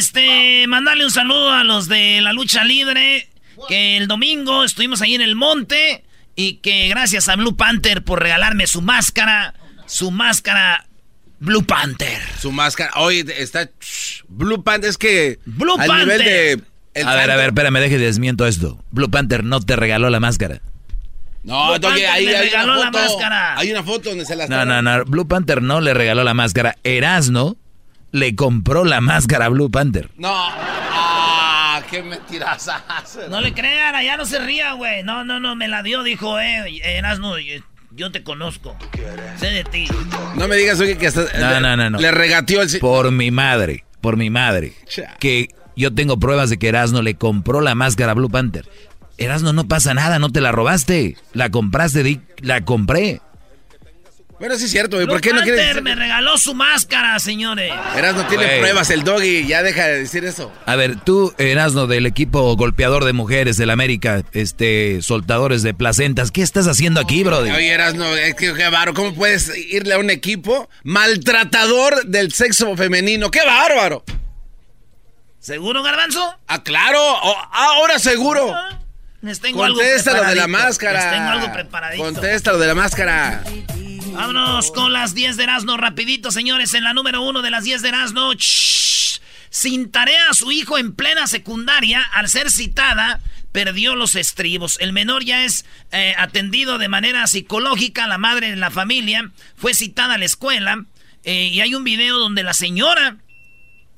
Este mandarle un saludo a los de la lucha libre. Que el domingo estuvimos ahí en el monte. Y que gracias a Blue Panther por regalarme su máscara. Su máscara Blue Panther. Su máscara. Oye, está. Blue Panther. Es que. Blue al Panther. nivel de. el a ver, a ver, espérame, deje desmiento esto. Blue Panther no te regaló la máscara. No, Panther ahí hay regaló una la foto. máscara. Hay una foto donde se la No, no, no. Blue Panther no le regaló la máscara. Erasno le compró la máscara a Blue Panther. No. Ah, qué mentiras haces. No le crean, allá no se ría, güey. No, no, no, me la dio, dijo, eh, Erasmo, yo, yo te conozco. Sé de ti. No me digas, oye, que hasta. No, no, no, no. Le regateó el. Por mi madre, por mi madre. Que yo tengo pruebas de que Erasno le compró la máscara a Blue Panther. Erasno, no pasa nada, no te la robaste. La compraste, di- la compré. Bueno, sí es cierto, güey. ¿Por qué no quieres.? me regaló su máscara, señores. Eras no tiene Güey. pruebas el doggy. Ya deja de decir eso. A ver, tú, Erasno, del equipo golpeador de mujeres del América, este, soltadores de placentas, ¿qué estás haciendo aquí, brother? Oye, eras no. Es que qué bárbaro. ¿Cómo puedes irle a un equipo maltratador del sexo femenino? ¡Qué bárbaro! ¿Seguro, Garbanzo? Ah, claro. Oh, ahora seguro. Les tengo algo Contesta lo de la máscara. Les tengo algo preparadito. Contesta lo de la máscara. Vámonos con las 10 de Erasmo, rapidito, señores. En la número uno de las 10 de Erasmo, sin tarea a su hijo en plena secundaria, al ser citada, perdió los estribos. El menor ya es eh, atendido de manera psicológica, la madre de la familia fue citada a la escuela eh, y hay un video donde la señora...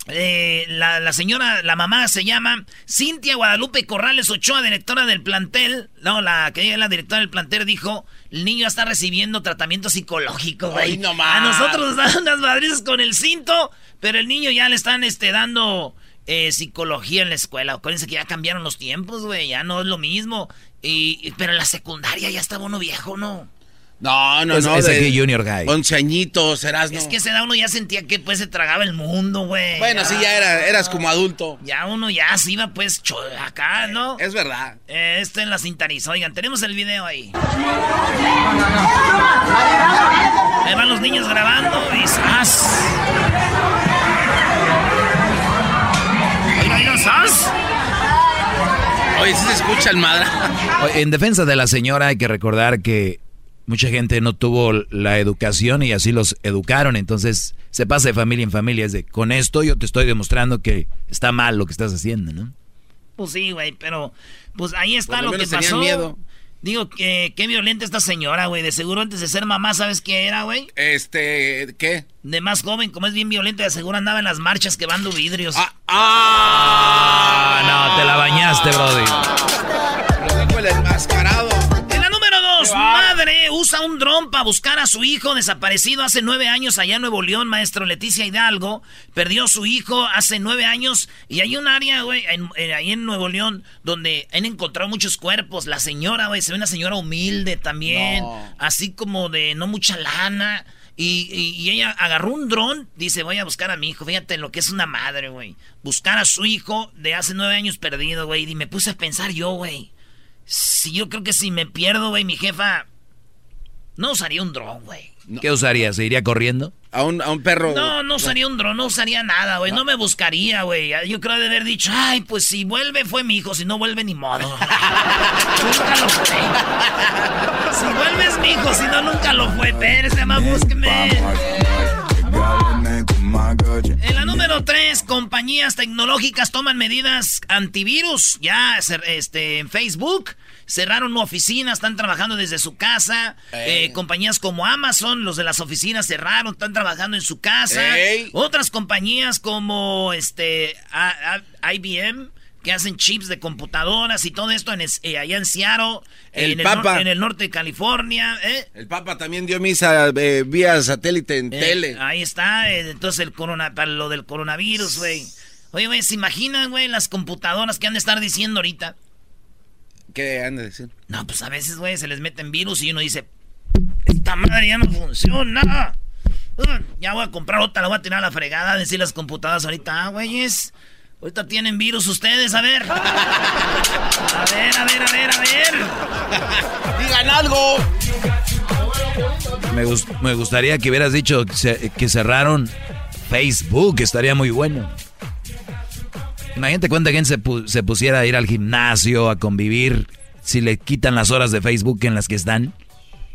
eh, la, la señora, la mamá se llama Cintia Guadalupe Corrales Ochoa, directora del plantel. No, la que es la directora del plantel dijo, el niño está recibiendo tratamiento psicológico, güey. No. A nosotros nos dan unas madrizas con el cinto, pero el niño ya le están este, dando eh, psicología en la escuela. Acuérdense que ya cambiaron los tiempos, güey, ya no es lo mismo. Y, pero en la secundaria ya está uno viejo, ¿no? No, no, Es- no. es de aquí Junior Guy. Once añitos, eras no. Es que ese da uno ya sentía que pues se tragaba el mundo, güey. Bueno, sí, ya era, eras como adulto. Ya uno ya se iba pues cho- acá, ¿no? Es verdad. Eh, esto en la cintariza. Oigan, tenemos el video ahí. Ahí van los niños grabando y ¡zas! Oye, sí se escucha el madra. En defensa de la señora hay que recordar que mucha gente no tuvo la educación y así los educaron, entonces se pasa de familia en familia. Es de, con esto yo te estoy demostrando que está mal lo que estás haciendo, ¿no? Pues sí, güey, pero pues ahí está Por lo lo, que pasó. miedo. Digo, que qué violenta esta señora, güey. De seguro antes de ser mamá, ¿sabes qué era, güey? Este, ¿qué? De más joven, como es bien violenta, de seguro andaba en las marchas quemando vidrios. Ah, ah. no, te la bañaste, Brody. Madre usa un dron para buscar a su hijo desaparecido hace nueve años allá en Nuevo León, maestro Leticia Hidalgo. Perdió su hijo hace nueve años y hay un área, güey, en- ahí en Nuevo León donde han encontrado muchos cuerpos. La señora, güey, se ve una señora humilde también, No. así como de no mucha lana. Y, y- y ella agarró un dron, dice, voy a buscar a mi hijo. Fíjate lo que es una madre, güey. Buscar a su hijo de hace nueve años perdido, güey. Y me puse a pensar yo, güey. Si yo creo que si me pierdo, güey, mi jefa no usaría un dron, güey. ¿Qué usaría? ¿Se iría corriendo? A un, a un perro. No, no usaría un dron, no usaría nada, güey. No me buscaría, güey. Yo creo de haber dicho, ay, pues si vuelve fue mi hijo, si no vuelve ni modo. nunca lo fue. Si vuelve es mi hijo, si no nunca lo fue. Espérese, más búsqueme. Número 3, compañías tecnológicas toman medidas antivirus. Ya este, en Facebook cerraron oficinas, están trabajando desde su casa. Eh, compañías como Amazon, los de las oficinas cerraron, están trabajando en su casa. Ey. Otras compañías como este a- a- IBM que hacen chips de computadoras y todo esto en, es- eh, allá en Seattle, El en, el Papa. nor- en el norte de California. ¿eh? El Papa también dio misa eh, vía satélite en Eh, tele. Ahí está, entonces el corona, para lo del coronavirus, güey. Oye, güey, ¿se imaginan, güey, las computadoras que han de estar diciendo ahorita? ¿Qué han de decir? No, pues a veces, güey, se les meten virus y uno dice, esta madre ya no funciona. Uh, ya voy a comprar otra, la voy a tirar a la fregada, decir las computadoras ahorita, ah, güeyes. Ahorita tienen virus ustedes, a ver. A ver, a ver, a ver, a ver. ¡Digan algo! Me, gus- me gustaría que hubieras dicho que, se- que cerraron Facebook, estaría muy bueno. Imagínate cuánta gente se, pu- se pusiera a ir al gimnasio, a convivir, si le quitan las horas de Facebook en las que están.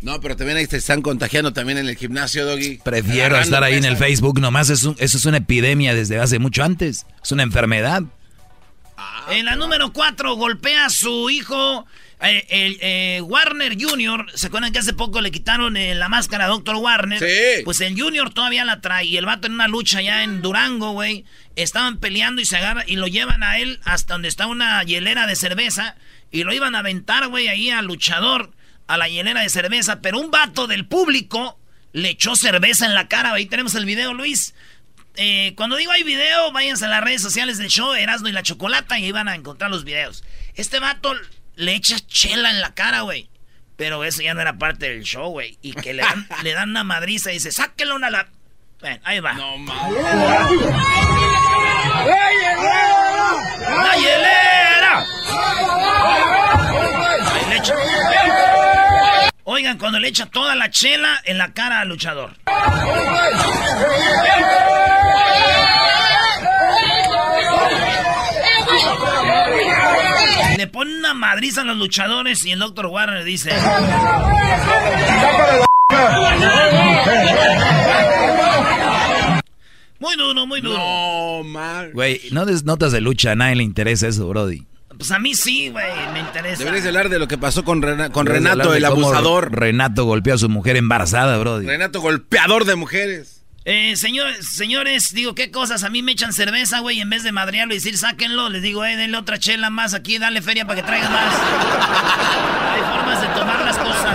No, pero también ahí te están contagiando también en el gimnasio, Doggy. Prefiero Agarrando estar ahí en el. Facebook, nomás es un- eso es una epidemia desde hace mucho antes. Es una enfermedad. En la número 4 golpea a su hijo. eh, el, eh, Warner Jr., ¿se acuerdan que hace poco le quitaron eh, la máscara a Dr. Warner? Sí. Pues el Junior todavía la trae y el vato en una lucha allá en Durango, güey. Estaban peleando y se agarra y lo llevan a él hasta donde está una hielera de cerveza y lo iban a aventar, güey, ahí al luchador, a la hielera de cerveza. Pero un vato del público le echó cerveza en la cara. Ahí tenemos el video, Luis. Eh, cuando digo hay video, váyanse a las redes sociales del show, Erasmo y la Chocolata, y ahí van a encontrar los videos. Este vato le echa chela en la cara, güey. Pero eso ya no era parte del show, güey. Y que le dan, le dan una madriza y dice, sáquenlo una la... Ven, ahí va. No, mames. ¡La hielera! Ahí le echa- Oigan, cuando le echa toda la chela en la cara al luchador. Le pone una madriza a los luchadores y el Dr. Warner dice... Muy duro, muy duro. No, man. Güey, no des notas de lucha, a nadie le interesa eso, Brody. Pues a mí sí, güey, me interesa. Deberías hablar de lo que pasó con, Rena- con Renato, el abusador. Renato golpeó a su mujer embarazada, Brody. Renato golpeador de mujeres. Eh, señores, señores, digo, ¿qué cosas? A mí me echan cerveza, güey, en vez de madrearlo y decir, sáquenlo, les digo, eh, denle otra chela más aquí, dale feria para que traiga más. Hay formas de tomar las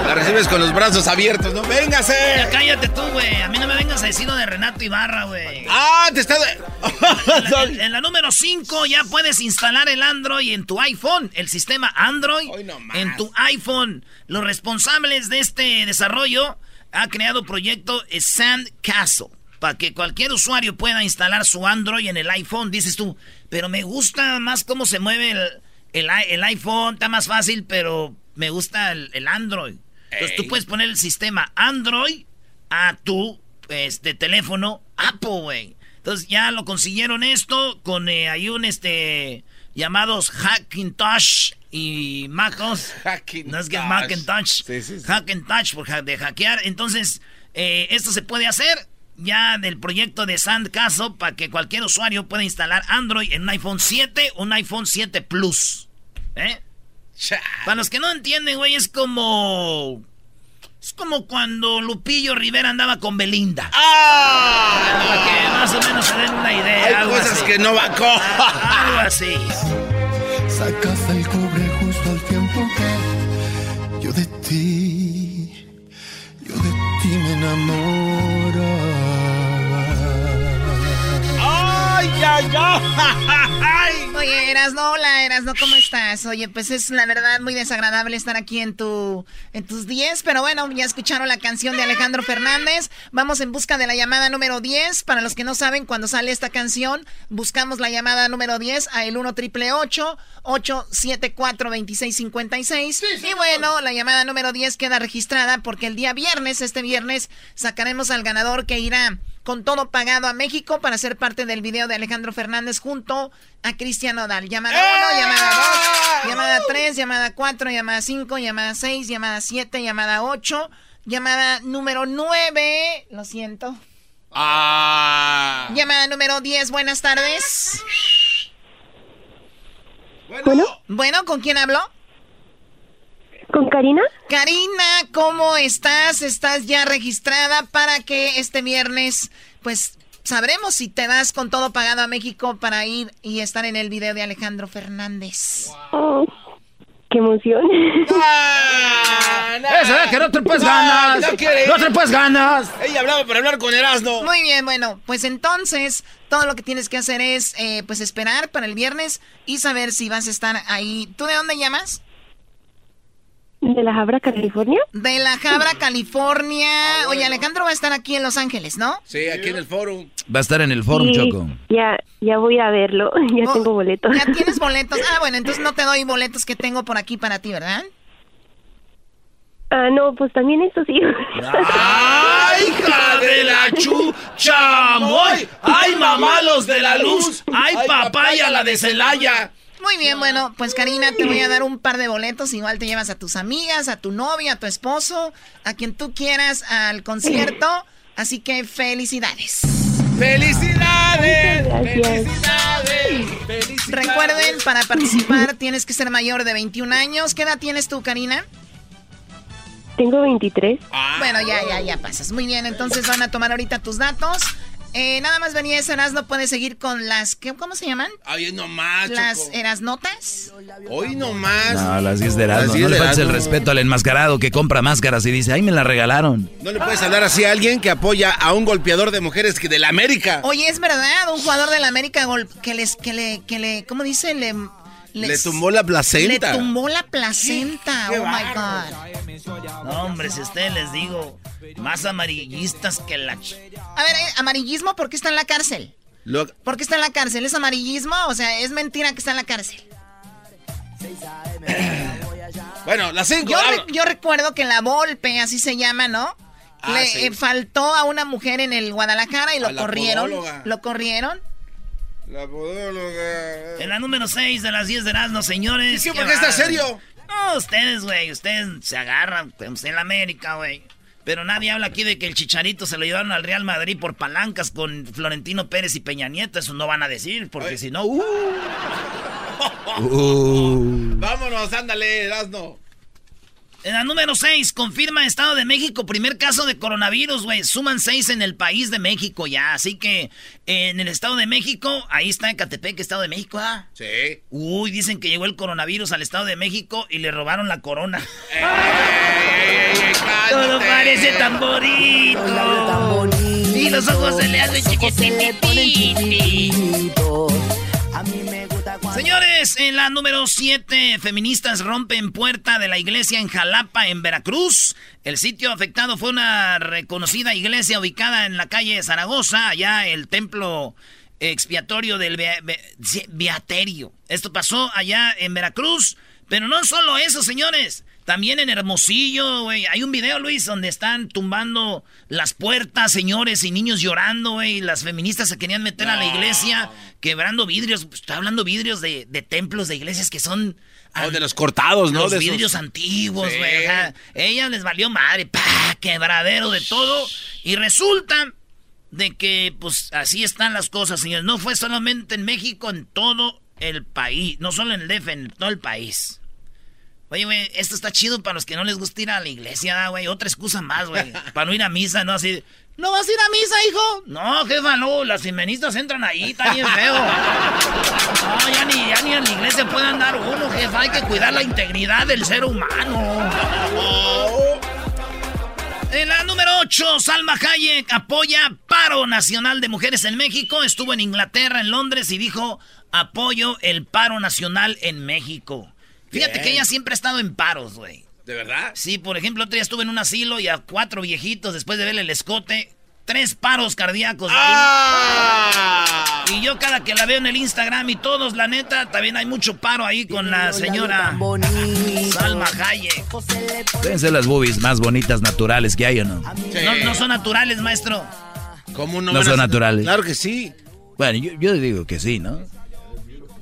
La recibes con los brazos abiertos, ¿no? Ya ¡Véngase! cállate tú, güey. A mí no me vengas a decir lo de Renato Ibarra, güey. ¡Ah! Te está. En la, en- en la número 5 ya puedes instalar el Android en tu iPhone, el sistema Android en tu iPhone. Los responsables de este desarrollo ha creado proyecto Sandcastle para que cualquier usuario pueda instalar su Android en el iPhone, dices tú. Pero me gusta más cómo se mueve el, el el iPhone, está más fácil, pero me gusta el, el Android. Entonces tú puedes poner el sistema Android a tu este teléfono Apple, güey. Entonces ya lo consiguieron esto con eh, ahí un este llamados Hackintosh y MacOS. Hackintosh. No es que es Macintosh. Sí, sí, sí. Hackintosh por ha- de hackear. Entonces eh, esto se puede hacer ya del proyecto de Sandcastle para que cualquier usuario pueda instalar Android en un iPhone 7 o un iPhone 7 Plus. ¿Eh? Para los que no entienden, güey, es como... Es como cuando Lupillo Rivera andaba con Belinda. ¡Ah! Para que más o menos se den una idea. Hay algo cosas así. que no va Ah, Algo así. Sacas el cobre justo al tiempo que yo de ti, yo de ti me enamoraba. ¡Ay, ay, ay! Oye, Erasno, hola, Erasno, ¿cómo estás? Oye, pues es la verdad muy desagradable estar aquí en tu en tus 10, pero bueno, ya escucharon la canción de Alejandro Fernández. Vamos en busca de la llamada número 10. Para los que no saben, cuando sale esta canción, buscamos la llamada número 10 a el 1 triple 874 2656 Y bueno, la llamada número 10 queda registrada porque el día viernes, este viernes, sacaremos al ganador que irá con todo pagado a México para ser parte del video de Alejandro Fernández junto a Cristian Odal. Llamada 1, llamada 2, llamada 3, llamada 4, llamada 5, llamada 6, llamada 7, llamada 8, llamada número 9. Lo siento. ¡Ah! Llamada número 10, buenas tardes. Bueno. Bueno, ¿con quién habló? ¿Con Karina? Karina, ¿cómo estás? ¿Estás ya registrada para que este viernes, pues, sabremos si te das con todo pagado a México para ir y estar en el video de Alejandro Fernández? Oh, qué emoción. Eso, eh, que no te puedes ganas. no quiere. No te puedes ganas. Ella hablaba para hablar con Erasmo. Muy bien, bueno, pues entonces todo lo que tienes que hacer es, eh, pues, esperar para el viernes y saber si vas a estar ahí. ¿Tú de dónde llamas? ¿De la Jabra, California? De La Jabra, California. Oye, Alejandro va a estar aquí en Los Ángeles, ¿no? Sí, aquí en el foro. Va a estar en el forum, Sí, Choco. Ya, ya voy a verlo. Ya Oh, tengo boletos. Ya tienes boletos. Ah, bueno, entonces no te doy boletos que tengo por aquí para ti, ¿verdad? Ah, no, pues también eso sí. ¡Ay, hija de la chuchamoy! ¡Ay, mamá, los de la luz! ¡Ay, papaya, la de Celaya! Muy bien, bueno, pues Karina, te voy a dar un par de boletos. Igual te llevas a tus amigas, a tu novia, a tu esposo, a quien tú quieras al concierto. Así que felicidades. ¡Felicidades! ¡Felicidades! ¡Felicidades! Recuerden, para participar tienes que ser mayor de 21 años. ¿Qué edad tienes tú, Karina? Tengo 23. Ah, Bueno, ya, ya, ya pasas. Muy bien, entonces van a tomar ahorita tus datos. Eh, nada más venía ese no puedes seguir con las... ¿qué, ¿Cómo se llaman? Ay, nomás, Las erasnotas. Hoy nomás. No, las 10 de 10 No le de faltes el respeto al enmascarado que compra máscaras y dice, ay, me la regalaron. No le puedes hablar así a alguien que apoya a un golpeador de mujeres que de la América. Oye, es verdad, un jugador del América gol que les, que le, que le, ¿cómo dice? Le, Le tumbó la placenta. Le tumbó la placenta. Qué oh my. God. No, hombre, si ustedes les digo, más amarillistas que la... ch- A ver, eh, amarillismo, ¿por qué está en la cárcel? Lo- ¿Por qué está en la cárcel? ¿Es amarillismo? O sea, es mentira que está en la cárcel. Bueno, las cinco. Yo, habla. re- yo recuerdo que la Volpe, así se llama, ¿no? Ah, Le sí. eh, faltó a una mujer en el Guadalajara y lo corrieron. podóloga. Lo corrieron. La podóloga. En la número 6 de las 10 de Erasmo, señores. ¿Y qué? ¿Por qué está serio? No, ustedes, güey, ustedes se agarran, pues, en la América, güey. Pero nadie habla aquí de que el Chicharito se lo llevaron al Real Madrid por palancas con Florentino Pérez y Peña Nieto. Eso no van a decir, porque si no, uh. Uh. Vámonos, ándale, Erasno. En la número 6, confirma Estado de México, primer caso de coronavirus, güey. Suman 6 en el país de México ya. Así que en el Estado de México, ahí está en Catepec, Estado de México, ¿ah? Sí. Uy, dicen que llegó el coronavirus al Estado de México y le robaron la corona. ¡Ey, ey, ey, cálmate! Todo parece tan bonito. Y los ojos se le hacen. Señores, en la número 7, feministas rompen puerta de la iglesia en Jalapa, en Veracruz. El sitio afectado fue una reconocida iglesia ubicada en la calle Zaragoza, allá el templo expiatorio del Beaterio. Esto pasó allá en Veracruz, pero no solo eso, señores. También en Hermosillo, güey. Hay un video, Luis, donde están tumbando las puertas, señores, y niños llorando, güey. Las feministas se querían meter a la iglesia, quebrando vidrios. Estoy hablando vidrios de, de templos, de iglesias que son... O de los cortados, ¿no? Los De esos- vidrios antiguos, güey. Ella les valió madre, pa, quebradero de todo. Y resulta de que, pues, así están las cosas, señores. No fue solamente en México, en todo el país. No solo en el DF, en todo el país. Oye, güey, esto está chido para los que no les gusta ir a la iglesia, güey. Otra excusa más, güey. Para no ir a misa, ¿no? Así, ¿no vas a ir a misa, hijo? No, jefa, no. Las feministas entran ahí, está bien feo. No, ya ni, ya ni en la iglesia puede andar uno, jefa. Hay que cuidar la integridad del ser humano. En la número 8, Salma Hayek apoya paro nacional de mujeres en México. Estuvo en Inglaterra, en Londres y dijo, apoyo el paro nacional en México. Fíjate Bien. que ella siempre ha estado en paros, güey. ¿De verdad? Sí, por ejemplo, otro día estuve en un asilo y a cuatro viejitos, después de verle el escote, tres paros cardíacos. ¡Ah! Y yo cada que la veo en el Instagram y todos, la neta, también hay mucho paro ahí con la señora Salma Hayek. Deben ser las boobies más bonitas, naturales que hay, ¿o no? No, no son naturales, maestro. ¿Cómo no? No son naturales. Claro que sí. Bueno, yo, yo digo que sí, ¿no?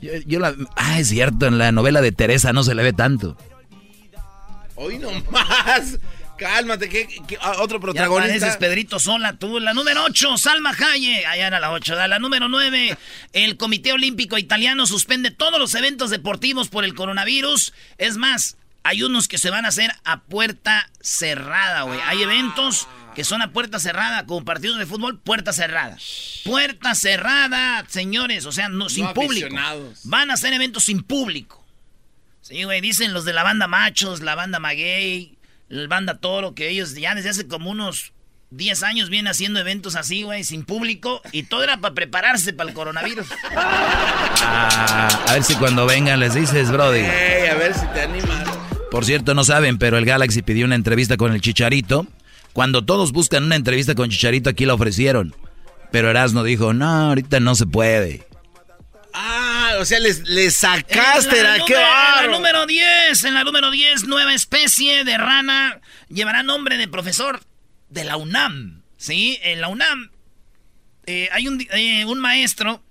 Yo, yo la... Ah, es cierto, en la novela de Teresa no se le ve tanto. Hoy nomás. Cálmate, que, ah, otro Ya protagonista. pareces Pedrito Sola, tú. La número 8, Salma Hayek. Allá era la 8. La número 9, el Comité Olímpico Italiano suspende todos los eventos deportivos por el coronavirus. Es más, hay unos que se van a hacer a puerta cerrada, güey. Hay eventos que son a puerta cerrada, como partidos de fútbol, puerta cerrada. Puerta cerrada, señores, o sea, no, sin público. Van a hacer eventos sin público. Sí, güey, dicen los de la banda Machos, la banda Maguey, la banda Toro, que ellos ya desde hace como unos 10 años vienen haciendo eventos así, güey, sin público, y todo era para prepararse para el coronavirus. Ah, a ver si cuando vengan les dices, Brody. A ver si te animas. Por cierto, no saben, pero el Galaxy pidió una entrevista con el Chicharito. Cuando todos buscan una entrevista con Chicharito, aquí la ofrecieron. Pero Erasmo dijo, no, ahorita no se puede. Ah, o sea, les, les sacaste, la, era qué número, en la número 10, en la número 10, nueva especie de rana llevará nombre de profesor de la UNAM. Sí, en la UNAM eh, hay un, eh, un maestro,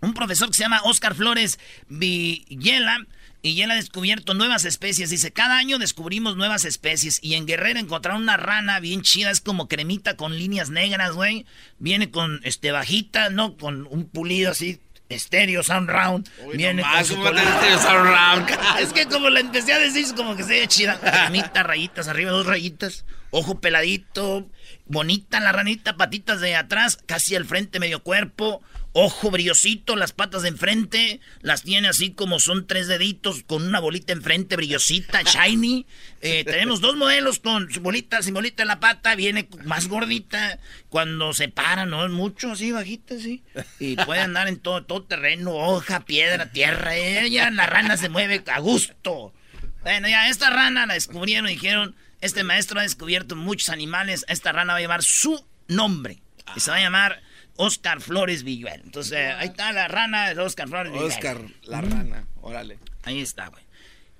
un profesor que se llama Oscar Flores Villela. Y él ha descubierto nuevas especies. Dice, cada año descubrimos nuevas especies. Y en Guerrero encontraron una rana bien chida. Es como cremita con líneas negras, güey. Viene con este bajita, ¿no? Con un pulido así, estéreo, sound round. Uy, Viene nomás, con su ¿cómo te color. diste el sound round? Es que como la empecé a decir, es como que se ve chida. Cremita, rayitas, arriba dos rayitas. Ojo peladito. Bonita la ranita, patitas de atrás, casi al frente, medio cuerpo. Ojo brillosito, las patas de enfrente. Las tiene así como son tres deditos, con una bolita enfrente, brillosita, shiny. Eh, tenemos dos modelos con bolita, sin bolita en la pata. Viene más gordita. Cuando se para, no es mucho, así bajita, sí. Y puede andar en todo, todo terreno, hoja, piedra, tierra. Ella, la rana se mueve a gusto. Bueno, ya esta rana la descubrieron y dijeron, este maestro ha descubierto muchos animales, esta rana va a llevar su nombre. Y se va a llamar Oscar Flores Villuel. Entonces, eh, ahí está la rana de Oscar Flores Villuel. Oscar, la rana. Órale. Ahí está, güey.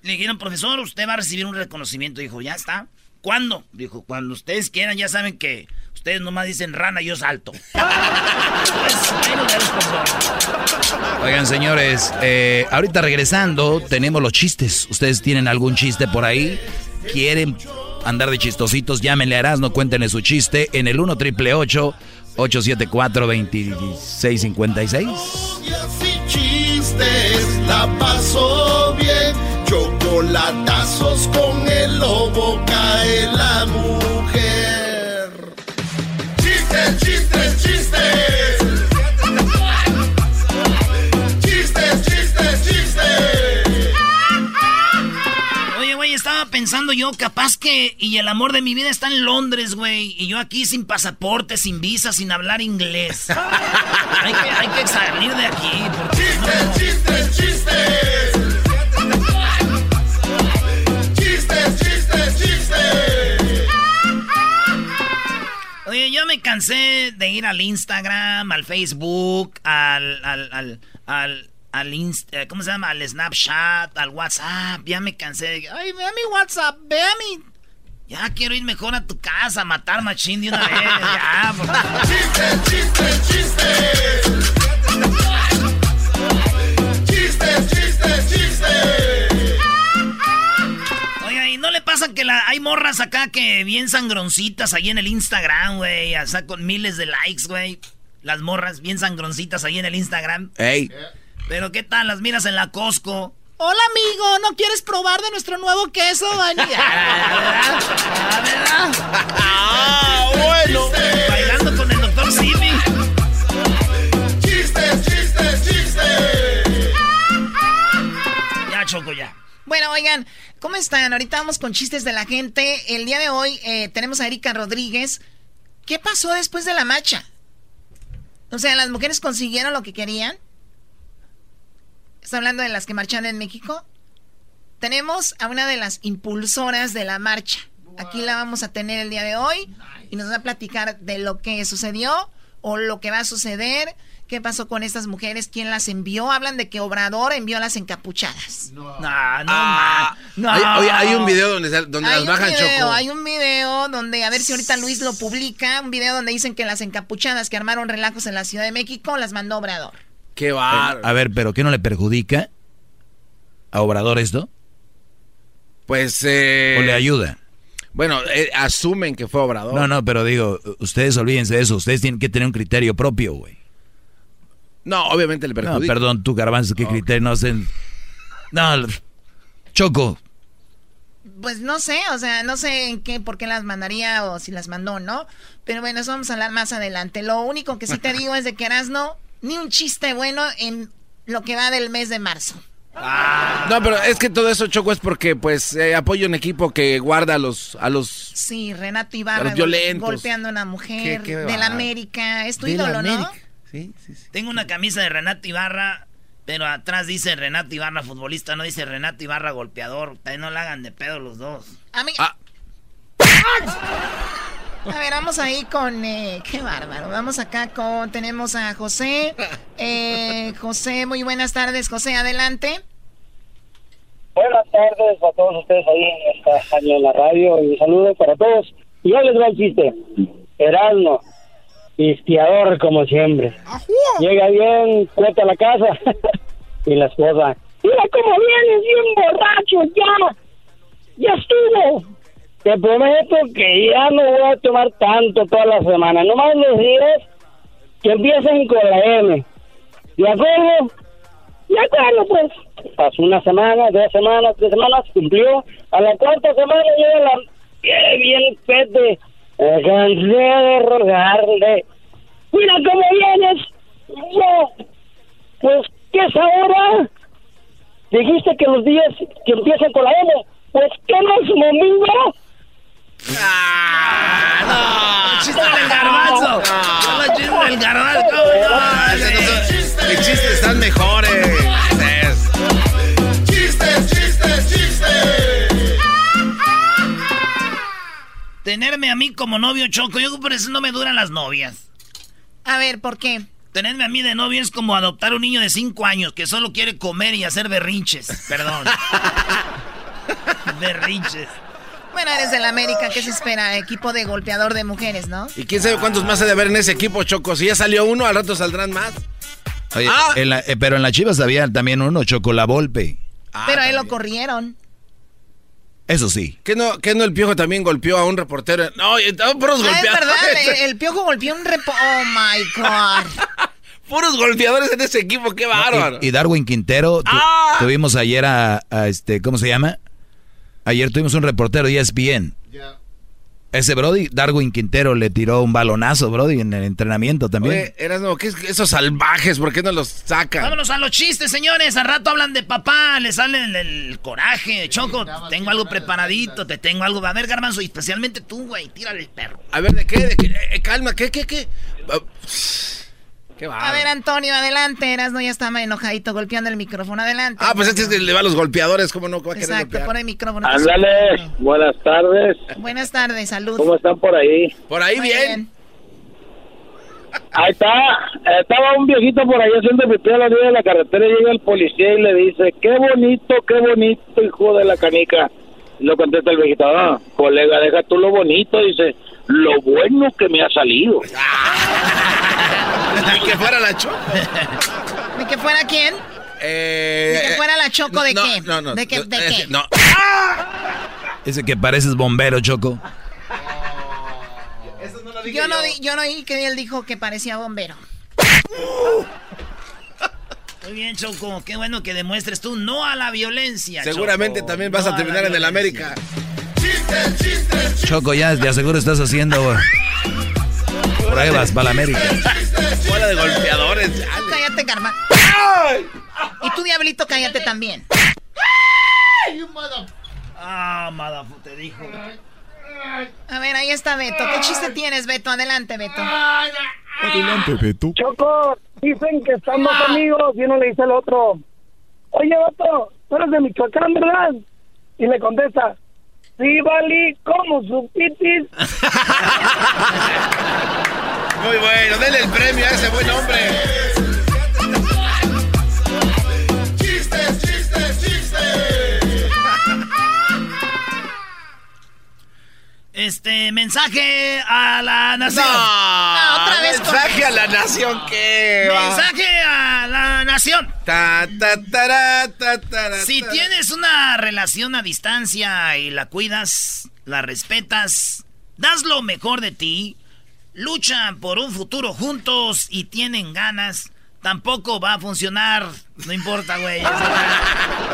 Le dijeron, profesor, usted va a recibir un reconocimiento. Dijo, ya está. ¿Cuándo? Dijo, cuando ustedes quieran, ya saben que ustedes nomás dicen rana, yo salto. Pues. Oigan, señores, eh, ahorita regresando, tenemos los chistes. ¿Ustedes tienen algún chiste por ahí? ¿Quieren andar de chistositos? Llámenle a Erasmo, cuéntenle su chiste en el 1 triple 874 2656 y chistes, la pasó bien. Chocolatazos con el lobo cae la mujer. Chistes, chistes. Chistes, estaba pensando yo, capaz que. Y el amor de mi vida está en Londres, güey. Y yo aquí sin pasaporte, sin visa, sin hablar inglés. hay, que, hay que salir de aquí. Porque no- Chistes, chistes. Chistes, chistes, chistes. Oye, yo me cansé de ir al Instagram, al Facebook, al. al. al. al. Al Inst- eh, ¿Cómo se llama? Al Snapchat, al WhatsApp. Ya me cansé de. Ay, ve a mi WhatsApp, ve a mi. Ya quiero ir mejor a tu casa, a matar machín de una vez. Ya, por favor. Chistes, chistes, chistes. Chistes, chistes, chistes. Oiga, ¿y no le pasa que la, hay morras acá que bien sangroncitas ahí en el Instagram, güey? O sea, con miles de likes, güey. Las morras bien sangroncitas ahí en el Instagram. Ey, Pero ¿qué tal? Las miras en la Costco Hola amigo, ¿no quieres probar de nuestro nuevo queso? Ah, bueno. Bailando con el doctor Simi. Chistes, chistes, chistes. Ya, Choco, ya. Bueno, oigan, ¿cómo están? Ahorita vamos con chistes de la gente. El día de hoy eh, tenemos a Erika Rodríguez. ¿Qué pasó después de la marcha? O sea, ¿las mujeres consiguieron lo que querían? ¿Está hablando de las que marcharon en México? Tenemos a una de las impulsoras de la marcha. Aquí la vamos a tener el día de hoy y nos va a platicar de lo que sucedió o lo que va a suceder. ¿Qué pasó con estas mujeres? ¿Quién las envió? Hablan de que Obrador envió a las encapuchadas. No, no, Ah, no. Hay, oye, hay un video donde, donde Hay las un bajan video, Choco. hay un video donde, a ver si ahorita Luis lo publica, un video donde dicen que las encapuchadas que armaron relajos en la Ciudad de México las mandó Obrador. Qué bar. A ver, pero ¿qué no le perjudica a Obrador esto? Pues. Eh, ¿O le ayuda? Bueno, eh, asumen que fue Obrador. No, no, pero digo, ustedes olvídense de eso. Ustedes tienen que tener un criterio propio, güey. No, obviamente le No, perjudica. perdón, tú, Garbanzo, ¿qué criterio no hacen? No, Choco, Pues no sé, o sea, no sé en qué, por qué las mandaría o si las mandó, ¿no? Pero bueno, eso vamos a hablar más adelante. Lo único que sí te digo es de que no ni un chiste bueno en lo que va del mes de marzo. No, pero es que todo eso, Choco, es porque, pues, eh, apoyo un equipo que guarda a los... A los Sí, Renato Ibarra Los gol- violentos. golpeando a una mujer Qué- qué del bárbaro. América. Es tu De la ídolo, ¿no? América. Sí, sí, sí. Tengo una camisa de Renato Ibarra, pero atrás dice Renato Ibarra futbolista, no dice Renato Ibarra golpeador. También no la hagan de pedo los dos. A mí... Ah. A ver, vamos ahí con... eh, qué bárbaro. Vamos acá con... Tenemos a José. Eh, José, muy buenas tardes. José, adelante. Buenas tardes a todos ustedes ahí en, esta, en la radio y saludos para todos. Y yo les va el chiste. Erasmo, pisteador como siempre. Llega bien, cuenta a la casa y la esposa. Mira cómo vienes bien borracho, ya. Ya estuvo. Te prometo que ya no voy a tomar tanto toda la semana. Nomás los días que empiecen con la M. ¿De acuerdo? De acuerdo, pues. Pasó una semana, dos semanas, tres semanas, cumplió. A la cuarta semana llega la... ¡Qué bien, pete! Me cansé de rogarle. Mira cómo vienes. Yo, pues, ¿qué es ahora? Dijiste que los días que empiezan con la M, pues, ¿qué no es domingo? ¡Chiste del garbanzo! ¡No, chiste del garbanzo! No Mis chistes están mejores. Es- Chistes, chistes, chistes. Tenerme a mí como novio choco, yo por eso no me duran las novias. A ver, ¿por qué? Tenerme a mí de novio es como adoptar un niño de 5 años que solo quiere comer y hacer berrinches. Perdón. berrinches. Bueno, eres del América, ¿qué se espera? Equipo de golpeador de mujeres, ¿no? ¿Y quién sabe cuántos más se de haber en ese equipo, Choco? Si ya salió uno, al rato saldrán más. Oye, Ah. en la- eh, pero en la Chivas había también uno, Choco, la Volpe. Pero a él lo corrieron. Eso sí. ¿Qué no, qué no el piojo también golpeó a un reportero? No, estaban puros Ah, es verdad, golpeadores. el, el piojo golpeó un repo... Oh, my God. Puros golpeadores en ese equipo, qué bárbaro. Y, y Darwin Quintero, tu- Ah. tuvimos ayer a, a este, ¿cómo se llama? Ayer tuvimos un reportero y es bien. Ese Brody, Darwin Quintero le tiró un balonazo, Brody, en el entrenamiento también. Oye, Erasmo, ¿qué es esos salvajes? ¿Por qué no los sacan? Vámonos a los chistes, señores. Al rato hablan de papá, le sale el, el coraje. Choco, tengo algo preparadito, te tengo algo. A ver, garbanzo, y especialmente tú, güey, tírale el perro. A ver, ¿de qué? ¿De qué? Eh, calma, ¿qué, qué, qué? Ah, Qué A ver, Antonio, adelante. Erasno ya está enojadito golpeando el micrófono. Adelante. Ah, pues este es que le va a los golpeadores, ¿cómo no? ¿Cómo va a querer Exacto, golpear? pon el micrófono. Ándale, buenas tardes. Buenas tardes, salud. ¿Cómo están por ahí? Por ahí bien. Ahí está, estaba un viejito por ahí haciendo pipí a la orilla de la carretera y llega el policía y le dice, qué bonito, qué bonito, hijo de la canica. Y lo contesta el viejito, ah, colega, deja tú lo bonito, dice, lo bueno que me ha salido. Ni que fuera la choco. ¿De que fuera quién? Eh, ¿De que fuera la choco de no, qué? No, no. ¿De qué? ¿De qué? No. Ese que pareces bombero, Choco. Yo no, di- yo no oí que él dijo que parecía bombero. Muy bien, Choco. Qué bueno que demuestres tú no a la violencia. Seguramente también vas a terminar en el América. Choco, ya, ya seguro estás haciendo pruebas para la América. Bola de golpeadores. Cállate, Karma. Y tú, Diablito, cállate también. Ah, madafu, te dijo. A ver, ahí está Beto. ¿Qué chiste tienes, Beto? Adelante, Beto. Adelante, Beto. Choco, dicen que estamos amigos y uno le dice al otro, oye, Beto, tú eres de Michoacán, ¿verdad? Y le contesta, sí, Vali, ¿cómo pitis? Muy bueno, denle el premio a ese buen hombre. Este, mensaje a la nación. No, otra vez. Mensaje a la nación, ¿qué? Mensaje a la nación. Ta, ta, ta, si tienes una relación a distancia y la cuidas, la respetas, das lo mejor de ti, luchan por un futuro juntos y tienen ganas, tampoco va a funcionar. No importa, güey.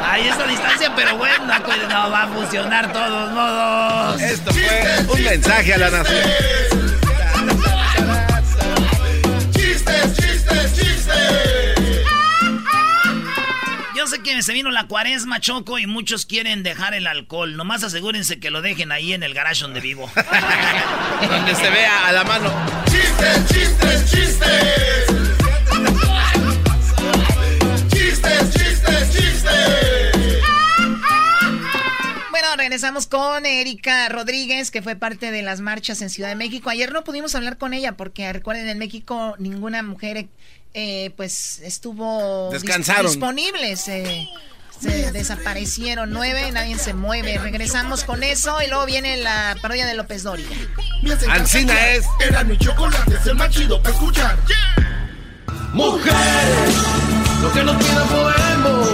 Ahí está distancia, pero bueno, no, va a funcionar de todos modos. Esto fue un mensaje a la nación. Chistes, chistes, chistes. Yo sé que se vino la cuaresma, Choco, y muchos quieren dejar el alcohol. Nomás asegúrense que lo dejen ahí en el garage donde vivo. donde se vea a la mano. Chistes, chistes. Chistes, regresamos con Erika Rodríguez, que fue parte de las marchas en Ciudad de México. Ayer no pudimos hablar con ella porque, recuerden, en México ninguna mujer eh, pues estuvo Descansaron. disponible. Se, se desaparecieron nueve, nadie se mueve. Regresamos con eso y luego viene la parodia de López Doria. Ancina es. Era mi chocolate, es el más chido para escuchar. Mujeres, lo que no tiene podemos.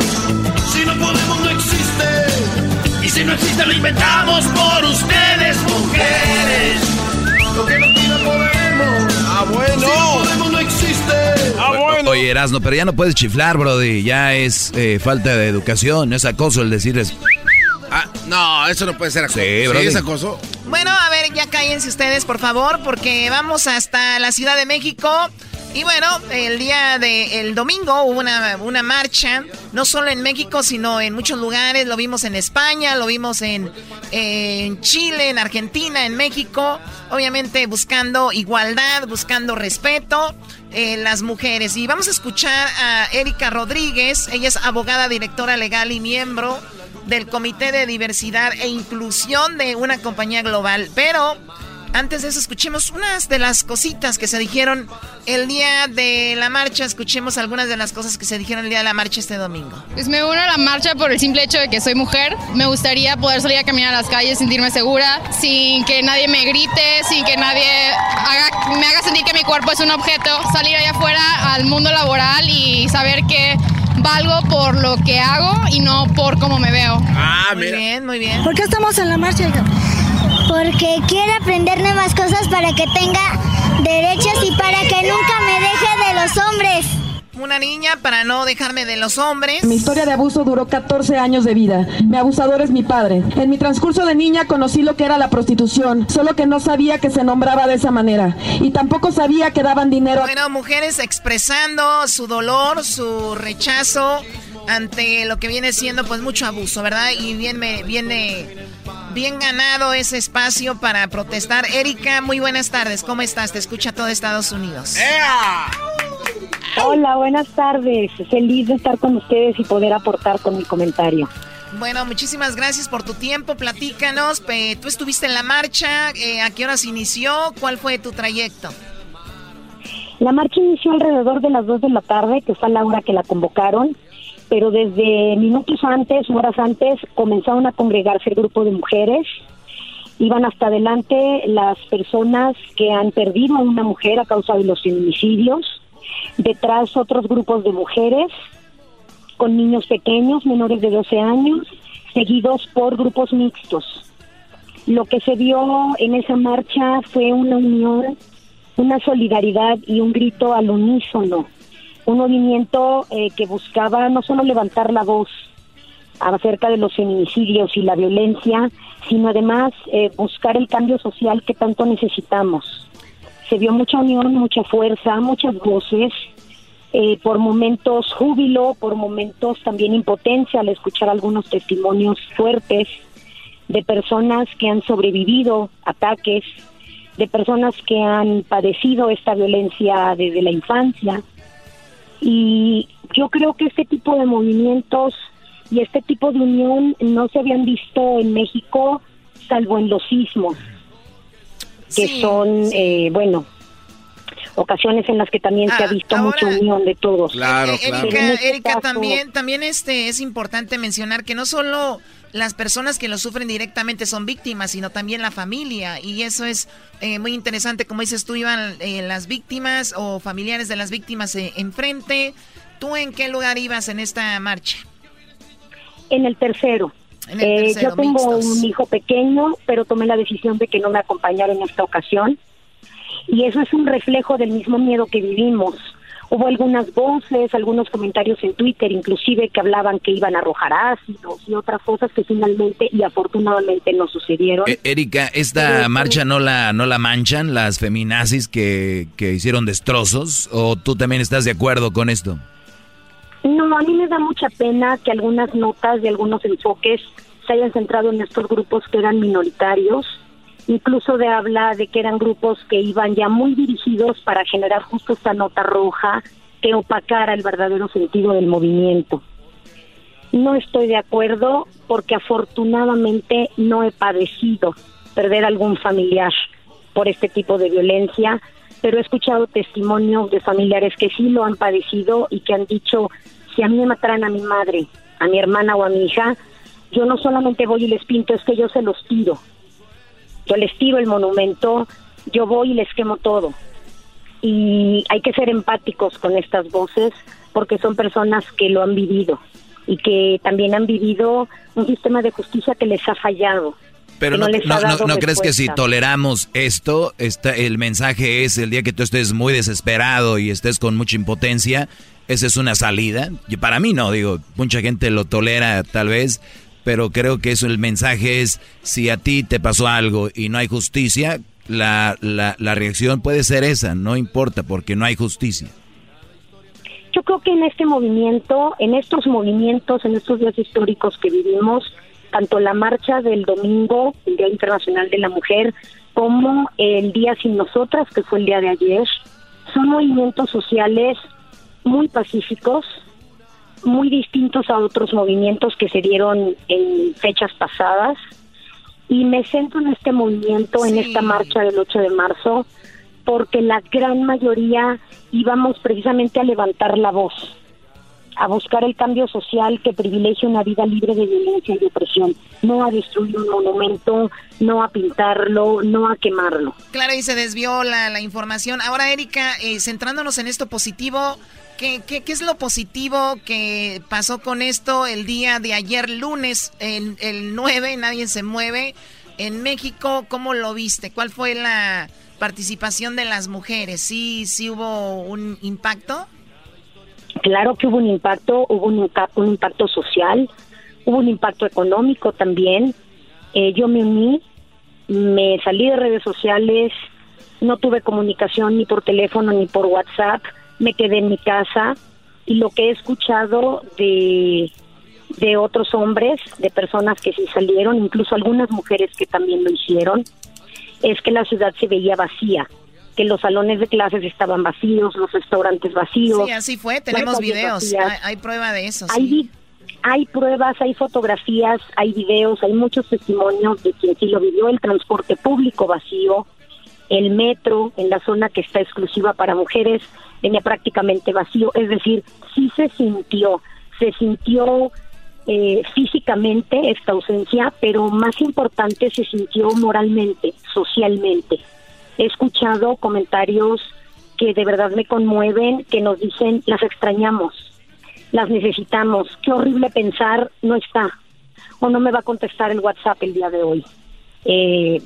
Si no podemos, no existe. Y si no existe, lo inventamos por ustedes, mujeres. Lo que no tiene podemos. Ah, bueno. Si no podemos, no existe. Ah, bueno. Oye, Erasno, pero ya no puedes chiflar, brody. Ya es eh, falta de educación, es acoso el decirles. Ah, no, eso no puede ser acoso. Sí, brody. es acoso. Bueno, a ver, ya cállense ustedes, por favor, porque vamos hasta la Ciudad de México. Y bueno, el día de el domingo hubo una, una marcha, no solo en México, sino en muchos lugares. Lo vimos en España, lo vimos en, en Chile, en Argentina, en México. Obviamente buscando igualdad, buscando respeto en las mujeres. Y vamos a escuchar a Erika Rodríguez. Ella es abogada, directora legal y miembro del Comité de Diversidad e Inclusión de una compañía global. Pero antes de eso, escuchemos unas de las cositas que se dijeron el día de la marcha. Escuchemos algunas de las cosas que se dijeron el día de la marcha este domingo. Pues me uno a la marcha por el simple hecho de que soy mujer. Me gustaría poder salir a caminar a las calles, sentirme segura, sin que nadie me grite, sin que nadie haga, me haga sentir que mi cuerpo es un objeto. Salir allá afuera al mundo laboral y saber que valgo por lo que hago y no por cómo me veo. Ah, Muy bien, muy bien. ¿Por qué estamos en la marcha? Porque quiero aprender nuevas cosas para que tenga derechos y para que nunca me deje de los hombres. Una niña para no dejarme de los hombres. Mi historia de abuso duró 14 años de vida. Mi abusador es mi padre. En mi transcurso de niña conocí lo que era la prostitución, solo que no sabía que se nombraba de esa manera. Y tampoco sabía que daban dinero. Bueno, mujeres expresando su dolor, su rechazo ante lo que viene siendo pues mucho abuso, ¿verdad? Y bien me viene bien ganado ese espacio para protestar. Erika, muy buenas tardes. ¿Cómo estás? Te escucha todo Estados Unidos. Hola, buenas tardes. Feliz de estar con ustedes y poder aportar con mi comentario. Bueno, muchísimas gracias por tu tiempo. Platícanos. pe- Tú estuviste en la marcha. eh, ¿A qué horas inició? ¿Cuál fue tu trayecto? La marcha inició alrededor de las 2 de la tarde, que fue a la hora que la convocaron, pero desde minutos antes, horas antes, comenzaron a congregarse el grupo de mujeres. Iban hasta adelante las personas que han perdido a una mujer a causa de los feminicidios. Detrás otros grupos de mujeres con niños pequeños, menores de 12 años, seguidos por grupos mixtos. Lo que se vio en esa marcha fue una unión, una solidaridad y un grito al unísono un movimiento eh, que buscaba no solo levantar la voz acerca de los feminicidios y la violencia, sino además eh, buscar el cambio social que tanto necesitamos. Se vio mucha unión, mucha fuerza, muchas voces, eh, por momentos júbilo, por momentos también impotencia al escuchar algunos testimonios fuertes de personas que han sobrevivido ataques, de personas que han padecido esta violencia desde la infancia. Y yo creo que este tipo de movimientos y este tipo de unión no se habían visto en México salvo en los sismos, que son, Eh, bueno, ocasiones en las que también se ha ah, visto mucha unión de todos. Claro, eh, claro. Erika, este Erika también, también este es importante mencionar que no solo las personas que lo sufren directamente son víctimas, sino también la familia. Y eso es eh, muy interesante. Como dices tú, iban eh, las víctimas o familiares de las víctimas enfrente. ¿Tú en qué lugar ibas en esta marcha? En el tercero. yo tengo un hijo pequeño, pero tomé la decisión de que no me acompañara en esta ocasión y eso es un reflejo del mismo miedo que vivimos. Hubo algunas voces, algunos comentarios en Twitter, inclusive que hablaban que iban a arrojar ácidos y otras cosas que finalmente y afortunadamente no sucedieron. Eh, Erika, ¿esta marcha no la, no la manchan las feminazis que, que hicieron destrozos? ¿O tú también estás de acuerdo con esto? No, a mí me da mucha pena que algunas notas de algunos enfoques se hayan centrado en estos grupos que eran minoritarios incluso de habla de que eran grupos que iban ya muy dirigidos para generar justo esta nota roja que opacara el verdadero sentido del movimiento. No estoy de acuerdo porque afortunadamente no he padecido perder algún familiar por este tipo de violencia, pero he escuchado testimonios de familiares que sí lo han padecido y que han dicho, si a mí me mataran a mi madre, a mi hermana o a mi hija, yo no solamente voy y les pinto, es que yo se los tiro, yo les tiro el monumento, yo voy y les quemo todo. Y hay que ser empáticos con estas voces porque son personas que lo han vivido y que también han vivido un sistema de justicia que les ha fallado. Pero no, no, crees que si toleramos esto, está, el mensaje es el día que tú estés muy desesperado y estés con mucha impotencia, esa es una salida. Y para mí no, digo, mucha gente lo tolera tal vez, pero creo que eso el mensaje es, si a ti te pasó algo y no hay justicia, la, la, la reacción puede ser esa, no importa, porque no hay justicia. Yo creo que en este movimiento, en estos movimientos, en estos días históricos que vivimos, tanto la marcha del domingo, el Día Internacional de la Mujer, como el Día Sin Nosotras, que fue el día de ayer, son movimientos sociales muy pacíficos, muy distintos a otros movimientos que se dieron en fechas pasadas. Y me centro en este movimiento, en esta marcha del 8 de marzo, porque la gran mayoría íbamos precisamente a levantar la voz, a buscar el cambio social que privilegie una vida libre de violencia y opresión, no a destruir un monumento, no a pintarlo, no a quemarlo. Claro, y se desvió la, la información. Ahora, Erika, eh, centrándonos en esto positivo, ¿Qué, qué, es lo positivo que pasó con esto el día de ayer, lunes, el, el 9, Nadie se mueve? En México, ¿cómo lo viste? ¿Cuál fue la participación de las mujeres? ¿Sí, sí hubo un impacto? Claro que hubo un impacto, hubo un, un impacto social, hubo un impacto económico también. Eh, yo me uní, me salí de redes sociales, no tuve comunicación ni por teléfono ni por WhatsApp me quedé en mi casa y lo que he escuchado de, de otros hombres, de personas que sí salieron, incluso algunas mujeres que también lo hicieron, es que la ciudad se veía vacía, que los salones de clases estaban vacíos, los restaurantes vacíos. Sí, así fue, tenemos videos, hay, prueba de eso. Hay, hay pruebas, hay fotografías, hay videos, hay muchos testimonios de quien sí lo vivió, el transporte público vacío, el metro en la zona que está exclusiva para mujeres venía prácticamente vacío, es decir, sí se sintió, se sintió eh, físicamente esta ausencia, pero más importante se sintió moralmente, socialmente. He escuchado comentarios que de verdad me conmueven, que nos dicen, las extrañamos, las necesitamos, qué horrible pensar, no está, o no me va a contestar el WhatsApp el día de hoy. Eh,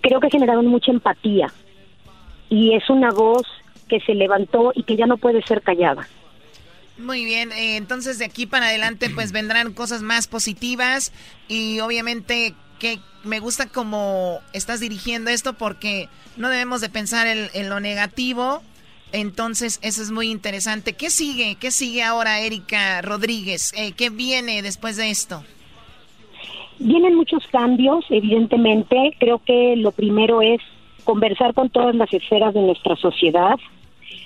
creo que generaron mucha empatía y es una voz que se levantó y que ya no puede ser callada. Muy bien, eh, entonces de aquí para adelante pues vendrán cosas más positivas y obviamente que me gusta cómo estás dirigiendo esto porque no debemos de pensar en, lo negativo. Entonces, eso es muy interesante. ¿Qué sigue? ¿Qué sigue ahora, Erika Rodríguez? Eh, ¿Qué viene después de esto? Vienen muchos cambios, evidentemente. Creo que lo primero es conversar con todas las esferas de nuestra sociedad,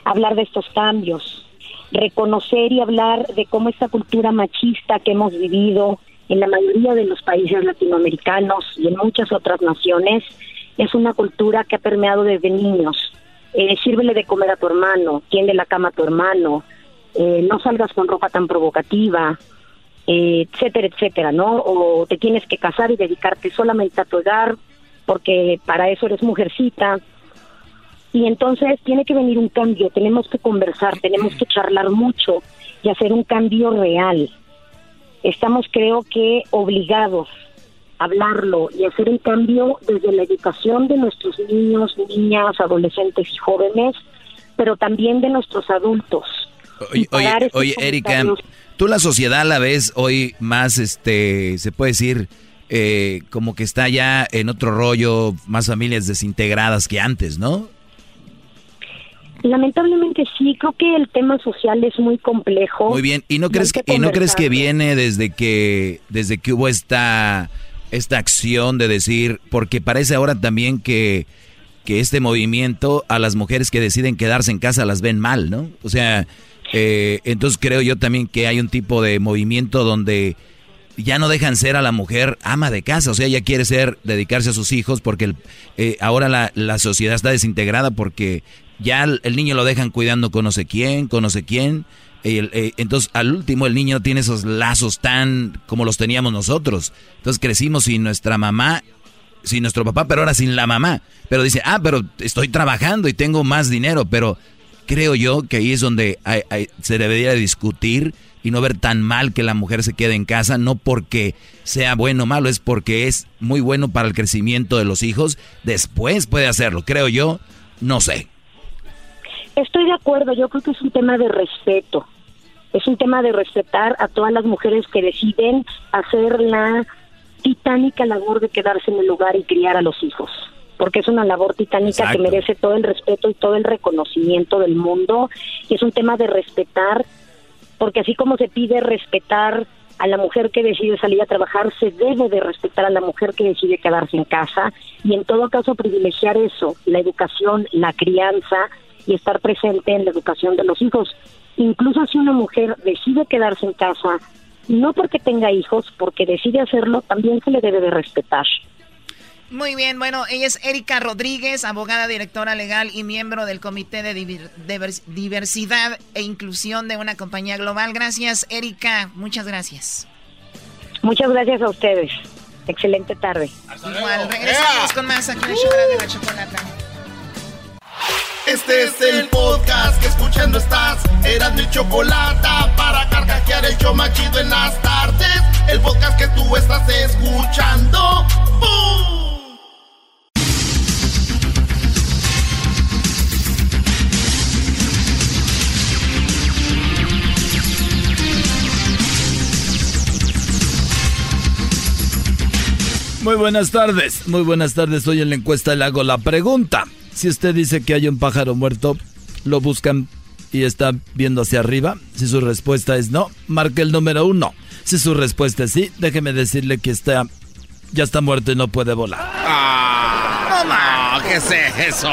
hablar de estos cambios, reconocer y hablar de cómo esta cultura machista que hemos vivido en la mayoría de los países latinoamericanos y en muchas otras naciones es una cultura que ha permeado desde niños. Eh, sírvele de comer a tu hermano, tiende la cama a tu hermano, eh, no salgas con ropa tan provocativa, etcétera, etcétera, ¿no? O te tienes que casar y dedicarte solamente a tu hogar porque para eso eres mujercita. Y entonces tiene que venir un cambio, tenemos que conversar, tenemos que charlar mucho y hacer un cambio real. Estamos creo que obligados a hablarlo y hacer un cambio desde la educación de nuestros niños, niñas, adolescentes y jóvenes, pero también de nuestros adultos. Oye, oye, Erika, tú la sociedad la ves hoy más, este, se puede decir, eh, como que está ya en otro rollo, más familias desintegradas que antes, ¿no? Lamentablemente sí, creo que el tema social es muy complejo. Muy bien, ¿y no crees que, y no crees que viene desde que desde que hubo esta esta acción de decir, porque parece ahora también que que este movimiento a las mujeres que deciden quedarse en casa las ven mal, ¿no? O sea, eh, entonces creo yo también que hay un tipo de movimiento donde ya no dejan ser a la mujer ama de casa, o sea, ella quiere ser, dedicarse a sus hijos porque eh, ahora la, la, sociedad está desintegrada porque ya el, niño lo dejan cuidando con no sé quién, con no sé quién, eh, entonces al último el niño no tiene esos lazos tan como los teníamos nosotros, entonces crecimos sin nuestra mamá, sin nuestro papá, pero ahora sin la mamá, pero dice, ah, pero estoy trabajando y tengo más dinero, pero creo yo que ahí es donde se debería discutir y no ver tan mal que la mujer se quede en casa, no porque sea bueno o malo, es porque es muy bueno para el crecimiento de los hijos. Después puede hacerlo, creo yo, no sé. Estoy de acuerdo, yo creo que es un tema de respeto. Es un tema de respetar a todas las mujeres que deciden hacer la titánica labor de quedarse en el lugar y criar a los hijos porque es una labor titánica que merece todo el respeto y todo el reconocimiento del mundo y es un tema de respetar porque así como se pide respetar a la mujer que decide salir a trabajar, se debe de respetar a la mujer que decide quedarse en casa y en todo caso privilegiar eso, la educación, la crianza y estar presente en la educación de los hijos. Incluso si una mujer decide quedarse en casa, no porque tenga hijos, porque decide hacerlo, también se le debe de respetar. Muy bien, bueno, ella es Erika Rodríguez, abogada, directora legal y miembro del Comité de Diversidad e Inclusión de una compañía global. Gracias, Erika, muchas gracias. Muchas gracias a ustedes. Excelente tarde. Igual, regresamos con más aquí en el de la Chocolata. Este es el podcast que escuchando estás. Eran mi chocolata para carcajear el yo machido en las tardes. El podcast que tú estás escuchando. ¡Bum! Muy buenas tardes, muy buenas tardes. Hoy en la encuesta le hago la pregunta. Si usted dice que hay un pájaro muerto, lo buscan y está viendo hacia arriba. Si su respuesta es no, marque el número uno. Si su respuesta es sí, déjeme decirle que está, ya está muerto y no puede volar. Ah, no, ¿qué es eso?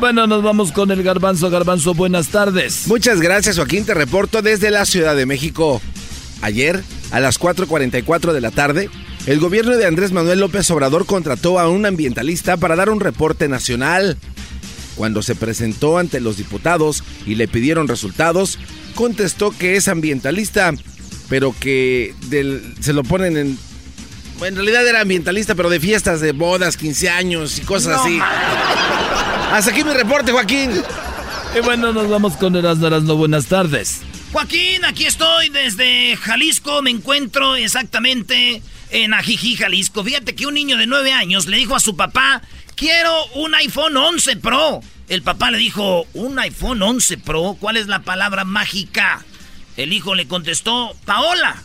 Bueno, nos vamos con el garbanzo. Garbanzo, buenas tardes. Muchas gracias, Joaquín. Te reporto desde la Ciudad de México. Ayer, a las 4.44 de la tarde, el gobierno de Andrés Manuel López Obrador contrató a un ambientalista para dar un reporte nacional. Cuando se presentó ante los diputados y le pidieron resultados, contestó que es ambientalista, pero que se lo ponen en... En realidad era ambientalista, pero de fiestas de bodas, 15 años y cosas así. Hasta aquí mi reporte, Joaquín. Y bueno, nos vamos con Erasmo no Buenas tardes. Joaquín, aquí estoy desde Jalisco. Me encuentro exactamente en Ajijí, Jalisco. Fíjate que un niño de 9 años le dijo a su papá, quiero un iPhone 11 Pro. El papá le dijo, un iPhone 11 Pro, ¿cuál es la palabra mágica? El hijo le contestó, Paola.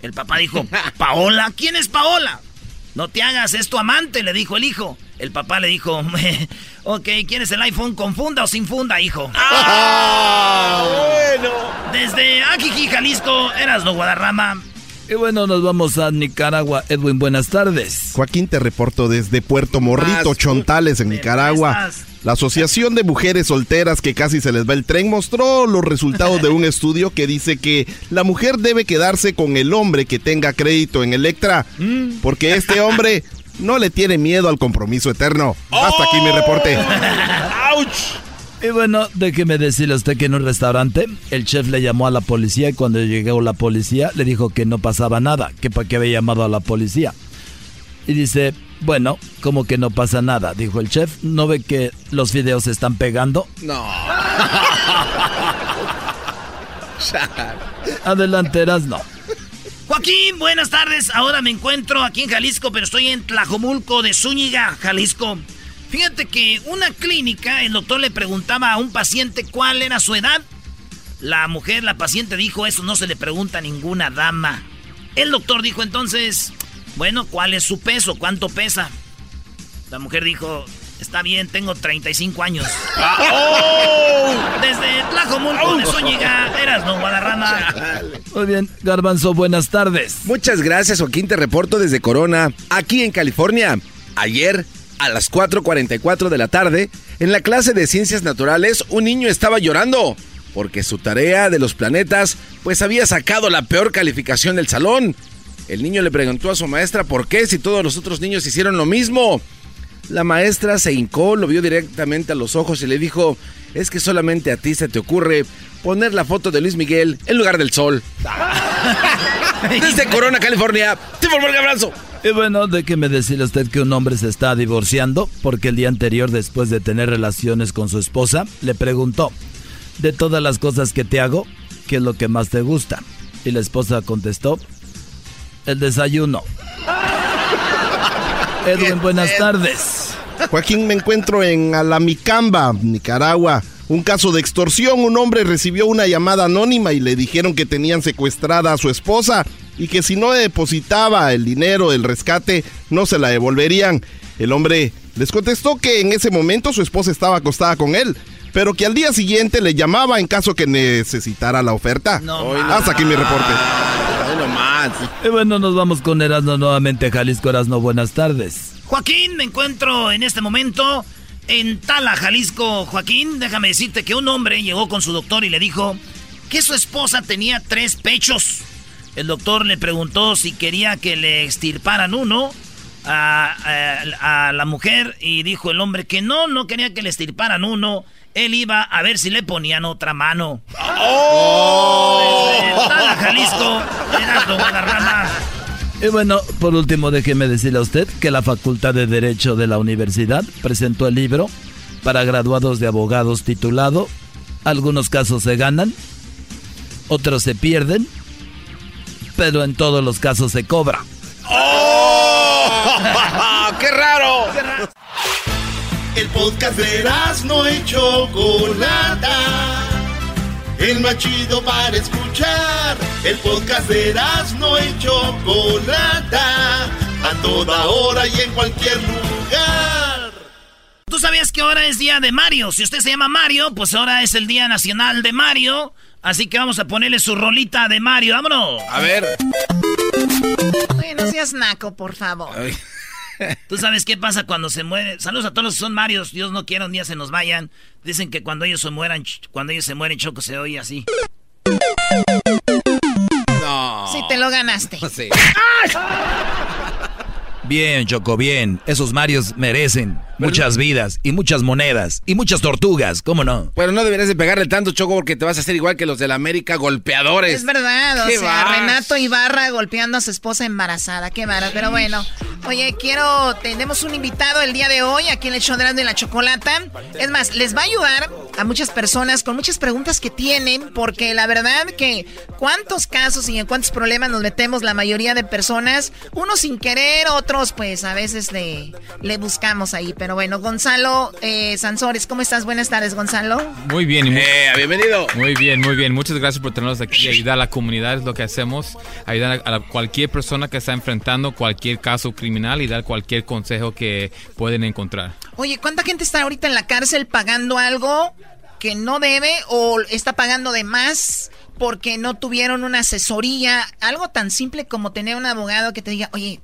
El papá dijo, ¿Paola? ¿Quién es Paola? No te hagas, es tu amante, le dijo el hijo. El papá le dijo, ok, ¿quieres el iPhone con funda o sin funda, hijo? ¡Ah! bueno! Desde Ajijí, Jalisco, eras no Guadarrama. Y bueno, nos vamos a Nicaragua. Edwin, buenas tardes. Joaquín, te reporto desde Puerto Morrito, Chontales, en Nicaragua. La Asociación de Mujeres Solteras que casi se les va el tren mostró los resultados de un estudio que dice que la mujer debe quedarse con el hombre que tenga crédito en Electra, mm. porque este hombre no le tiene miedo al compromiso eterno. Hasta aquí mi reporte. ¡Auch! Y bueno, déjeme decirle a usted que en un restaurante el chef le llamó a la policía y cuando llegó la policía le dijo que no pasaba nada, que para qué había llamado a la policía. Y dice, bueno, como que no pasa nada, dijo el chef, ¿no ve que los videos se están pegando? No. Adelanteras, no. Joaquín, buenas tardes. Ahora me encuentro aquí en Jalisco, pero estoy en Tlajomulco de Zúñiga, Jalisco. Fíjate que una clínica, el doctor le preguntaba a un paciente cuál era su edad. La mujer, la paciente dijo, eso no se le pregunta a ninguna dama. El doctor dijo entonces, bueno, ¿cuál es su peso? ¿Cuánto pesa? La mujer dijo, está bien, tengo 35 años. ¡Oh! Desde Tlajomulco de Zúñiga, eras no Guadarrama. Muy bien, Garbanzo, buenas tardes. Muchas gracias, Joaquín, te reporto desde Corona, aquí en California. Ayer a las 4.44 de la tarde, en la clase de ciencias naturales, un niño estaba llorando porque su tarea de los planetas pues había sacado la peor calificación del salón. El niño le preguntó a su maestra por qué si todos los otros niños hicieron lo mismo. La maestra se hincó, lo vio directamente a los ojos y le dijo, es que solamente a ti se te ocurre poner la foto de Luis Miguel en lugar del sol. Desde Corona, California, te formo el abrazo. Y bueno, déjeme decirle a usted que un hombre se está divorciando porque el día anterior, después de tener relaciones con su esposa, le preguntó, de todas las cosas que te hago, ¿qué es lo que más te gusta? Y la esposa contestó, el desayuno. Edwin, buenas tardes. Joaquín, me encuentro en Alamicamba, Nicaragua. Un caso de extorsión, un hombre recibió una llamada anónima y le dijeron que tenían secuestrada a su esposa y que si no depositaba el dinero del rescate no se la devolverían. El hombre les contestó que en ese momento su esposa estaba acostada con él, pero que al día siguiente le llamaba en caso que necesitara la oferta. No, Hasta aquí mi reporte. más. Y bueno, nos vamos con Erasmo nuevamente. Jalisco Erasmo, buenas tardes. Joaquín, me encuentro en este momento en Tala, Jalisco. Joaquín, déjame decirte que un hombre llegó con su doctor y le dijo que su esposa tenía tres pechos. El doctor le preguntó si quería que le extirparan uno a, la mujer y dijo el hombre que no, no quería que le extirparan uno. Él iba a ver si le ponían otra mano. ¡Oh! Jalisco, Y bueno, por último, déjeme decirle a usted que la Facultad de Derecho de la Universidad presentó el libro para graduados de abogados titulado Algunos casos se ganan, otros se pierden pero en todos los casos se cobra. ¡Oh! ¡Qué raro! El podcast de no hecho Chocolata. El más chido para escuchar. El podcast de no hecho Chocolata. A toda hora y en cualquier lugar. ¿Tú sabías que ahora es día de Mario? Si usted se llama Mario, pues ahora es el Día Nacional de Mario. Así que vamos a ponerle su rolita de Mario. ¡Vámonos! A ver. Oye, no seas naco, por favor. ¿Tú sabes qué pasa cuando se muere? Saludos a todos los que son Marios. Dios no quiera un día se nos vayan. Dicen que cuando ellos se mueran, cuando ellos se mueren, Choco se oye así. No. Sí, te lo ganaste. Sí. Bien, Choco, bien. Esos Marios merecen muchas vidas y muchas monedas y muchas tortugas, ¿cómo no? Pero no deberías de pegarle tanto, Choco, porque te vas a hacer igual que los de la América golpeadores. Es verdad, o sea, Renato Ibarra golpeando a su esposa embarazada, qué vara, pero bueno. Oye, quiero, tenemos un invitado el día de hoy aquí en el show de la Chocolata. Es más, les va a ayudar a muchas personas con muchas preguntas que tienen, porque la verdad que cuántos casos y en cuántos problemas nos metemos la mayoría de personas, unos sin querer, otros pues a veces le, le buscamos ahí. Pero bueno, Gonzalo eh, Sansores, ¿cómo estás? Buenas tardes, Gonzalo. Muy bien. Y eh, bienvenido. Muy bien, muy bien. Muchas gracias por tenernos aquí. Ayudar a la comunidad es lo que hacemos. Ayudar a, cualquier persona que está enfrentando cualquier caso criminal y dar cualquier consejo que pueden encontrar. Oye, ¿cuánta gente está ahorita en la cárcel pagando algo que no debe o está pagando de más porque no tuvieron una asesoría? Algo tan simple como tener un abogado que te diga, oye,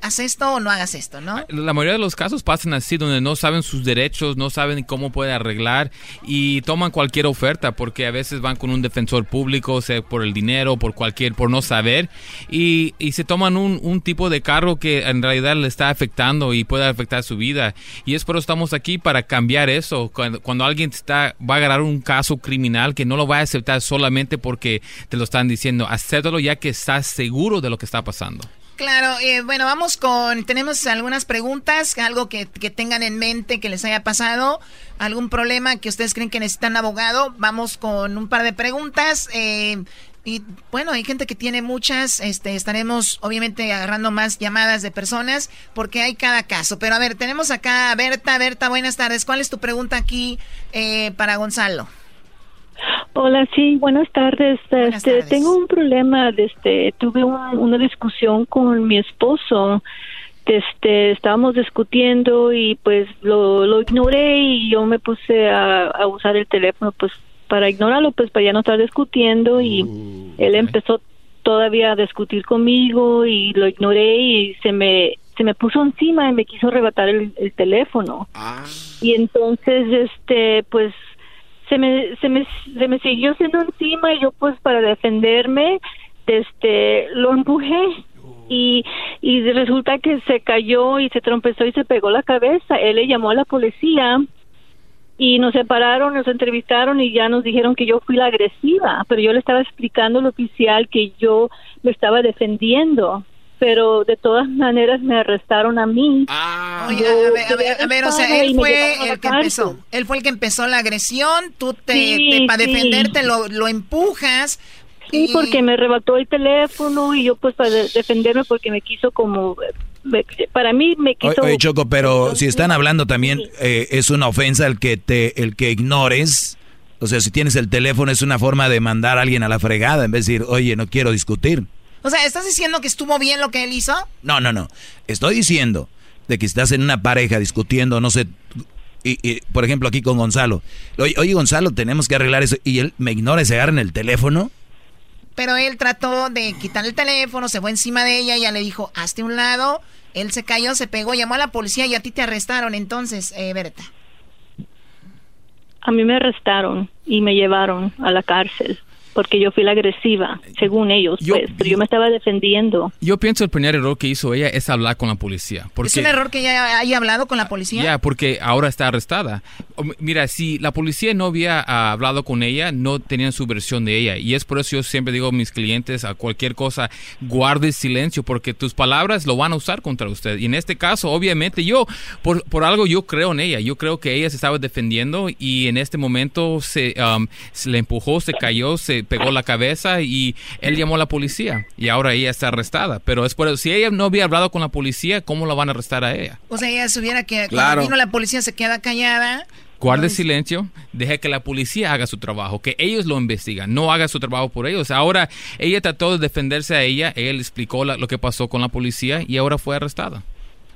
haz esto o no hagas esto, ¿no? La mayoría de los casos pasan así, donde no saben sus derechos, no saben cómo puede arreglar y toman cualquier oferta porque a veces van con un defensor público, sea por el dinero, por cualquier, por no saber y, y se toman un, un, tipo de cargo que en realidad le está afectando y puede afectar su vida y es por eso estamos aquí para cambiar eso. Cuando, cuando alguien está, va a agarrar un caso criminal que no lo va a aceptar solamente porque te lo están diciendo, acéptalo ya que estás seguro de lo que está pasando. Claro, eh, bueno, vamos con, tenemos algunas preguntas, algo que, tengan en mente que les haya pasado, algún problema que ustedes creen que necesitan abogado. Vamos con un par de preguntas. Eh, y bueno, hay gente que tiene muchas, este, estaremos obviamente agarrando más llamadas de personas porque hay cada caso. Pero a ver, tenemos acá a Berta. Berta, buenas tardes. ¿Cuál es tu pregunta aquí eh, para Gonzalo? Hola, sí, buenas tardes. este, Tengo un problema. Este, tuve una discusión con mi esposo. Este, estábamos discutiendo y pues lo, lo ignoré y yo me puse a, usar el teléfono pues para ignorarlo, pues para ya no estar discutiendo y uh, él empezó todavía a discutir conmigo y lo ignoré y se me se me puso encima y me quiso arrebatar el, teléfono. Ah. Y entonces este pues se me, se me, se me siguió siendo encima y yo pues para defenderme, este, lo empujé y, y resulta que se cayó y se trompezó y se pegó la cabeza. Él le llamó a la policía y nos separaron, nos entrevistaron y ya nos dijeron que yo fui la agresiva, pero yo le estaba explicando al oficial que yo me estaba defendiendo pero de todas maneras me arrestaron a mí. Ah. Oye, a ver, a ver, a ver, o sea, él fue el que empezó, él fue el que empezó la agresión, tú te, para defenderte lo, lo empujas. Sí, porque me arrebató el teléfono y yo pues para defenderme porque me quiso como para mí me quiso Oye, Choco, pero si están hablando también eh, es una ofensa el que te el que ignores. O sea, si tienes el teléfono es una forma de mandar a alguien a la fregada en vez de decir, "Oye, no quiero discutir." O sea, ¿estás diciendo que estuvo bien lo que él hizo? No, no, no. Estoy diciendo de que estás en una pareja discutiendo, no sé, y, por ejemplo aquí con Gonzalo. Oye, Gonzalo, tenemos que arreglar eso. Y él me ignora y se agarra en el teléfono. Pero él trató de quitar el teléfono, se fue encima de ella, ella le dijo, hazte un lado. Él se cayó, se pegó, llamó a la policía y a ti te arrestaron entonces, eh, Berta. A mí me arrestaron y me llevaron a la cárcel porque yo fui la agresiva, según ellos, pues, pero yo me estaba defendiendo. Yo pienso el primer error que hizo ella es hablar con la policía. Porque, ¿Es un error que ella haya hablado con la policía? Ya, porque ahora está arrestada. Mira, si la policía no había ah, hablado con ella, no tenían su versión de ella. Y es por eso yo siempre digo a mis clientes, a cualquier cosa, guarde silencio, porque tus palabras lo van a usar contra usted. Y en este caso, obviamente, yo, por, por algo yo creo en ella. Yo creo que ella se estaba defendiendo y en este momento se, um, se le empujó, se cayó, se pegó la cabeza y él llamó a la policía y ahora ella está arrestada. Pero es por eso, si ella no había hablado con la policía, ¿cómo la van a arrestar a ella? O sea, ella se hubiera que claro. cuando vino la policía se queda callada. Guarde silencio, deje que la policía haga su trabajo, que ellos lo investigan, no haga su trabajo por ellos. Ahora ella trató de defenderse a ella, él explicó lo que pasó con la policía y ahora fue arrestada.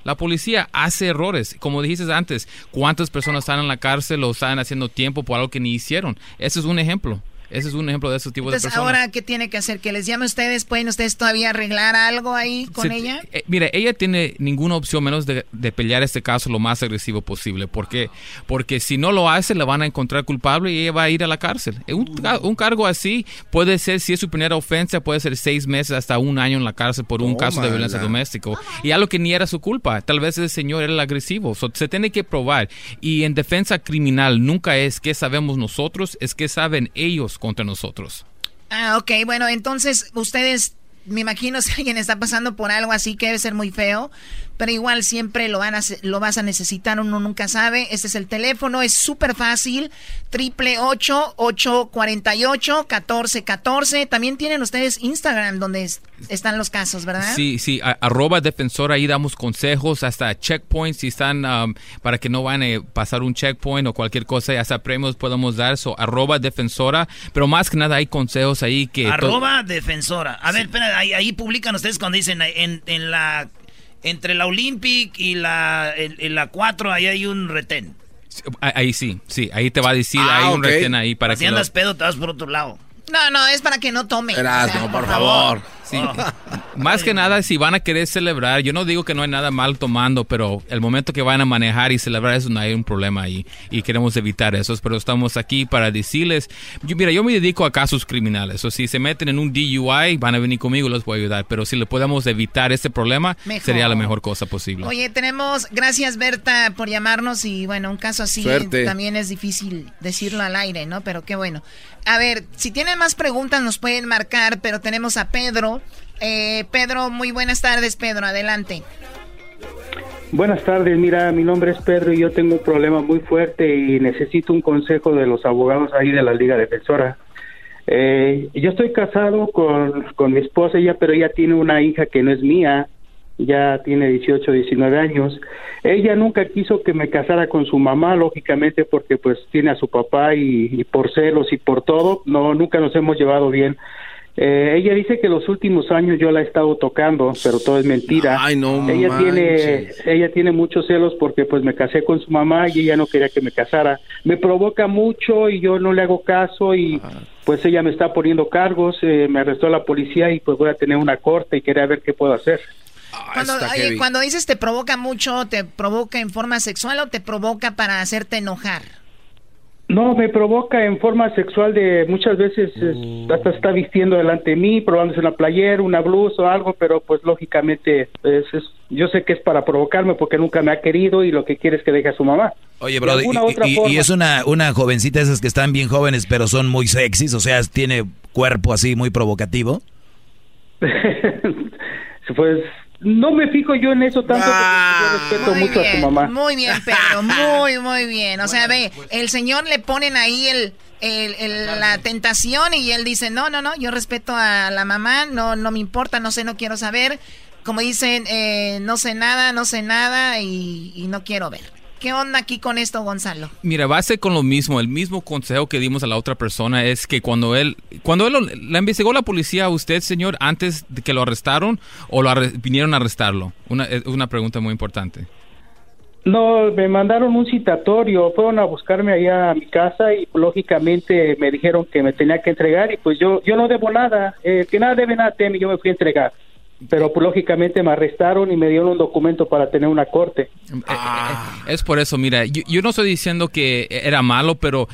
La policía hace errores. Como dijiste antes, ¿cuántas personas están en la cárcel o están haciendo tiempo por algo que ni hicieron? Ese es un ejemplo. Ese es un ejemplo de ese tipo de personas. ahora, ¿qué tiene que hacer? ¿Que les llame a ustedes? ¿Pueden ustedes todavía arreglar algo ahí con ella? Eh, mire, ella tiene ninguna opción menos de, pelear este caso lo más agresivo posible. ¿Por qué? Porque si no lo hace, le van a encontrar culpable y ella va a ir a la cárcel. Eh, un, cargo así puede ser, si es su primera ofensa, puede ser seis meses hasta un año en la cárcel por un caso de violencia doméstica. Y algo que ni era su culpa. Tal vez ese señor era el agresivo. se tiene que probar. Y en defensa criminal nunca es que sabemos nosotros, es que saben ellos contra nosotros. Ah, ok, bueno, entonces ustedes, me imagino si alguien está pasando por algo así que debe ser muy feo, pero igual siempre lo, van a, lo vas a necesitar, uno nunca sabe. Este es el teléfono, es súper fácil, triple ocho ocho cuarenta y ocho catorce catorce. También tienen ustedes Instagram donde están los casos, ¿verdad? Sí, sí, arroba defensora, ahí damos consejos, hasta checkpoints, si están, um, para que no van a pasar un checkpoint o cualquier cosa, hasta premios podemos dar, so arroba defensora, pero más que nada hay consejos ahí que... Arroba defensora. A ver, espera, ahí, publican ustedes cuando dicen en, en la... Entre la Olympic y la, en, la 4 ahí hay un retén. Ahí sí, sí, ahí te va a decir, ah, hay un retén ahí para que... Si andas pedo, te vas por otro lado. No, no, es para que no tome. por, favor. Más que nada, si van a querer celebrar, yo no digo que no hay nada mal tomando, pero el momento que van a manejar y celebrar eso no hay un problema ahí y queremos evitar eso. Pero estamos aquí para decirles, yo, mira, yo me dedico a casos criminales, o si se meten en un DUI, van a venir conmigo, los voy a ayudar. Pero si le podemos evitar este problema, sería la mejor cosa posible. Oye, tenemos, gracias Berta por llamarnos y bueno, un caso así también es difícil decirlo al aire, ¿no? Pero qué bueno. A ver, si tienen más preguntas nos pueden marcar, pero tenemos a Pedro. Eh, Pedro, muy buenas tardes, Pedro, adelante. Buenas tardes, mira, mi nombre es Pedro y yo tengo un problema muy fuerte y necesito un consejo de los abogados ahí de la Liga Defensora. Eh, yo estoy casado con, con mi esposa, ella, pero ella tiene una hija que no es mía ya tiene 18, 19 años. Ella nunca quiso que me casara con su mamá, lógicamente, porque pues tiene a su papá y, por celos y por todo, no, nunca nos hemos llevado bien. Eh, ella dice que los últimos años yo la he estado tocando, pero todo es mentira. Ay, no ella tiene, ella tiene muchos celos porque pues me casé con su mamá y ella no quería que me casara. Me provoca mucho y yo no le hago caso y pues ella me está poniendo cargos, eh, me arrestó la policía y pues voy a tener una corte y quería ver qué puedo hacer. Cuando, cuando dices te provoca mucho, ¿te provoca en forma sexual o te provoca para hacerte enojar? No, me provoca en forma sexual de muchas veces hasta está vistiendo delante de mí, probándose una playera, una blusa o algo, pero pues lógicamente es, yo sé que es para provocarme porque nunca me ha querido y lo que quiere es que deje a su mamá. Oye, bro, y, es una, una jovencita esas que están bien jóvenes pero son muy sexys, o sea, tiene cuerpo así muy provocativo. pues no me fijo yo en eso tanto porque yo ah, respeto mucho a tu mamá. Muy bien, Pedro, muy, muy bien. O sea, ve, el señor le ponen ahí el, el, la tentación y él dice, no, no, no, yo respeto a la mamá, no, no me importa, no sé, no quiero saber. Como dicen, eh, no sé nada, no sé nada y, y no quiero ver. ¿Qué onda aquí con esto, Gonzalo? Mira, va a ser con lo mismo. El mismo consejo que dimos a la otra persona es que cuando él, cuando él la investigó la policía a usted, señor, antes de que lo arrestaron o lo vinieron a arrestarlo. Una, es una pregunta muy importante. No, me mandaron un citatorio, fueron a buscarme allá a mi casa y lógicamente me dijeron que me tenía que entregar y pues yo yo no debo nada, eh, que nada debe nada y yo me fui a entregar pero pues, lógicamente me arrestaron y me dieron un documento para tener una corte. Eh, eh, eh, es por eso, mira, yo, no estoy diciendo que era malo, pero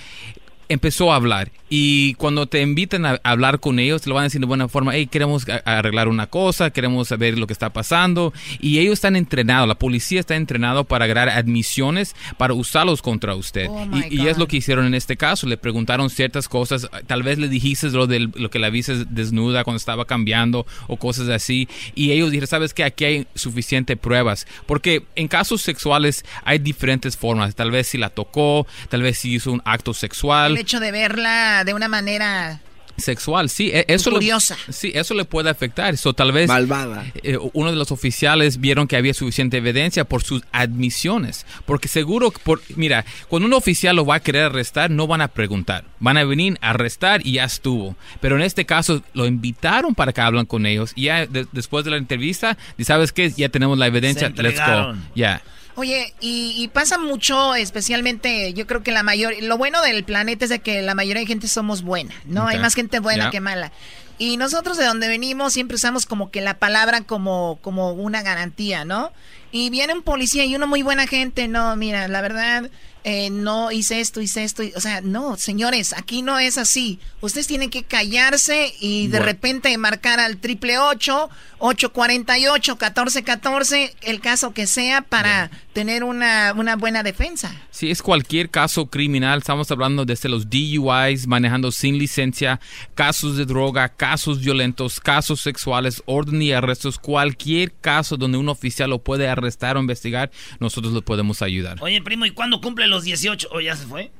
empezó a hablar. Y cuando te invitan a hablar con ellos, te lo van a decir de buena forma, hey, queremos arreglar una cosa, queremos saber lo que está pasando. Y ellos están entrenados, la policía está entrenado para agarrar admisiones, para usarlos contra usted. Oh y, es lo que hicieron en este caso. Le preguntaron ciertas cosas, tal vez le dijiste lo de lo que la viste desnuda cuando estaba cambiando o cosas así. Y ellos dijeron, sabes que aquí hay suficientes pruebas. Porque en casos sexuales hay diferentes formas. Tal vez si la tocó, tal vez si hizo un acto sexual el hecho de verla de una manera sexual, sí, e, eso curiosa. sí, eso le puede afectar. Eso tal vez malvada. Eh, uno de los oficiales vieron que había suficiente evidencia por sus admisiones, porque seguro por mira, cuando un oficial lo va a querer arrestar, no van a preguntar, van a venir a arrestar y ya estuvo. Pero en este caso lo invitaron para que hablen con ellos y ya después de la entrevista, y sabes qué, ya tenemos la evidencia, let's go, ya. Oye, y, pasa mucho, especialmente, yo creo que la mayor, lo bueno del planeta es de que la mayoría de gente somos buena, ¿no? Hay más gente buena que mala. Y nosotros de donde venimos siempre usamos como que la palabra como, como una garantía, ¿no? Y viene un policía y uno muy buena gente, no, mira, la verdad, eh, no hice esto, hice esto. O sea, no, señores, aquí no es así. Ustedes tienen que callarse y de repente marcar al triple ocho, 848, 1414, el caso que sea para tener una, una buena defensa. Si es cualquier caso criminal, estamos hablando desde los DUIs, manejando sin licencia, casos de droga, casos violentos, casos sexuales, orden y arrestos, cualquier caso donde un oficial lo puede arrestar o investigar, nosotros lo podemos ayudar. Oye, primo, ¿y cuándo cumple los 18? ¿O ya se fue?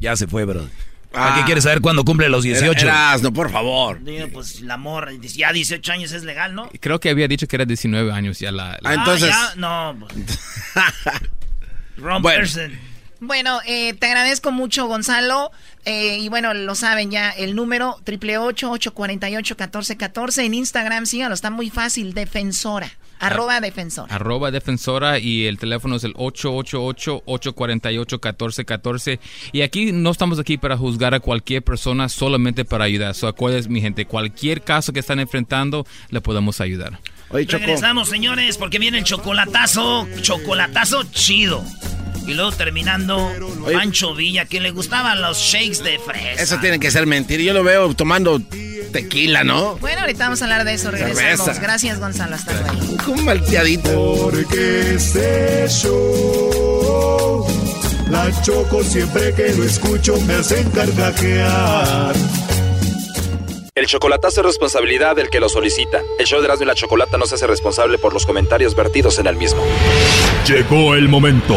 Ya se fue, bro. ¿Para qué quieres saber cuándo cumple los 18? no, por favor. Digo, pues la morra, ya 18 años es legal, ¿no? Creo que había dicho que era 19 años ya la... Ah, entonces... ya, no. Pues. Wrong person. Bueno, eh, te agradezco mucho, Gonzalo. Eh, y bueno, lo saben ya, el número 888-848-1414 en Instagram, síganlo, está muy fácil, defensora. Arroba defensora. Arroba defensora y el teléfono es el 888-848-1414. Y aquí no estamos aquí para juzgar a cualquier persona, solamente para ayudar. So, acuérdense, mi gente, cualquier caso que están enfrentando, le podemos ayudar. Oye, Regresamos, señores, porque viene el chocolatazo, chocolatazo chido. Y luego terminando, Pancho Villa, que le gustaban los shakes de fresa. Eso tiene que ser mentira. Yo lo veo tomando tequila, ¿no? Bueno, ahorita vamos a hablar de eso. Regresamos. Gracias, Gonzalo. Hasta luego. Un malteadito. Porque este show, la choco siempre que lo escucho me hacen carcajear. El chocolatazo es responsabilidad del que lo solicita. El show de Erasmo y la Chocolata no se hace responsable por los comentarios vertidos en el mismo. Llegó el momento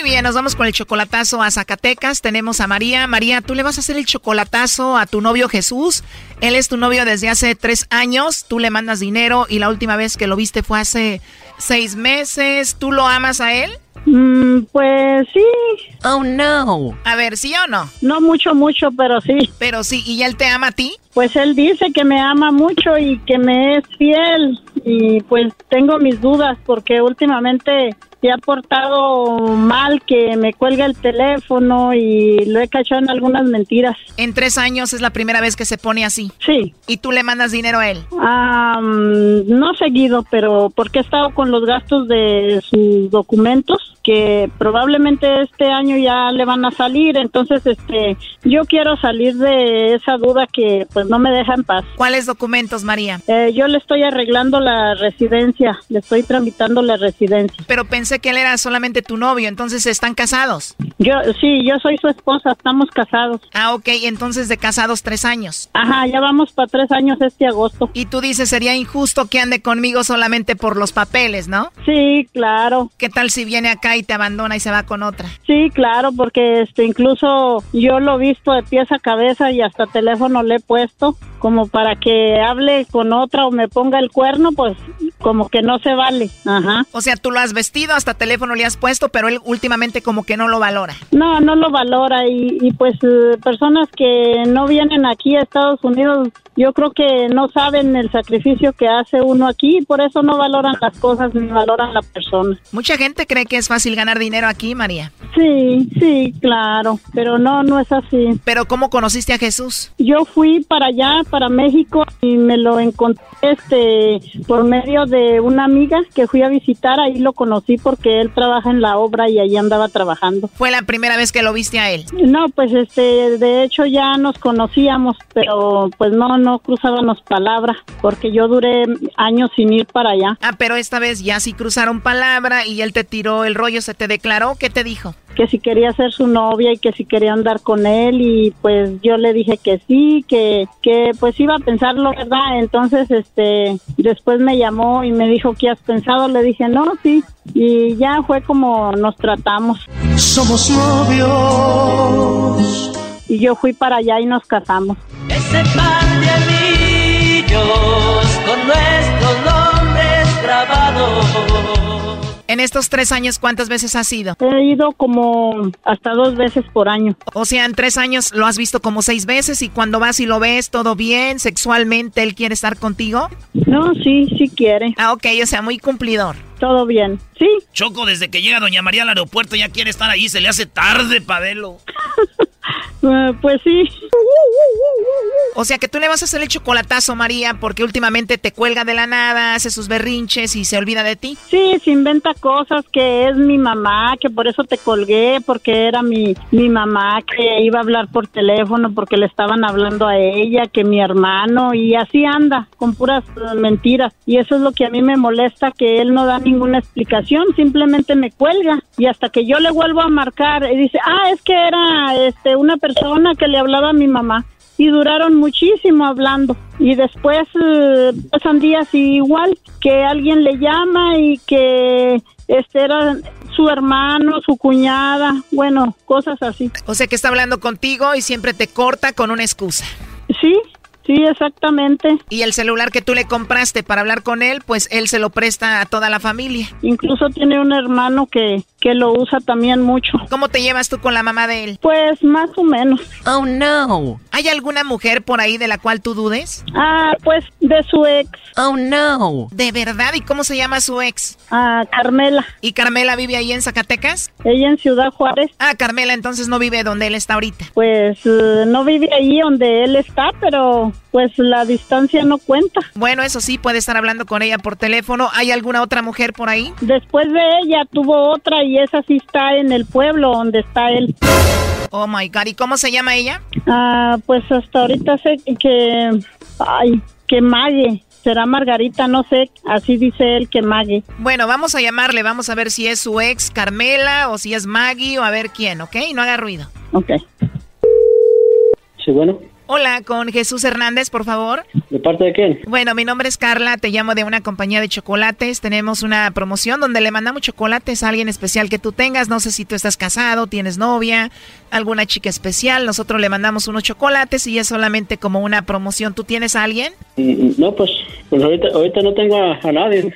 Muy bien, nos vamos con el chocolatazo a Zacatecas. Tenemos a María. María, tú le vas a hacer el chocolatazo a tu novio Jesús. Él es tu novio desde hace tres años. Tú le mandas dinero y la última vez que lo viste fue hace seis meses. ¿Tú lo amas a él? Mm, pues sí. Oh, no. A ver, ¿sí o no? No mucho, mucho, pero sí. Pero sí, ¿y él te ama a ti? Pues él dice que me ama mucho y que me es fiel. Y pues tengo mis dudas porque últimamente se ha portado mal, que me cuelga el teléfono y lo he cachado en algunas mentiras. En tres años es la primera vez que se pone así. Sí. ¿Y tú le mandas dinero a él? Ah, no seguido, pero porque he estado con los gastos de sus documentos que probablemente este año ya le van a salir, entonces este yo quiero salir de esa duda que pues no me deja en paz. ¿Cuáles documentos, María? Eh, yo le estoy arreglando la residencia, le estoy tramitando la residencia. Pero pensé que él era solamente tu novio, entonces están casados. Yo sí, yo soy su esposa, estamos casados. Ah, ok, entonces de casados tres años. Ajá, ya vamos para tres años este agosto. Y tú dices sería injusto que ande conmigo solamente por los papeles, ¿no? Sí, claro. ¿Qué tal si viene acá y te abandona y se va con otra. Sí, claro, porque este incluso yo lo he visto de pies a cabeza y hasta teléfono le he puesto como para que hable con otra o me ponga el cuerno, pues como que no se vale. Ajá. O sea, tú lo has vestido, hasta teléfono le has puesto, pero él últimamente como que no lo valora. No, no lo valora y, y pues eh, personas que no vienen aquí a Estados Unidos, yo creo que no saben el sacrificio que hace uno aquí y por eso no valoran las cosas ni valoran la persona. Mucha gente cree que es fácil ganar dinero aquí, María. Sí, sí, claro, pero no, no es así. ¿Pero cómo conociste a Jesús? Yo fui para allá, para México, y me lo encontré este, por medio de una amiga que fui a visitar, ahí lo conocí porque él trabaja en la obra y ahí andaba trabajando. ¿Fue la primera vez que lo viste a él? No, pues este, de hecho ya nos conocíamos, pero pues no, no cruzábamos palabra, porque yo duré años sin ir para allá. Ah, pero esta vez ya sí cruzaron palabra y él te tiró el rollo, se te declaró, ¿qué te dijo? Que si quería ser su novia y que si quería andar con él y pues yo le dije que sí, que, que pues iba a pensarlo, ¿verdad? Entonces, este, después me llamó y me dijo, ¿qué has pensado? Le dije, no, sí. Y ya fue como nos tratamos. Somos novios. Y yo fui para allá y nos casamos. Ese par de anillos con nuestros nombres grabados. En estos tres años, ¿cuántas veces has ido? He ido como hasta dos veces por año. O sea, en tres años lo has visto como seis veces y cuando vas y lo ves todo bien, sexualmente, él quiere estar contigo. No, sí, sí quiere. Ah, ok, o sea, muy cumplidor. Todo bien, sí. Choco, desde que llega Doña María al aeropuerto ya quiere estar ahí, se le hace tarde, Pabelo. Eh, pues sí. O sea que tú le vas a hacer el chocolatazo, María, porque últimamente te cuelga de la nada, hace sus berrinches y se olvida de ti. Sí, se inventa cosas que es mi mamá, que por eso te colgué, porque era mi, mi mamá que iba a hablar por teléfono porque le estaban hablando a ella, que mi hermano, y así anda, con puras eh, mentiras. Y eso es lo que a mí me molesta, que él no da ninguna explicación, simplemente me cuelga. Y hasta que yo le vuelvo a marcar, y dice, ah, es que era este una persona que le hablaba a mi mamá y duraron muchísimo hablando y después eh, pasan días igual que alguien le llama y que este era su hermano, su cuñada, bueno, cosas así. O sea que está hablando contigo y siempre te corta con una excusa. Sí, Sí, exactamente. Y el celular que tú le compraste para hablar con él, pues él se lo presta a toda la familia. Incluso tiene un hermano que, que lo usa también mucho. ¿Cómo te llevas tú con la mamá de él? Pues más o menos. Oh, no. ¿Hay alguna mujer por ahí de la cual tú dudes? Ah, pues de su ex. Oh, no. ¿De verdad? ¿Y cómo se llama su ex? Ah, Carmela. ¿Y Carmela vive ahí en Zacatecas? Ella en Ciudad Juárez. Ah, Carmela entonces no vive donde él está ahorita. Pues eh, no vive ahí donde él está, pero pues la distancia no cuenta. Bueno, eso sí, puede estar hablando con ella por teléfono. ¿Hay alguna otra mujer por ahí? Después de ella tuvo otra y esa sí está en el pueblo donde está él. Oh my God, ¿y cómo se llama ella? Ah, pues hasta ahorita sé que. Ay, que Mague. Será Margarita, no sé, así dice él que Maggie. Bueno, vamos a llamarle, vamos a ver si es su ex Carmela o si es Maggie o a ver quién, ¿ok? No haga ruido. Ok. Sí, bueno. Hola, con Jesús Hernández, por favor. ¿De parte de quién? Bueno, mi nombre es Carla, te llamo de una compañía de chocolates. Tenemos una promoción donde le mandamos chocolates a alguien especial que tú tengas. No sé si tú estás casado, tienes novia, alguna chica especial. Nosotros le mandamos unos chocolates y es solamente como una promoción. ¿Tú tienes a alguien? Mm, No, pues, pues ahorita, ahorita no tengo a, a nadie.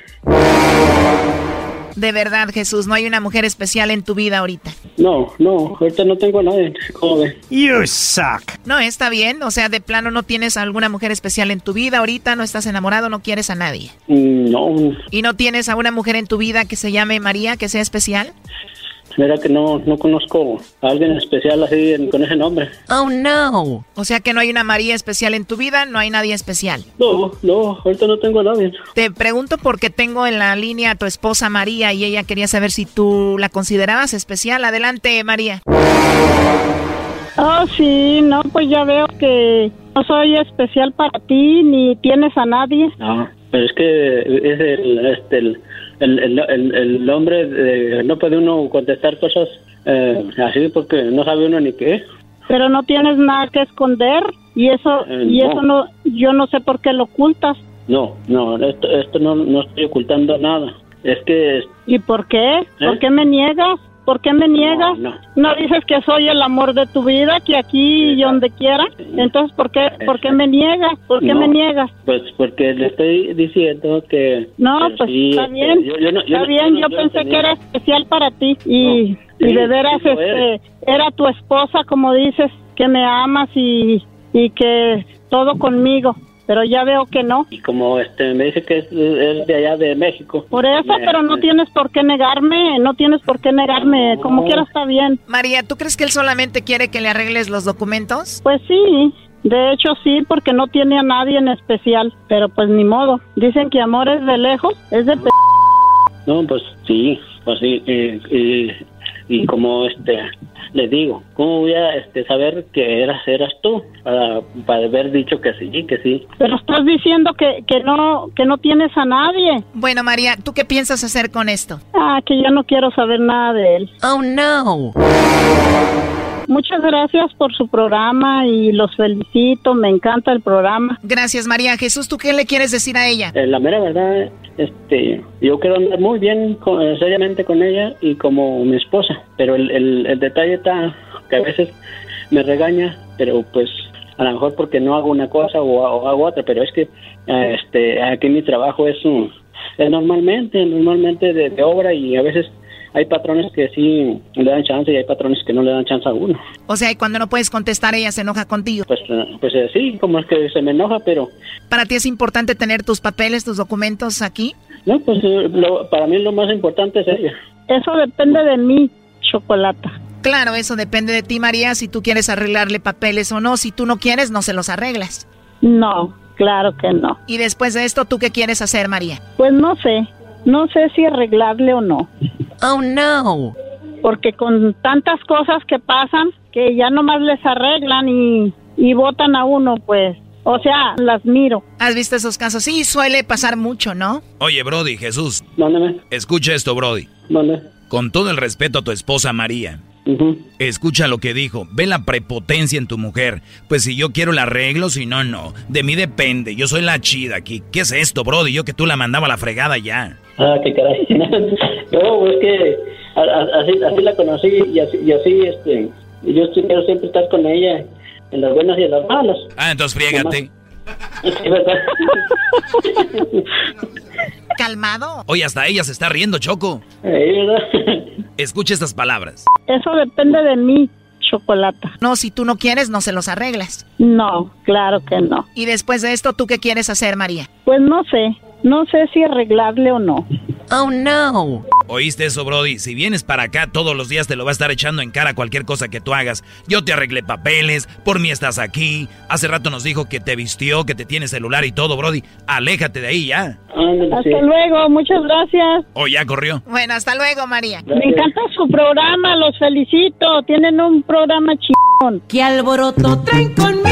De verdad, Jesús, no hay una mujer especial en tu vida ahorita. No, no, ahorita no tengo a nadie. ¿Cómo ve? You suck. No, está bien. O sea, de plano no tienes alguna mujer especial en tu vida ahorita, no estás enamorado, no quieres a nadie. Mm, No, ¿Y no tienes a una mujer en tu vida que se llame María, que sea especial? Mira que no, no conozco a alguien especial así en- con ese nombre. Oh, no. O sea que no hay una María especial en tu vida, no hay nadie especial. No, no, ahorita no tengo a nadie. Te pregunto porque tengo en la línea a tu esposa María y ella quería saber si tú la considerabas especial. Adelante, María. Oh, sí, no, pues ya veo que no soy especial para ti ni tienes a nadie. No, pero es que es el, este, el, el, el, el- el hombre, de- no puede uno contestar cosas eh, así porque no sabe uno ni qué. Pero no tienes nada que esconder y eso Eh, y no. eso no yo no sé por qué lo ocultas. No, no, esto, esto no, no estoy ocultando nada. Es que ¿Y por qué? ¿Por ¿Eh? qué me niegas? ¿Por qué me niegas? no. ¿No dices que soy el amor de tu vida, que aquí y donde quiera? Entonces, ¿por qué, ¿por qué me niegas? ¿Por qué No. me niegas? Pues porque le estoy diciendo que... No, que pues sí, está bien, yo- yo está bien, yo pensé tenía- que era especial para ti y, sí, y de veras sí este, es. era tu esposa, como dices, que me amas y, y que todo conmigo, pero ya veo que no. Y como este me dice que es, es de allá de México. Por eso, Me- pero no tienes por qué negarme, no tienes por qué negarme, como quiera está bien. María, ¿tú crees que él solamente quiere que le arregles los documentos? Pues sí, de hecho sí, porque no tiene a nadie en especial, pero pues ni modo. Dicen que amor es de lejos, es de... p- No, pues sí, pues sí. Y, y, y como este le digo, ¿cómo voy a este, saber que eras eras tú para, para haber dicho que sí, que sí? Pero estás diciendo que, que no que no tienes a nadie. Bueno, María, ¿tú qué piensas hacer con esto? Ah, que yo no quiero saber nada de él. Oh, no. Muchas gracias por su programa y los felicito, me encanta el programa. Gracias, María. Jesús, ¿tú qué le quieres decir a ella? Eh, la mera verdad, este, yo quiero andar muy bien, con- eh, seriamente con ella y como mi esposa, pero el, el, el detalle está que a veces me regaña, pero pues a lo mejor porque no hago una cosa o, o hago otra, pero es que eh, este, aquí mi trabajo es un Eh, normalmente, normalmente de, de obra y a veces hay patrones que sí le dan chance y hay patrones que no le dan chance a uno. O sea, y cuando no puedes contestar, ella se enoja contigo. Pues, eh, pues eh, sí, como es que se me enoja, pero... ¿Para ti es importante tener tus papeles, tus documentos aquí? No, pues eh, lo- para mí lo más importante es ella. Eso depende de mí, Chocolata. Claro, eso depende de ti, María, si tú quieres arreglarle papeles o no. Si tú no quieres, no se los arreglas. No, claro que no. Y después de esto, ¿tú qué quieres hacer, María? Pues no sé, no sé si arreglarle o no. Oh, no. Porque con tantas cosas que pasan, que ya nomás les arreglan y, y votan a uno, pues, o sea, las miro. ¿Has visto esos casos? Sí, suele pasar mucho, ¿no? Oye, Brody, Jesús. Mándame. Escucha esto, Brody. ¿Dónde? Con todo el respeto a tu esposa María. Escucha lo que dijo. Ve la prepotencia en tu mujer. Pues si yo quiero la arreglo, si no, no. De mí depende. Yo soy la chida aquí. ¿Qué es esto, Brody? Yo que tú la mandaba a la fregada ya. Ah, qué caray. no, es que así, así la conocí y así, y así este, yo quiero siempre estar con ella en las buenas y en las malas. Ah, entonces friégate. Sí, ¿verdad? Calmado. Oye, hasta ella se está riendo, Choco. Escucha estas palabras. Eso depende de mí, Chocolata. No, si tú no quieres, no se los arreglas. No, claro que no. Y después de esto, ¿tú qué quieres hacer, María? Pues no sé, no sé si arreglarle o no. Oh, no. ¿Oíste eso, Brody? Si vienes para acá todos los días te lo va a estar echando en cara cualquier cosa que tú hagas. Yo te arreglé papeles, por mí estás aquí. Hace rato nos dijo que te vistió, que te tiene celular y todo, Brody. Aléjate de ahí ya. Hasta luego, muchas gracias. O ya corrió. Bueno, hasta luego, María. Me encanta su programa, los felicito. Tienen un programa chingón. ¿Qué alboroto traen conmigo?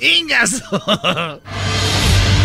¡Ingas!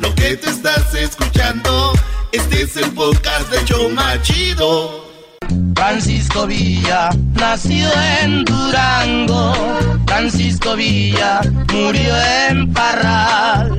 Lo que te estás escuchando, este es el podcast de Choma Chido. Francisco Villa nació en Durango. Francisco Villa murió en Parral.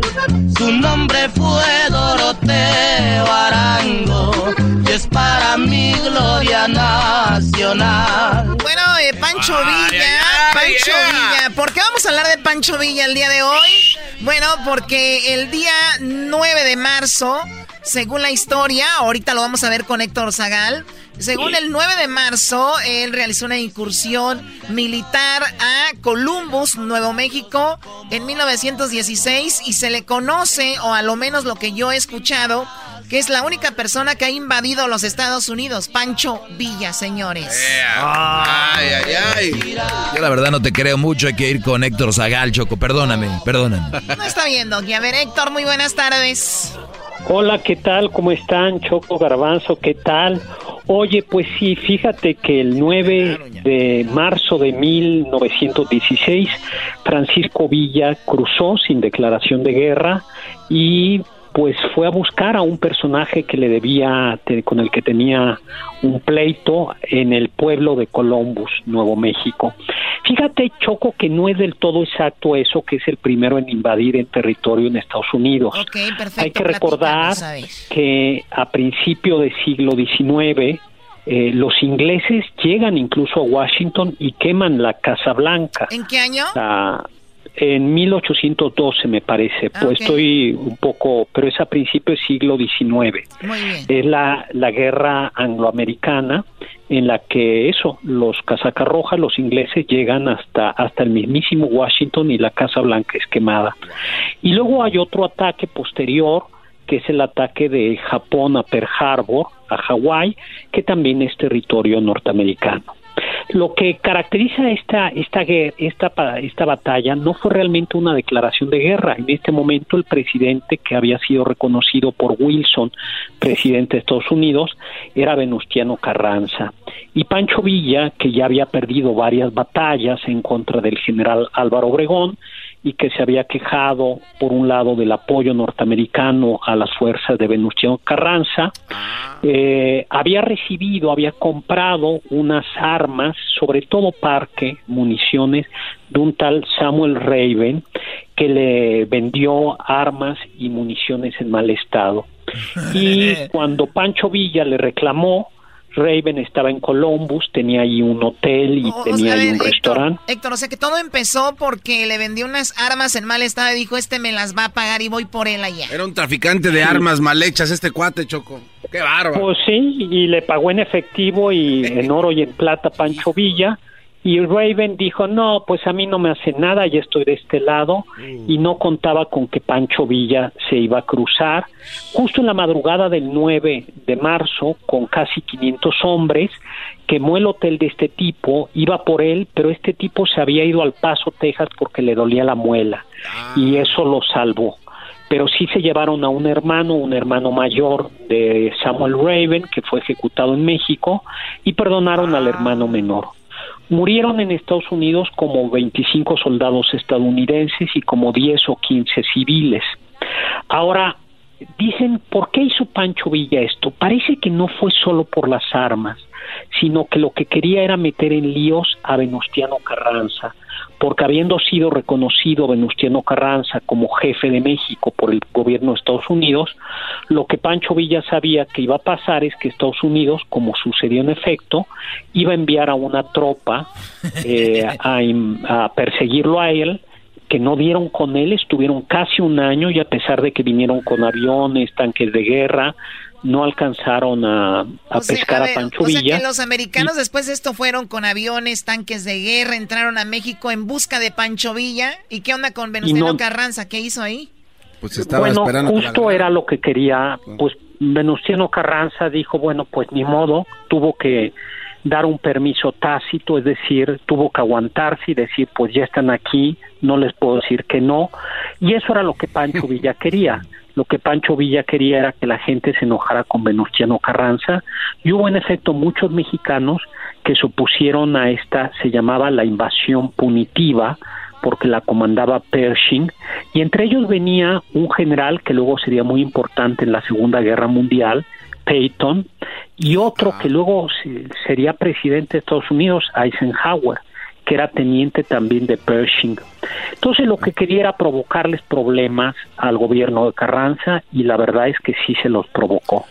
Su nombre fue Doroteo Arango. Y es para mi gloria nacional. Bueno, Pancho Villa, Pancho Villa. ¿Por qué vamos a hablar de Pancho Villa el día de hoy? Bueno, porque el día 9 de marzo, según la historia, ahorita lo vamos a ver con Héctor Zagal. Según el 9 de marzo, él realizó una incursión militar a Columbus, Nuevo México, en 1916 y se le conoce, o a lo menos lo que yo he escuchado, que es la única persona que ha invadido los Estados Unidos, Pancho Villa, señores. Ay, ay, ay. Yo la verdad no te creo mucho. Hay que ir con Héctor Zagal, Choco. Perdóname, perdóname. No está viendo. A ver, Héctor, muy buenas tardes. Hola, ¿qué tal? ¿Cómo están? Choco Garbanzo, ¿qué tal? Oye, pues sí, fíjate que el 9 de marzo de 1916, Francisco Villa cruzó sin declaración de guerra y pues fue a buscar a un personaje que le debía, con el que tenía un pleito en el pueblo de Columbus, Nuevo México. Fíjate, Choco, que no es del todo exacto eso, que es el primero en invadir en territorio en Estados Unidos. Perfecto. Hay que recordar que a principio del siglo XIX eh, los ingleses llegan incluso a Washington y queman la Casa Blanca. ¿En qué año? La- en 1812 me parece, Ah, pues estoy un poco, pero es a principios del siglo XIX. Muy bien. Es la, la guerra angloamericana en la que eso, los casacas rojas, los ingleses llegan hasta, hasta el mismísimo Washington y la Casa Blanca es quemada. Y luego hay otro ataque posterior, que es el ataque de Japón a Pearl Harbor, a Hawái, que también es territorio norteamericano. Lo que caracteriza esta, esta, esta, esta batalla no fue realmente una declaración de guerra. En este momento el presidente que había sido reconocido por Wilson, presidente de Estados Unidos, era Venustiano Carranza. Y Pancho Villa, que ya había perdido varias batallas en contra del general Álvaro Obregón, y que se había quejado, por un lado, del apoyo norteamericano a las fuerzas de Venustiano Carranza. Eh, había recibido, había comprado unas armas, sobre todo parque, municiones, de un tal Samuel Raven, que le vendió armas y municiones en mal estado. Y cuando Pancho Villa le reclamó, Raven estaba en Columbus, tenía ahí un hotel y O- o tenía sea, ahí un Héctor, restaurante. Héctor, o sea que todo empezó porque le vendió unas armas en mal estado y dijo, este me las va a pagar y voy por él allá. Era un traficante de armas mal hechas este cuate, Choco. Qué bárbaro. Pues sí, y le pagó en efectivo y en oro y en plata Pancho Villa. Y Raven dijo, no, pues a mí no me hace nada, ya estoy de este lado. Y no contaba con que Pancho Villa se iba a cruzar. Justo en la madrugada del 9 de marzo, con casi 500 hombres, quemó el hotel de este tipo, iba por él, pero este tipo se había ido al Paso, Texas, porque le dolía la muela. Y eso lo salvó pero sí se llevaron a un hermano, un hermano mayor de Samuel Raven, que fue ejecutado en México, y perdonaron al hermano menor. Murieron en Estados Unidos como 25 soldados estadounidenses y como 10 o 15 civiles. Ahora, dicen, ¿por qué hizo Pancho Villa esto? Parece que no fue solo por las armas, sino que lo que quería era meter en líos a Venustiano Carranza, porque habiendo sido reconocido Venustiano Carranza como jefe de México por el gobierno de Estados Unidos, lo que Pancho Villa sabía que iba a pasar es que Estados Unidos, como sucedió en efecto, iba a enviar a una tropa eh, a, a perseguirlo a él, que no dieron con él, estuvieron casi un año y a pesar de que vinieron con aviones, tanques de guerra, no alcanzaron a, a O sea, pescar a a, ver, Pancho o sea Villa. que los americanos después de esto fueron con aviones, tanques de guerra, entraron a México en busca de Pancho Villa. ¿Y qué onda con Venustiano no- Carranza? ¿Qué hizo ahí? Pues estaba bueno, esperando. que la justo era lo que quería, pues Venustiano Carranza dijo, bueno, pues ni modo, tuvo que dar un permiso tácito, es decir, tuvo que aguantarse y decir, pues ya están aquí, no les puedo decir que no, y eso era lo que Pancho Villa quería. Lo que Pancho Villa quería era que la gente se enojara con Venustiano Carranza y hubo en efecto muchos mexicanos que se opusieron a esta, se llamaba la invasión punitiva, porque la comandaba Pershing, y entre ellos venía un general que luego sería muy importante en la Segunda Guerra Mundial, Peyton, y otro que luego se- sería presidente de Estados Unidos, Eisenhower, que era teniente también de Pershing. Entonces lo que quería era provocarles problemas al gobierno de Carranza y la verdad es que sí se los provocó.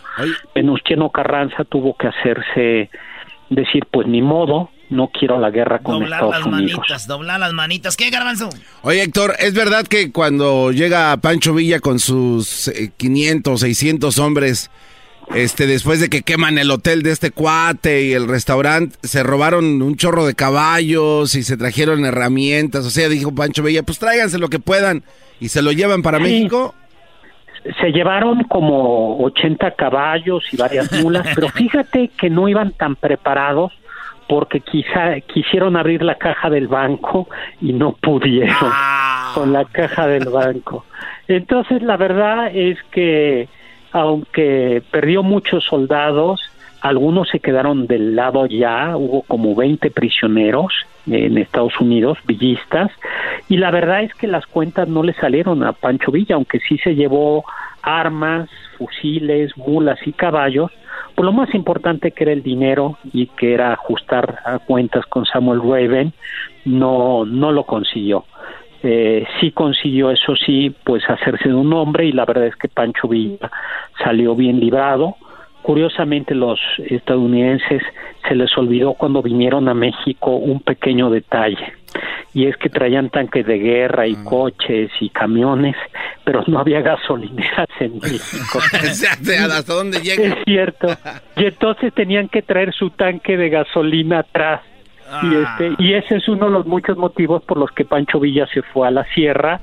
Venustiano Carranza tuvo que hacerse decir, pues ni modo, no quiero la guerra con Doblar Estados las Unidos. manitas, doblar las manitas. ¿Qué, Garbanzo? Oye, Héctor, ¿es verdad que cuando llega Pancho Villa con sus eh, 500, 600 hombres, este, después de que queman el hotel de este cuate y el restaurante, se robaron un chorro de caballos y se trajeron herramientas? O sea, dijo Pancho Villa, pues tráiganse lo que puedan y se lo llevan para Sí. México. se llevaron como 80 caballos y varias mulas, pero fíjate que no iban tan preparados porque quizá quisieron abrir la caja del banco y no pudieron con la caja del banco. Entonces la verdad es que aunque perdió muchos soldados, algunos se quedaron del lado ya, hubo como 20 prisioneros en Estados Unidos, villistas, y la verdad es que las cuentas no le salieron a Pancho Villa, aunque sí se llevó armas, fusiles, mulas y caballos, pues lo más importante que era el dinero y que era ajustar a cuentas con Samuel Raven, no, no lo consiguió. Eh, sí consiguió, eso sí, pues hacerse de un hombre y la verdad es que Pancho Villa salió bien librado. Curiosamente los estadounidenses se les olvidó cuando vinieron a México un pequeño detalle y es que traían tanques de guerra y coches y camiones, pero no había gasolineras en México. ¿Hasta dónde llega? Es cierto. Y entonces tenían que traer su tanque de gasolina atrás. Y este y ese es uno de los muchos motivos por los que Pancho Villa se fue a la sierra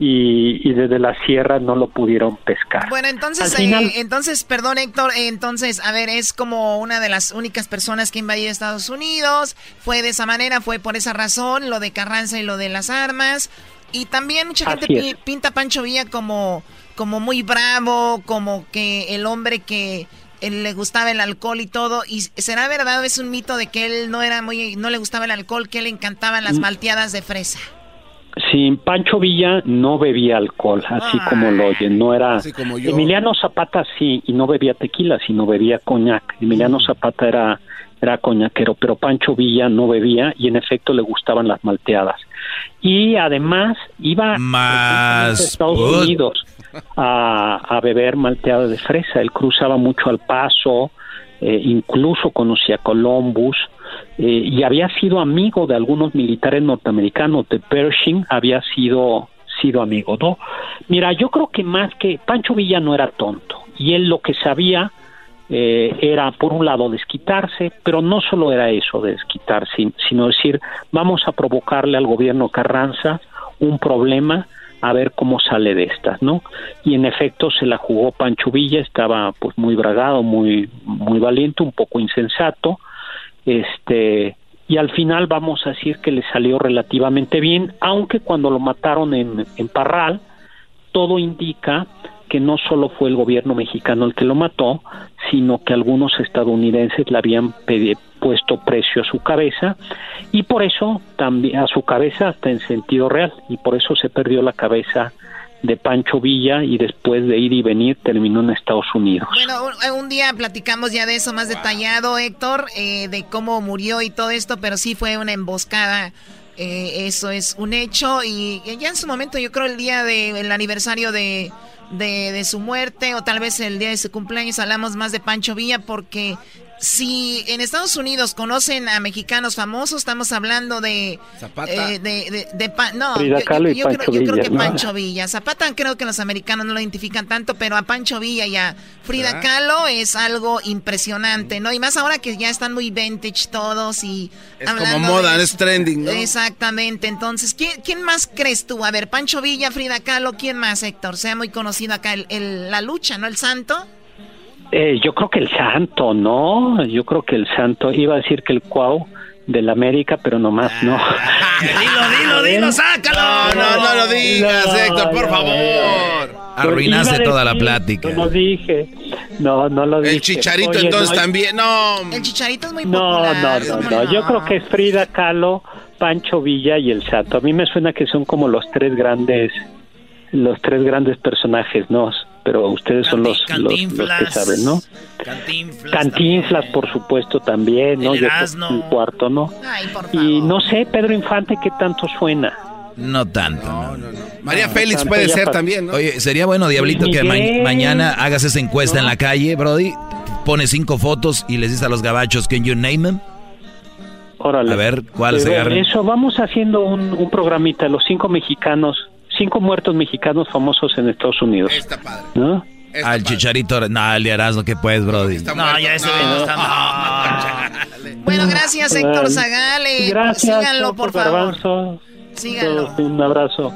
y, y desde la sierra no lo pudieron pescar. Bueno, entonces, final- eh, entonces, perdón, Héctor, eh, entonces, a ver, es como una de las únicas personas que invadió Estados Unidos, fue de esa manera, fue por esa razón, lo de Carranza y lo de las armas, y también mucha gente pi- pinta a Pancho Villa como, como muy bravo, como que el hombre que eh, le gustaba el alcohol y todo, y será verdad, o es un mito de que él no era muy, no le gustaba el alcohol, que le encantaban las Mm. malteadas de fresa. Sí, Pancho Villa no bebía alcohol, así como lo oyen, no era... Emiliano Zapata sí, y no bebía tequila, sino bebía coñac. Emiliano Zapata era, era coñaquero, pero Pancho Villa no bebía y en efecto le gustaban las malteadas. Y además iba Más a Estados Unidos a, beber malteada de fresa. Él cruzaba mucho al paso, eh, incluso conocía a Columbus eh, y había sido amigo de algunos militares norteamericanos, de Pershing había sido sido amigo, ¿no? Mira, yo creo que más que Pancho Villa no era tonto y él lo que sabía eh, era por un lado desquitarse, pero no solo era eso de desquitarse, sino decir vamos a provocarle al gobierno Carranza un problema a ver cómo sale de estas, ¿no? Y en efecto se la jugó Pancho Villa, estaba pues muy bragado, muy muy valiente, un poco insensato, este y al final vamos a decir que le salió relativamente bien, aunque cuando lo mataron en, en Parral, todo indica que no solo fue el gobierno mexicano el que lo mató, sino que algunos estadounidenses le habían puesto precio a su cabeza y por eso también a su cabeza hasta en sentido real y por eso se perdió la cabeza de Pancho Villa y después de ir y venir terminó en Estados Unidos. Bueno, un, día platicamos ya de eso más detallado, Héctor, eh, de cómo murió y todo esto, pero sí fue una emboscada. Eh, eso es un hecho y ya en su momento yo creo el día del aniversario de, de, de, su muerte o tal vez el día de su cumpleaños hablamos más de Pancho Villa porque si en Estados Unidos conocen a mexicanos famosos, estamos hablando de Zapata. Eh, de, de, no, yo, creo, que Pancho Villa. Zapata creo que los americanos no lo identifican tanto, pero a Pancho Villa y a Frida Kahlo es algo impresionante, ¿no? Y más ahora que ya están muy vintage todos y es como moda, es trending, ¿no? Exactamente. Entonces, ¿quién, ¿quién más crees tú? A ver, Pancho Villa, Frida Kahlo, ¿quién más, Héctor? Sea muy conocido acá el, la lucha, ¿no? El santo. Eh, yo creo que el santo, ¿no? Yo creo que el santo, iba a decir que el cuau del América, pero nomás no. Ah, dilo, dilo, dilo, sácalo. No, no, no lo digas, Héctor, por favor. Arruinaste toda la plática. No lo dije. No, no lo dije. El chicharito entonces también, no. El chicharito es muy no, popular. No, no, no, Yo creo que es Frida Kahlo, Pancho Villa y el Santo. A mí me suena que son como los tres grandes, los tres grandes personajes, ¿no? Pero ustedes son los, los, que saben, ¿no? Cantinflas. Cantinflas, por supuesto, también, ¿no? El un cuarto, ¿no? y no sé, Pedro Infante, ¿qué tanto suena? No tanto. No, no, no. María Félix puede ser también, ¿no? Oye, sería bueno, Diablito, que mañana hagas esa encuesta en la calle, Brody. Pones cinco fotos y les dices a los gabachos, ¿can you name them? Órale. A ver, ¿cuál se agarra? Eso, vamos haciendo un, un programita, los cinco mexicanos cinco muertos mexicanos famosos en Estados Unidos. Está padre. ¿No? Está Al chicharito, no, el Erasmo que puedes, Brody. Está No, muerto. ya ese No. está Bueno, gracias, Héctor Zagal. eh, Gracias. síganlo, por Héctor favor. Garbanzo. Síganlo. Un abrazo.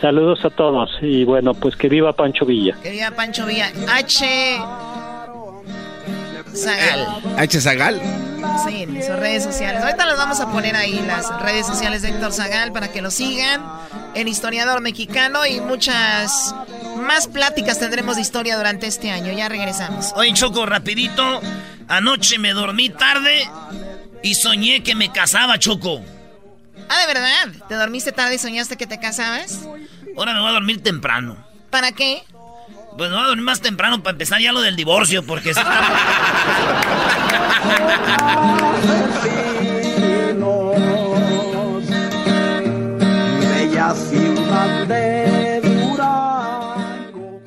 Saludos a todos. Y bueno, pues que viva Pancho Villa. Que viva Pancho Villa. H. Zagal. H. Zagal. Sí, en sus redes sociales. Ahorita los vamos a poner ahí, las redes sociales de Héctor Zagal, para que lo sigan. El historiador mexicano y muchas más pláticas tendremos de historia durante este año. Ya regresamos. Oye, Choco, rapidito. Anoche me dormí tarde y soñé que me casaba, Choco. Ah, ¿de verdad? ¿Te dormiste tarde y soñaste que te casabas? Ahora me voy a dormir temprano. ¿Para qué? Pues me voy a dormir más temprano para empezar ya lo del divorcio, porque... se- Durango.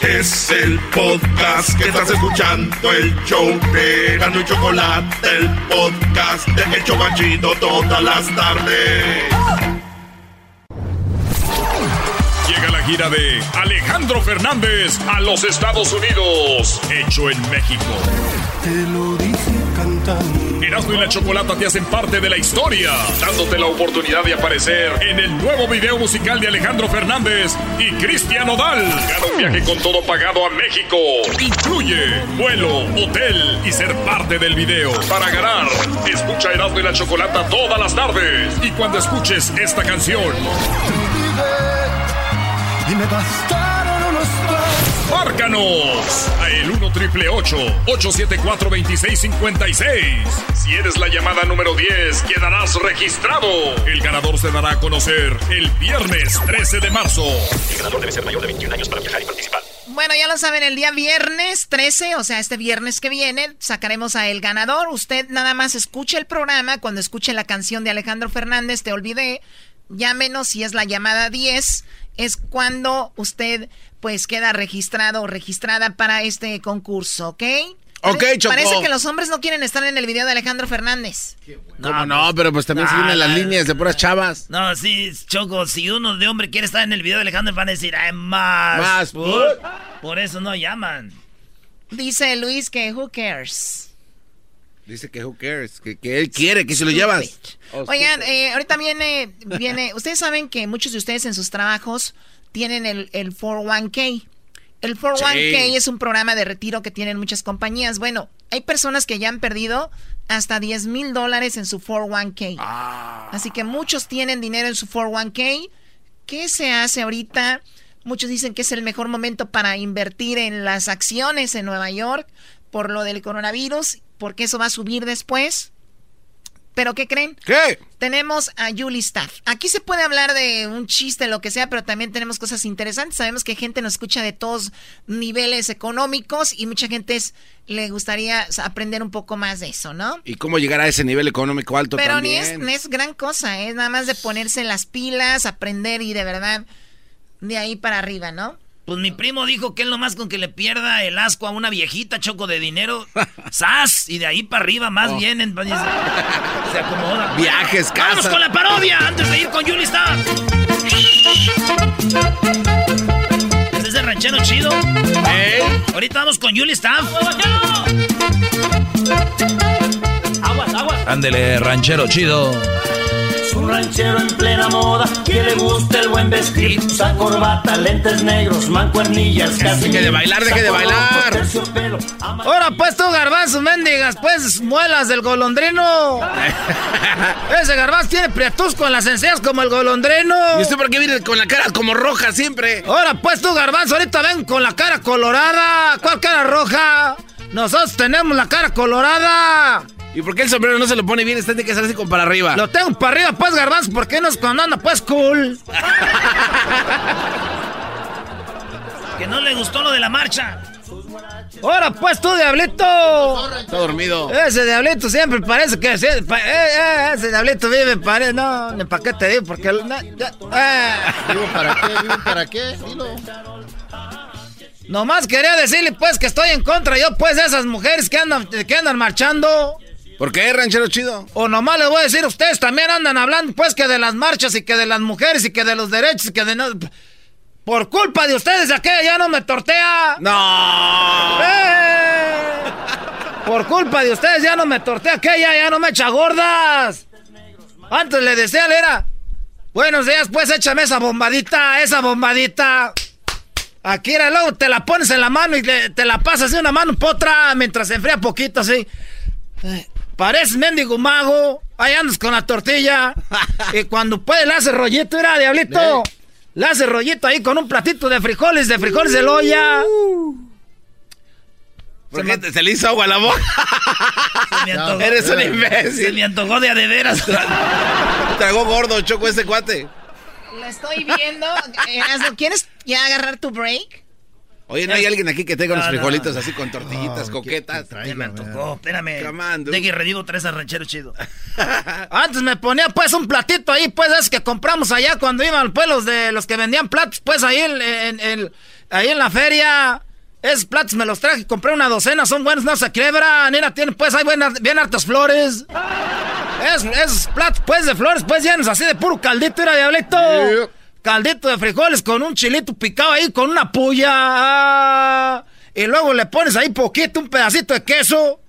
Es el podcast que estás escuchando, el show de Gano y Chocolate, el podcast de El Chocachito todas las tardes. Gira de Alejandro Fernández a los Estados Unidos. Hecho en México. Te lo dice cantando. Erasmo y la Chocolata te hacen parte de la historia, dándote la oportunidad de aparecer en el nuevo video musical de Alejandro Fernández y Cristian Odal. Gana un viaje con todo pagado a México. Incluye vuelo, hotel y ser parte del video. Para ganar, escucha Erasmo y la Chocolata todas las tardes. Y cuando escuches esta canción, Y me bastaron unos tragos ¡Márcanos! A el 1 triple 874 2656. Si eres la llamada número 10, quedarás registrado. El ganador se dará a conocer el viernes 13 de marzo. El ganador debe ser mayor de 21 años para viajar y participar. Bueno, ya lo saben, el día viernes 13, o sea, este viernes que viene, sacaremos a el ganador. Usted nada más escuche el programa. Cuando escuche la canción de Alejandro Fernández, te olvidé, llámenos si es la llamada 10. Es cuando usted pues queda registrado o registrada para este concurso, ¿ok? Ok, Choco. Parece que los hombres no quieren estar en el video de Alejandro Fernández. ¿Cómo no? Pero pues también se vienen las líneas de puras chavas. No, sí, Choco, si uno de hombre quiere estar en el video de Alejandro, van a decir, ay, más. Más, por, por eso no llaman. Dice Luis que who cares. Dice que who cares, que, que él quiere, que se lo llevas. Oigan, eh, ahorita viene, viene, ustedes saben que muchos de ustedes en sus trabajos tienen el, el 401k. El 401k es un programa de retiro que tienen muchas compañías. Bueno, hay personas que ya han perdido hasta 10 mil dólares en su 401k. Así que muchos tienen dinero en su 401k. ¿Qué se hace ahorita? Muchos dicen que es el mejor momento para invertir en las acciones en Nueva York por lo del coronavirus, porque eso va a subir después. ¿Pero qué creen? ¿Qué? Tenemos a Julie Staff. Aquí se puede hablar de un chiste, lo que sea, pero también tenemos cosas interesantes. Sabemos que gente nos escucha de todos niveles económicos y mucha gente le gustaría aprender un poco más de eso, ¿no? ¿Y cómo llegar a ese nivel económico alto pero también? Pero ni es, gran cosa, es nada más de ponerse las pilas, aprender y de verdad de ahí para arriba, ¿no? Pues mi primo dijo que él nomás con que le pierda el asco a una viejita choco de dinero, ¡zas! Y de ahí para arriba más Oh. vienen. pues, Se, se acomoda. Viajes, Vamos casa. con la parodia antes de ir con Yuli Star. ¿Es ese ranchero chido? Ahorita vamos con Yuli Staff. Aguas, aguas. Ándele, ranchero chido. Un ranchero en plena moda que le gusta el buen vestir. Usa corbata, lentes negros, mancuernillas, casi. Deje de bailar, deje de bailar. Ahora pues tú, garbanzo, mendigas, pues muelas del golondrino. Ese garbanzo tiene prietusco en las encías como el golondrino. ¿Y usted por qué viene con la cara como roja siempre? Ahora pues tú, garbanzo, ahorita ven con la cara colorada. ¿Cuál cara roja? Nosotros tenemos la cara colorada. ¿Y por qué el sombrero no se lo pone bien? Está tiene que así como para arriba. Lo tengo para arriba, pues, garbanzo, ¿por qué no es cuando anda, pues, cool? Que no le gustó lo de la marcha. Ahora pues tú, diablito. Está dormido. Ese diablito siempre parece que... sí, pa- eh, eh, ese diablito vive, parece... No, ni para qué te digo, porque... no, ya, eh. ¿Vivo para qué? ¿Vivo para qué? Dilo. Nomás quería decirle, pues, que estoy en contra yo, pues, de esas mujeres que andan, que andan marchando. ¿Por qué, ranchero chido? O nomás les voy a decir, ustedes también andan hablando, pues, que de las marchas y que de las mujeres y que de los derechos y que de no... Por culpa de ustedes, aquella ya no me tortea. ¡No! ¡Eh! Por culpa de ustedes ya no me tortea aquella, ya no me echa gordas. Antes le decía, era... Buenos días, pues, échame esa bombadita, esa bombadita. Aquí era, luego te la pones en la mano y te la pasas de una mano por otra mientras se enfría poquito, así. Eh, Pareces mendigo mago. Ahí andas con la tortilla. y cuando puede le hace rollito, mira, diablito. Le hace rollito ahí con un platito de frijoles, de frijoles de loya. ¿Por qué te- se le hizo agua a la boca? Se me antojó. Eres un Se imbécil. me antojó de a de veras. Tragó gordo, choco ese cuate. Lo estoy viendo. Erasmo, ¿Quieres ya agarrar tu break? Oye, ¿no hay alguien aquí que tenga unos No, no. frijolitos así con tortillitas, coquetas? Se me antojó. Espérame. De que redigo tres al ranchero chido. Antes me ponía pues un platito ahí, pues es que compramos allá cuando iban pues los de los que vendían platos, pues ahí en, en- en- ahí en la feria. Esos platos me los traje, compré una docena, son buenos, no se quiebran. Mira, tienen pues hay buenas, bien hartas flores. Es- esos platos pues de flores, pues llenos así de puro caldito, era diablito. Caldito de frijoles con un chilito picado ahí, con una puya. Y luego le pones ahí poquito, un pedacito de queso.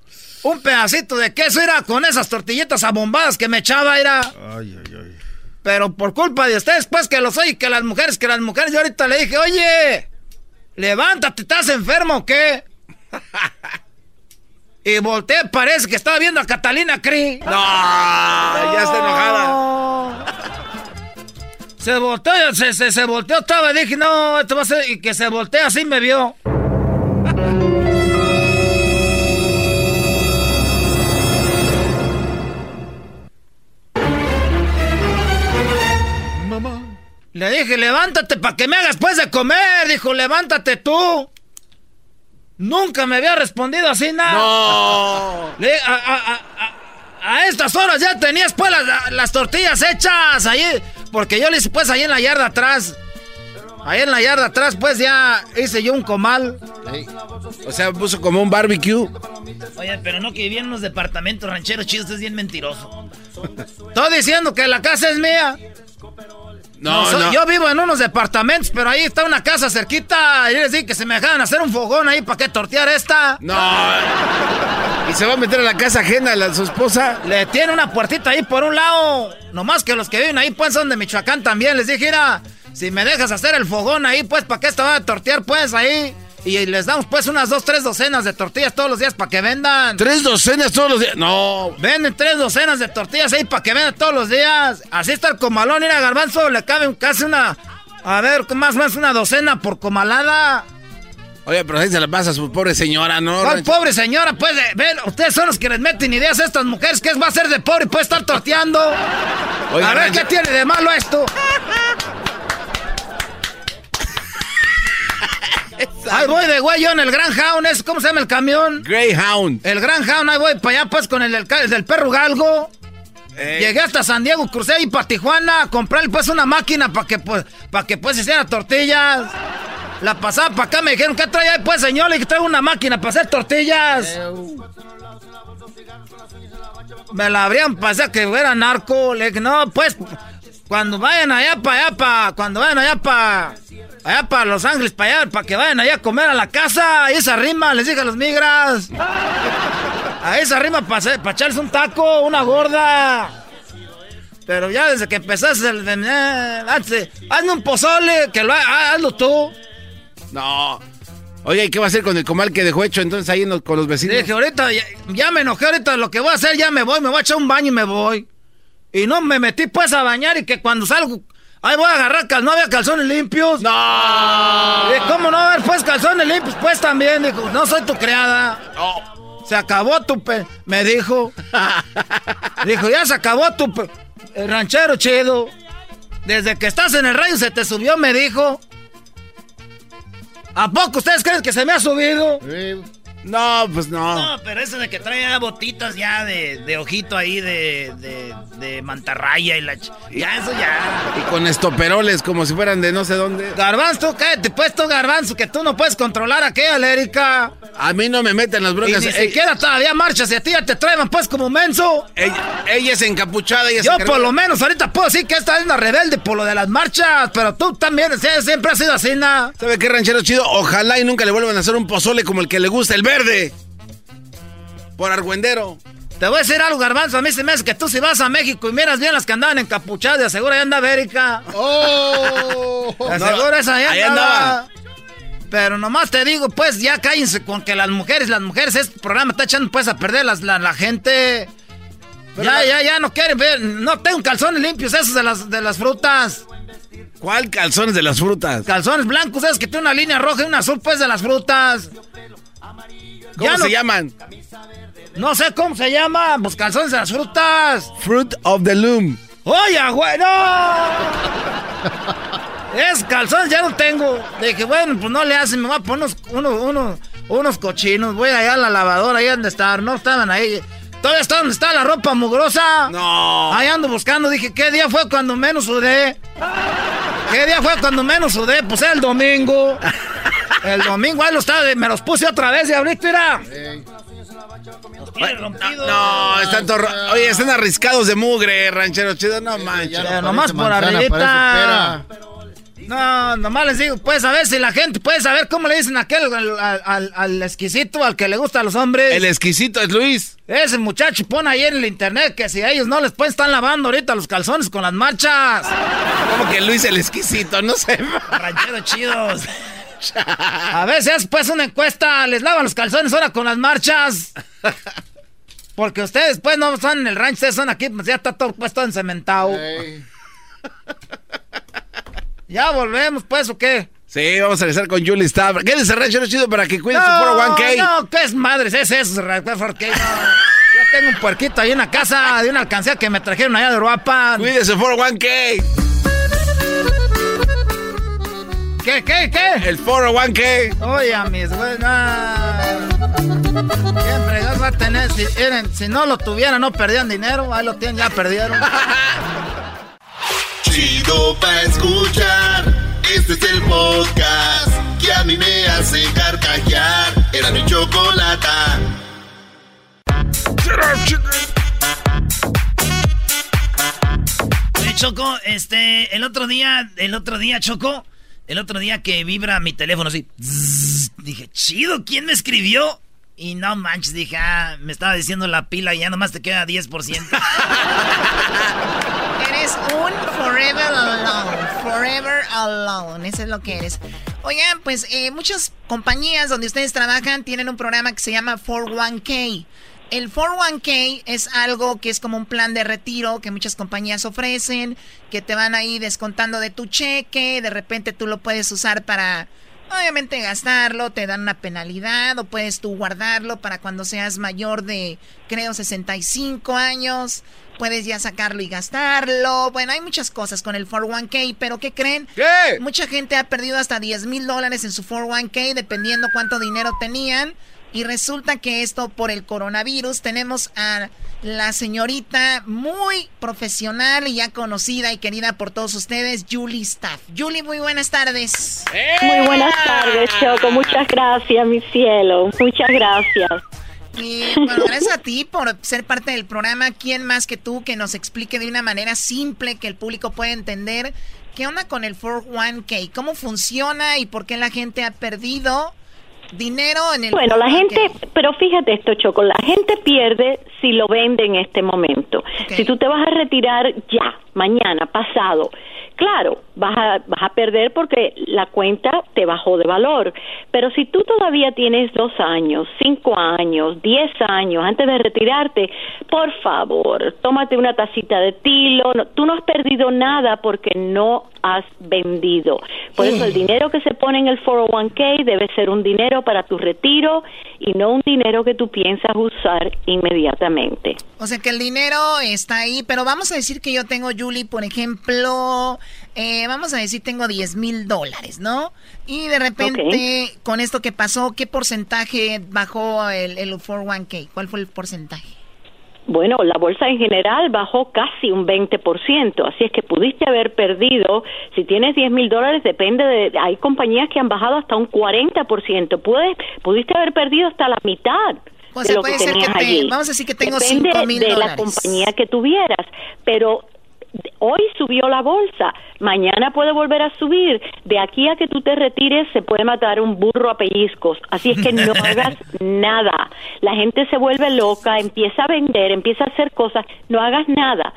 Un pedacito de queso, era con esas tortillitas abombadas que me echaba, era. Ay, ay, ay. Pero por culpa de ustedes, pues que los oye, que las mujeres, que las mujeres, yo ahorita le dije, oye, levántate, ¿estás enfermo o qué? y volteé, parece que estaba viendo a Catalina Cree. No, ya está enojada. Se volteó, se, se, se volteó, estaba, dije, no, esto va a ser, y que se voltea así me vio. Mamá. Le dije, levántate para que me hagas pues de comer, dijo, levántate tú. Nunca me había respondido así nada. No. A, estas horas ya tenías pues las, las tortillas hechas ahí. Porque yo le hice pues ahí en la yarda atrás. Ahí en la yarda atrás pues ya hice yo un comal. O sea, puso como un barbecue. Oye, pero no que vivía en unos departamentos rancheros chidos, es bien mentiroso. Estoy diciendo que la casa es mía. No. Yo vivo en unos departamentos, pero ahí está una casa cerquita. Y les dije que se me dejaban hacer un fogón ahí para que tortear esta. No. Y se va a meter a la casa ajena a su esposa. Le tiene una puertita ahí por un lado. Nomás que los que viven ahí, pues, son de Michoacán también. Les dije, mira, si me dejas hacer el fogón ahí, pues, ¿para qué esta va a tortear, pues, ahí? Y les damos, pues, unas dos, tres docenas de tortillas todos los días para que vendan. ¿Tres docenas todos los días? No. Venden tres docenas de tortillas ahí para que vendan todos los días. Así está el comalón. Mira, Garbanzo, le cabe casi una... A ver, más menos una docena por comalada. Oye, pero ahí se la pasa a su pobre señora, ¿no? ¿Cuál pobre señora? Pues, eh, ven, ustedes son los que les meten ideas a estas mujeres. ¿Qué va a ser de pobre y puede estar torteando? A ver, Rancho- ¿qué tiene de malo esto? Ahí voy de güey yo en el Gran Hound, ¿es- ¿cómo se llama el camión? Greyhound. El Gran Hound, ahí voy para allá pues con el, del ca- el del perro galgo. Llegué hasta San Diego, crucé ahí para Tijuana a comprarle pues una máquina para que pues, para que pues hiciera tortillas. La pasaba para acá, me dijeron, ¿qué trae ahí pues señor? Le dije, traigo una máquina para hacer tortillas. Me la abrían, pasé que era narco. Le dije, no, pues, cuando vayan allá para allá, para, cuando vayan allá para, allá para Los Ángeles, para allá, para que vayan allá a comer a la casa, ahí se arrima, les dije a los migras. Ahí se arrima para echarse un taco, una gorda. Pero ya desde que empezaste, el, eh, hazme un pozole, que lo ha- hazlo tú. No. Oye, ¿y qué va a hacer con el comal que dejó hecho entonces ahí en los- con los vecinos? Dije, ahorita ya, ya me enojé, ahorita lo que voy a hacer, ya me voy, me voy a echar un baño y me voy. Y no me metí pues a bañar y que cuando salgo, ahí voy a agarrar, cal, no había calzones limpios. No. Y ¿Cómo no va a haber pues calzones limpios? Pues también, dijo, no soy tu criada. Se acabó tu pe... Me dijo. dijo, ya se acabó tu pe- el ranchero chido. Desde que estás en el rayo se te subió, me dijo. ¿A poco ustedes creen que se me ha subido? No, pues no. No, pero eso de que trae botitas ya de, de ojito ahí de, de, de mantarraya y la... ch- Ya, eso ya. Y con estoperoles como si fueran de no sé dónde. Garbanzo, cállate pues tú, Garbanzo, que tú no puedes controlar a aquella Lérica. A mí no me meten las Y broncas. ni Ey, siquiera todavía marchas y a ti ya te traen pues como menso. ella, ella es encapuchada. Ella Yo se por lo menos ahorita puedo decir que esta es una rebelde por lo de las marchas, pero tú también siempre has sido así, ¿no? ¿Sabe qué ranchero chido? Ojalá y nunca le vuelvan a hacer un pozole como el que le gusta, el verde. Por argüendero. Te voy a decir algo, Garbanzo, a mí se me hace que tú si vas a México y miras bien las que andaban encapuchadas, de aseguro ahí anda América. ¡Oh! De aseguro esa ahí Ahí andaba. andaba. Pero nomás te digo, pues ya cállense con que las mujeres, las mujeres, este programa está echando pues a perder las- la, la gente. ya, ya, ya no quieren ver, no tengo calzones limpios esos de las, de las frutas. ¿Cuál calzones de las frutas? Calzones blancos, esos que tienen una línea roja y una azul pues de las frutas. ¿Cómo se no- llaman? No sé cómo se llama, pues calzones de las frutas. Fruit of the Loom. Oye, güey, no. Es calzones, ya no tengo. Dije, bueno, pues no le hacen, me voy a poner unos, unos, unos, unos cochinos. Voy allá a la lavadora, ahí donde estar. No estaban ahí. Todavía está donde está la ropa mugrosa. No. Ahí ando buscando. Dije, ¿qué día fue cuando menos sudé? ¿Qué día fue cuando menos sudé? Pues el domingo. El domingo, ahí lo estaba, me los puse otra vez y ahorita, rompidos. No, están todos... ro- Oye, están arriscados de mugre, ranchero chido. No manches. Pero nomás por arribita. No, nomás les digo, a ver si la gente puede saber cómo le dicen a aquel al, al- al- exquisito, al que le gusta a los hombres. El exquisito es Luis. Ese muchacho pone ahí en el internet que si a ellos no les pueden estar lavando ahorita los calzones con las marchas. Como que Luis el exquisito, no sé. Rancheros chidos. A haces pues una encuesta, les lavan los calzones ahora con las marchas. Porque ustedes pues no están en el rancho, ustedes son aquí, pues ya está todo puesto encementado. Ya volvemos pues o qué? Sí, vamos a regresar con Julie Stabra. Quédese, ranchero chido, para que cuide su No, 401k. no, ¿qué es madres? Es eso, ra- 401k, no. Yo tengo un puerquito ahí en la casa de una alcancía que me trajeron allá de Uruapan. Cuide su 401k. ¿Qué, qué, qué? El 401k. Oye, mis güey, Siempre va a tener, si, si no lo tuvieran, no perdían dinero, ahí lo tienen, ya perdieron. Chido pa' escuchar, este es el podcast que a mí me hace carcajear. Era mi chocolata. Choco, este, el otro día, el otro día, Choco, el otro día que vibra mi teléfono así, dije, chido, ¿quién me escribió? Y no manches, dije, ah, me estaba diciendo la pila y ya nomás te queda 10%. eres un forever alone, forever alone, eso es lo que eres. Oigan, pues eh, muchas compañías donde ustedes trabajan tienen un programa que se llama 41K. El 401k es algo que es como un plan de retiro que muchas compañías ofrecen, que te van ahí descontando de tu cheque, de repente tú lo puedes usar para, obviamente, gastarlo, te dan una penalidad o puedes tú guardarlo para cuando seas mayor de, creo, 65 años, puedes ya sacarlo y gastarlo. Bueno, hay muchas cosas con el 401k, pero ¿qué creen? ¿Qué? Mucha gente ha perdido hasta 10 mil dólares en su 401k, dependiendo cuánto dinero tenían. Y resulta que esto por el coronavirus tenemos a la señorita muy profesional y ya conocida y querida por todos ustedes, Julie Staff. Julie, muy buenas tardes. Muy buenas tardes, Choco. Muchas gracias, mi cielo. Muchas gracias. Y bueno, gracias a ti por ser parte del programa. ¿Quién más que tú que nos explique de una manera simple que el público pueda entender qué onda con el 401k? ¿Cómo funciona y por qué la gente ha perdido dinero en el... Bueno, la gente, pero fíjate esto, Choco, la gente pierde si lo vende en este momento. Si tú te vas a retirar ya, mañana, pasado, claro, vas a, vas a perder porque la cuenta te bajó de valor. Pero si tú todavía tienes dos años, cinco años, diez años antes de retirarte, por favor, tómate una tacita de tilo. tú no has perdido nada porque no has vendido. Por eso el dinero que se pone en el 401k debe ser un dinero para tu retiro y no un dinero que tú piensas usar inmediatamente. O sea que el dinero está ahí, pero vamos a decir que yo tengo, Julie, por ejemplo, eh, vamos a decir tengo 10 mil dólares, ¿no? Y de repente, con esto que pasó, ¿qué porcentaje bajó el, el 401k? ¿Cuál fue el porcentaje? Bueno, la bolsa en general bajó casi un 20%, así es que pudiste haber perdido, si tienes 10 mil dólares, depende de, hay compañías que han bajado hasta un 40%, Puedes, pudiste haber perdido hasta la mitad. de lo que tenías allí. vamos a decir que tengo 5 mil de la compañía que tuvieras, pero hoy subió la bolsa, mañana puede volver a subir, de aquí a que tú te retires se puede matar un burro a pellizcos, así es que no hagas nada, la gente se vuelve loca, empieza a vender, empieza a hacer cosas, no hagas nada.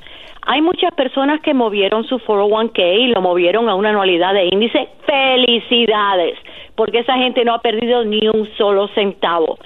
Hay muchas personas que movieron su 401k y lo movieron a una anualidad de índice, felicidades, porque esa gente no ha perdido ni un solo centavo.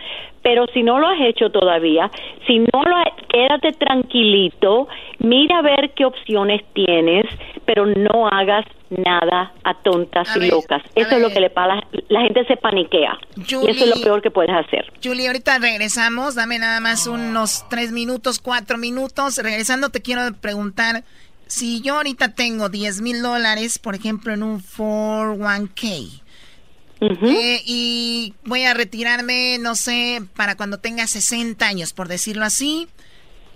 Pero si no lo has hecho todavía, si no lo quédate tranquilito, mira a ver qué opciones tienes, pero no hagas nada a tontas y locas. Eso es lo que le pasa, la gente se paniquea. y eso es lo peor que puedes hacer. Julie, ahorita regresamos, dame nada más unos tres minutos, cuatro minutos. Regresando te quiero preguntar, si yo ahorita tengo 10 mil dólares, por ejemplo, en un 401k, eh, y voy a retirarme, no sé, para cuando tenga 60 años, por decirlo así.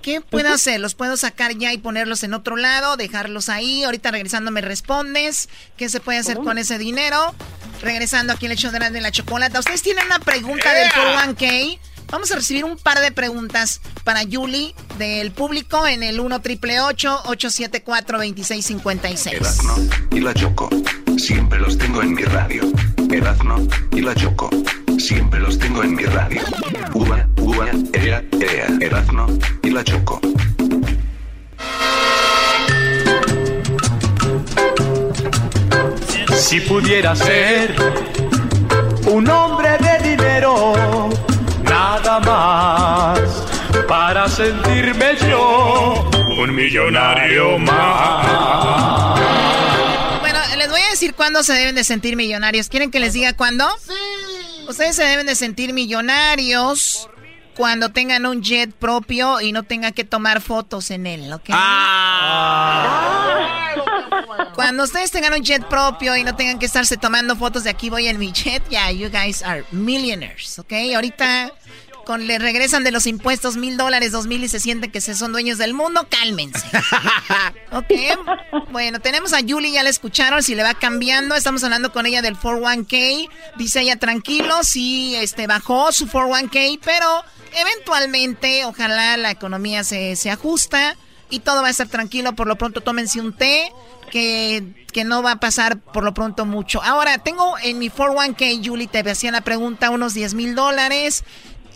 ¿Qué puedo hacer? ¿Los puedo sacar ya y ponerlos en otro lado? ¿Dejarlos ahí? Ahorita regresando me respondes. ¿Qué se puede hacer con ese dinero? Regresando aquí el hecho de la, de la chocolata. ¿Ustedes tienen una pregunta del 401k? Vamos a recibir un par de preguntas para Julie del público en el 1 triple 874 2656 y la Choco. Siempre los tengo en mi radio. Erazno y la Choco. Siempre los tengo en mi radio. Uva, uva, ea, ea. Erazno y la Choco. Si pudiera ser un hombre de dinero, nada más para sentirme yo un millonario más decir cuándo se deben de sentir millonarios. ¿Quieren que les diga cuándo? Sí. Ustedes se deben de sentir millonarios cuando tengan un jet propio y no tengan que tomar fotos en él, ¿ok? Ah. Cuando ustedes tengan un jet propio y no tengan que estarse tomando fotos de aquí voy en mi jet, ya, you guys are millionaires, ¿ok? Ahorita con le regresan de los impuestos mil dólares, dos mil y se sienten que se son dueños del mundo, cálmense. ok, bueno, tenemos a Julie, ya la escucharon, si le va cambiando, estamos hablando con ella del 401k, dice ella tranquilo, sí, este, bajó su 401k, pero eventualmente, ojalá la economía se, se ajusta y todo va a estar tranquilo, por lo pronto tómense un té, que, que, no va a pasar por lo pronto mucho. Ahora, tengo en mi 401k, Julie, te hacía la pregunta, unos 10 mil dólares.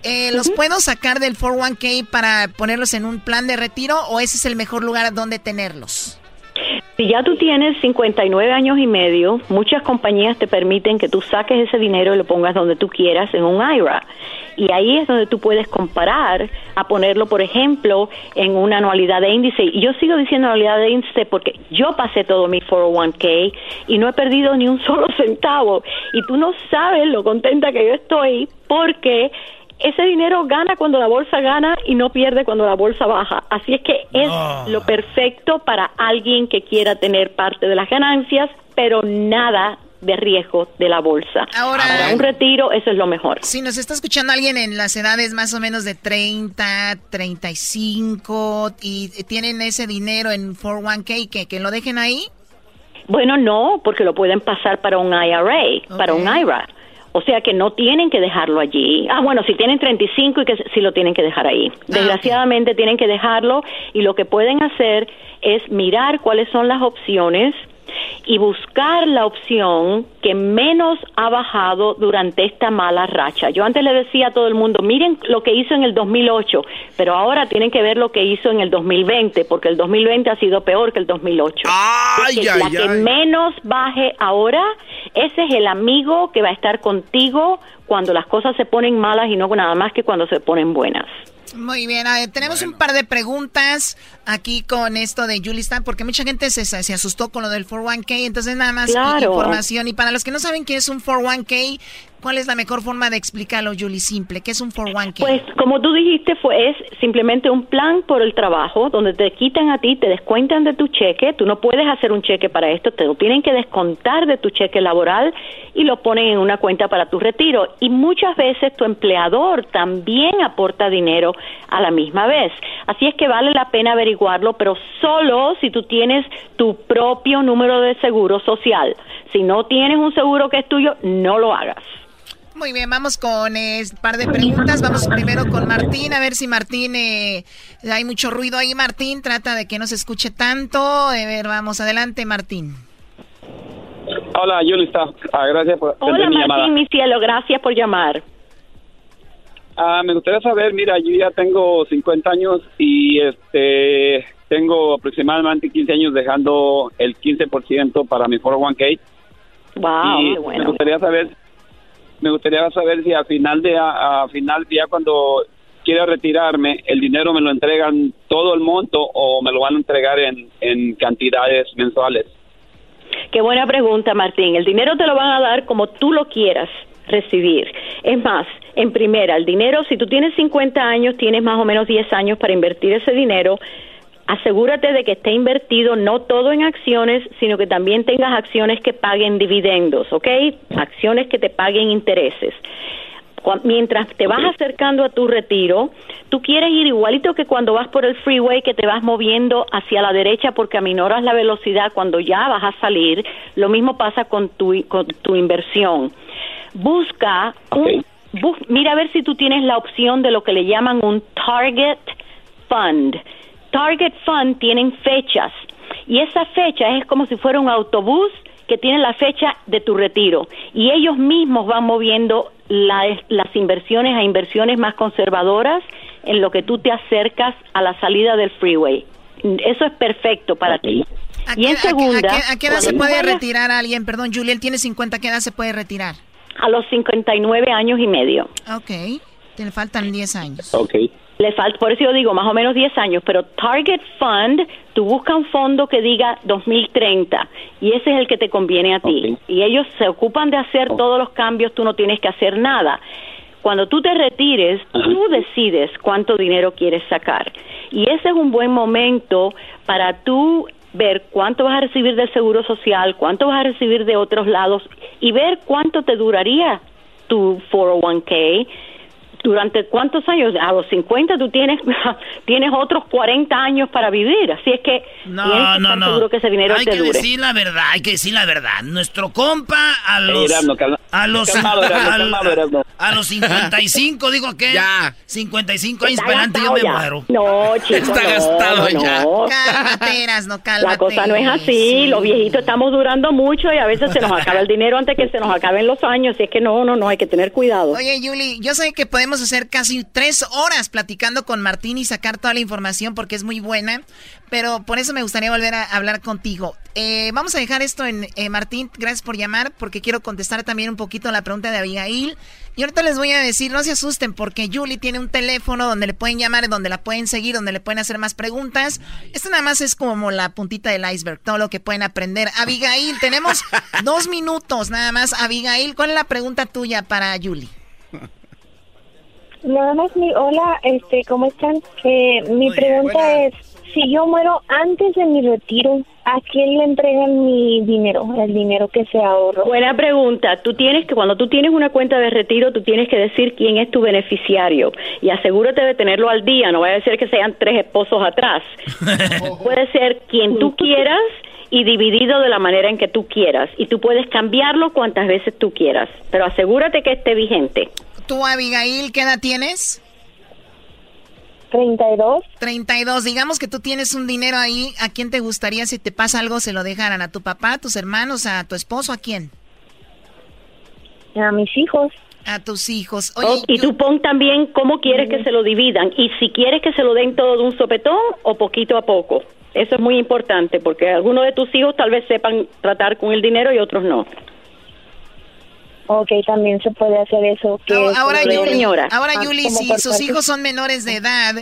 Eh, ¿Los puedo sacar del 401k para ponerlos en un plan de retiro o ese es el mejor lugar donde tenerlos? Si ya tú tienes 59 años y medio, muchas compañías te permiten que tú saques ese dinero y lo pongas donde tú quieras en un IRA. Y ahí es donde tú puedes comparar a ponerlo, por ejemplo, en una anualidad de índice. Y yo sigo diciendo anualidad de índice porque yo pasé todo mi 401k y no he perdido ni un solo centavo. Y tú no sabes lo contenta que yo estoy porque ese dinero gana cuando la bolsa gana y no pierde cuando la bolsa baja. Así es que es lo perfecto para alguien que quiera tener parte de las ganancias, pero nada de riesgo de la bolsa. Ahora, para un retiro, eso es lo mejor. Si nos está escuchando alguien en las edades más o menos de 30, 35 y tienen ese dinero en 401k, ¿que, que lo dejen ahí? Bueno, no, porque lo pueden pasar para un IRA, para un IRA. O sea que no tienen que dejarlo allí. Ah, bueno, si tienen 35 y que sí lo tienen que dejar ahí. Ah, Desgraciadamente tienen que dejarlo y lo que pueden hacer es mirar cuáles son las opciones y buscar la opción que menos ha bajado durante esta mala racha. Yo antes le decía a todo el mundo, miren lo que hizo en el 2008, pero ahora tienen que ver lo que hizo en el 2020, porque el 2020 ha sido peor que el 2008. Ay, la que menos baje ahora, ese es el amigo que va a estar contigo cuando las cosas se ponen malas y no nada más que cuando se ponen buenas. Muy bien, tenemos un par de preguntas aquí con esto de Julistan, porque mucha gente se, se asustó con lo del 401k, entonces nada más información. Y para los que no saben qué es un 401k, ¿Cuál es la mejor forma de explicarlo, Julie? Simple. ¿Qué es un 401k? Pues, como tú dijiste, fue, es simplemente un plan por el trabajo donde te quitan a ti, te descuentan de tu cheque. Tú no puedes hacer un cheque para esto, te lo tienen que descontar de tu cheque laboral y lo ponen en una cuenta para tu retiro. Y muchas veces tu empleador también aporta dinero a la misma vez. Así es que vale la pena averiguarlo, pero solo si tú tienes tu propio número de seguro social. Si no tienes un seguro que es tuyo, no lo hagas. Muy bien, vamos con un par de preguntas. Vamos primero con Martín, a ver si Martín, eh, hay mucho ruido ahí, Martín, trata de que no se escuche tanto. A ver, vamos, adelante, Martín. Hola, Yulista, ah, gracias por Hola, Martín, mi cielo, gracias por llamar. Ah, me gustaría saber, mira, yo ya tengo 50 años y este tengo aproximadamente 15 años dejando el 15% para mi 401k. Wow, qué bueno. Me gustaría saber me gustaría saber si al final de a, final día cuando quiera retirarme, el dinero me lo entregan todo el monto o me lo van a entregar en, en cantidades mensuales. Qué buena pregunta, Martín. El dinero te lo van a dar como tú lo quieras recibir. Es más, en primera, el dinero, si tú tienes 50 años, tienes más o menos 10 años para invertir ese dinero, asegúrate de que esté invertido no todo en acciones, sino que también tengas acciones que paguen dividendos, ¿ok? Acciones que te paguen intereses. Mientras te vas acercando a tu retiro, tú quieres ir igualito que cuando vas por el freeway, que te vas moviendo hacia la derecha porque aminoras la velocidad cuando ya vas a salir. Lo mismo pasa con tu, con tu inversión. Busca un, mira a ver si tú tienes la opción de lo que le llaman un target fund Target Fund tienen fechas y esa fecha es como si fuera un autobús que tiene la fecha de tu retiro y ellos mismos van moviendo las inversiones a inversiones más conservadoras en lo que tú te acercas a la salida del freeway. Eso es perfecto para ti. y en segunda, ¿a qué, edad se puede retirar alguien? Perdón, Juliel tiene 50, ¿a qué edad se puede retirar? A los 59 años y medio. Ok, te faltan 10 años. Ok. Le falta, por eso yo digo más o menos 10 años, pero Target Fund, tú buscas un fondo que diga 2030 y ese es el que te conviene a ti. Y ellos se ocupan de hacer todos los cambios, tú no tienes que hacer nada. Cuando tú te retires, tú decides cuánto dinero quieres sacar. Y ese es un buen momento para tú ver cuánto vas a recibir del seguro social, cuánto vas a recibir de otros lados y ver cuánto te duraría tu 401k durante cuántos años a los 50 tú tienes tienes otros 40 años para vivir así es que no no no seguro que ese dinero hay te que dure. decir la verdad hay que decir la verdad nuestro compa a los Erasmo, calma- a los calmado, Erasmo, a- calmado, Erasmo. a los 55 digo que Ya. 55 años Está para adelante yo me gastado ya. muero No, chico, Está no, gastado no, ya. no. Cálmate, Erasno, cálmate. La cosa no es así, los viejitos estamos durando mucho y a veces se nos acaba el dinero antes que se nos acaben los años, y es que no, no, no, hay que tener cuidado. Oye, Yuli, yo sé que podemos hacer casi tres horas platicando con Martín y sacar toda la información porque es muy buena, pero por eso me gustaría volver a hablar contigo. Eh, vamos a dejar esto en eh, Martín, gracias por llamar porque quiero contestar también un poquito la pregunta de Abigail. Y ahorita les voy a decir, no se asusten porque Yuli tiene un teléfono donde le pueden llamar, donde la pueden seguir, donde le pueden hacer más preguntas. Esto nada más es como la puntita del iceberg, todo lo que pueden aprender. Abigail, tenemos dos minutos nada más. Abigail, ¿cuál es la pregunta tuya para Yuli? Nada más mi hola, este, ¿cómo están? Eh, mi pregunta es, si yo muero antes de mi retiro, ¿a quién le entregan mi dinero, el dinero que se ahorró? Buena pregunta. Tú tienes que, cuando tú tienes una cuenta de retiro, tú tienes que decir quién es tu beneficiario y asegúrate de tenerlo al día. No vaya a ser que sean tres esposos atrás. Puede ser quien tú quieras y dividido de la manera en que tú quieras. Y tú puedes cambiarlo cuantas veces tú quieras, pero asegúrate que esté vigente. ¿Tú, Abigail, qué edad tienes? 32. 32. Digamos que tú tienes un dinero ahí. ¿A quién te gustaría si te pasa algo se lo dejaran? ¿A tu papá, a tus hermanos, a tu esposo? ¿A quién? A mis hijos. A tus hijos. Oh, y tú pon también cómo quieres que se lo dividan y si quieres que se lo den todo de un sopetón o poquito a poco. Eso es muy importante porque algunos de tus hijos tal vez sepan tratar con el dinero y otros no. Ok, también se puede hacer eso. Que Ahora, Yuli, ahora, ah, Yuli, si sus hijos son menores de edad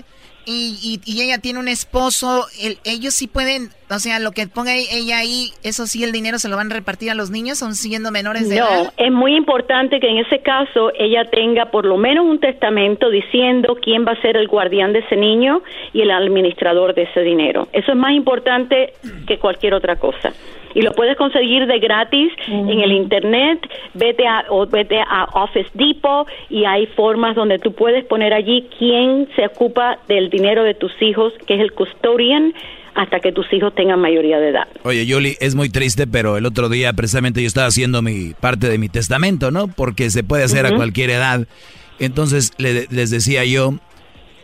y, y, y ella tiene un esposo, el- ellos sí pueden, o sea, lo que ponga ella ahí, eso sí, el dinero se lo van a repartir a los niños, son siendo menores de No, edad. es muy importante que en ese caso ella tenga por lo menos un testamento diciendo quién va a ser el guardián de ese niño y el administrador de ese dinero. Eso es más importante que cualquier otra cosa. Y lo puedes conseguir de gratis en el internet, vete a, o vete a Office Depot y hay formas donde tú puedes poner allí quién se ocupa del dinero de tus hijos, que es el custodian, hasta que tus hijos tengan mayoría de edad. Oye, Yuli, es muy triste, pero el otro día precisamente yo estaba haciendo mi parte de mi testamento, ¿no? Porque se puede hacer a cualquier edad. Entonces le- les decía yo,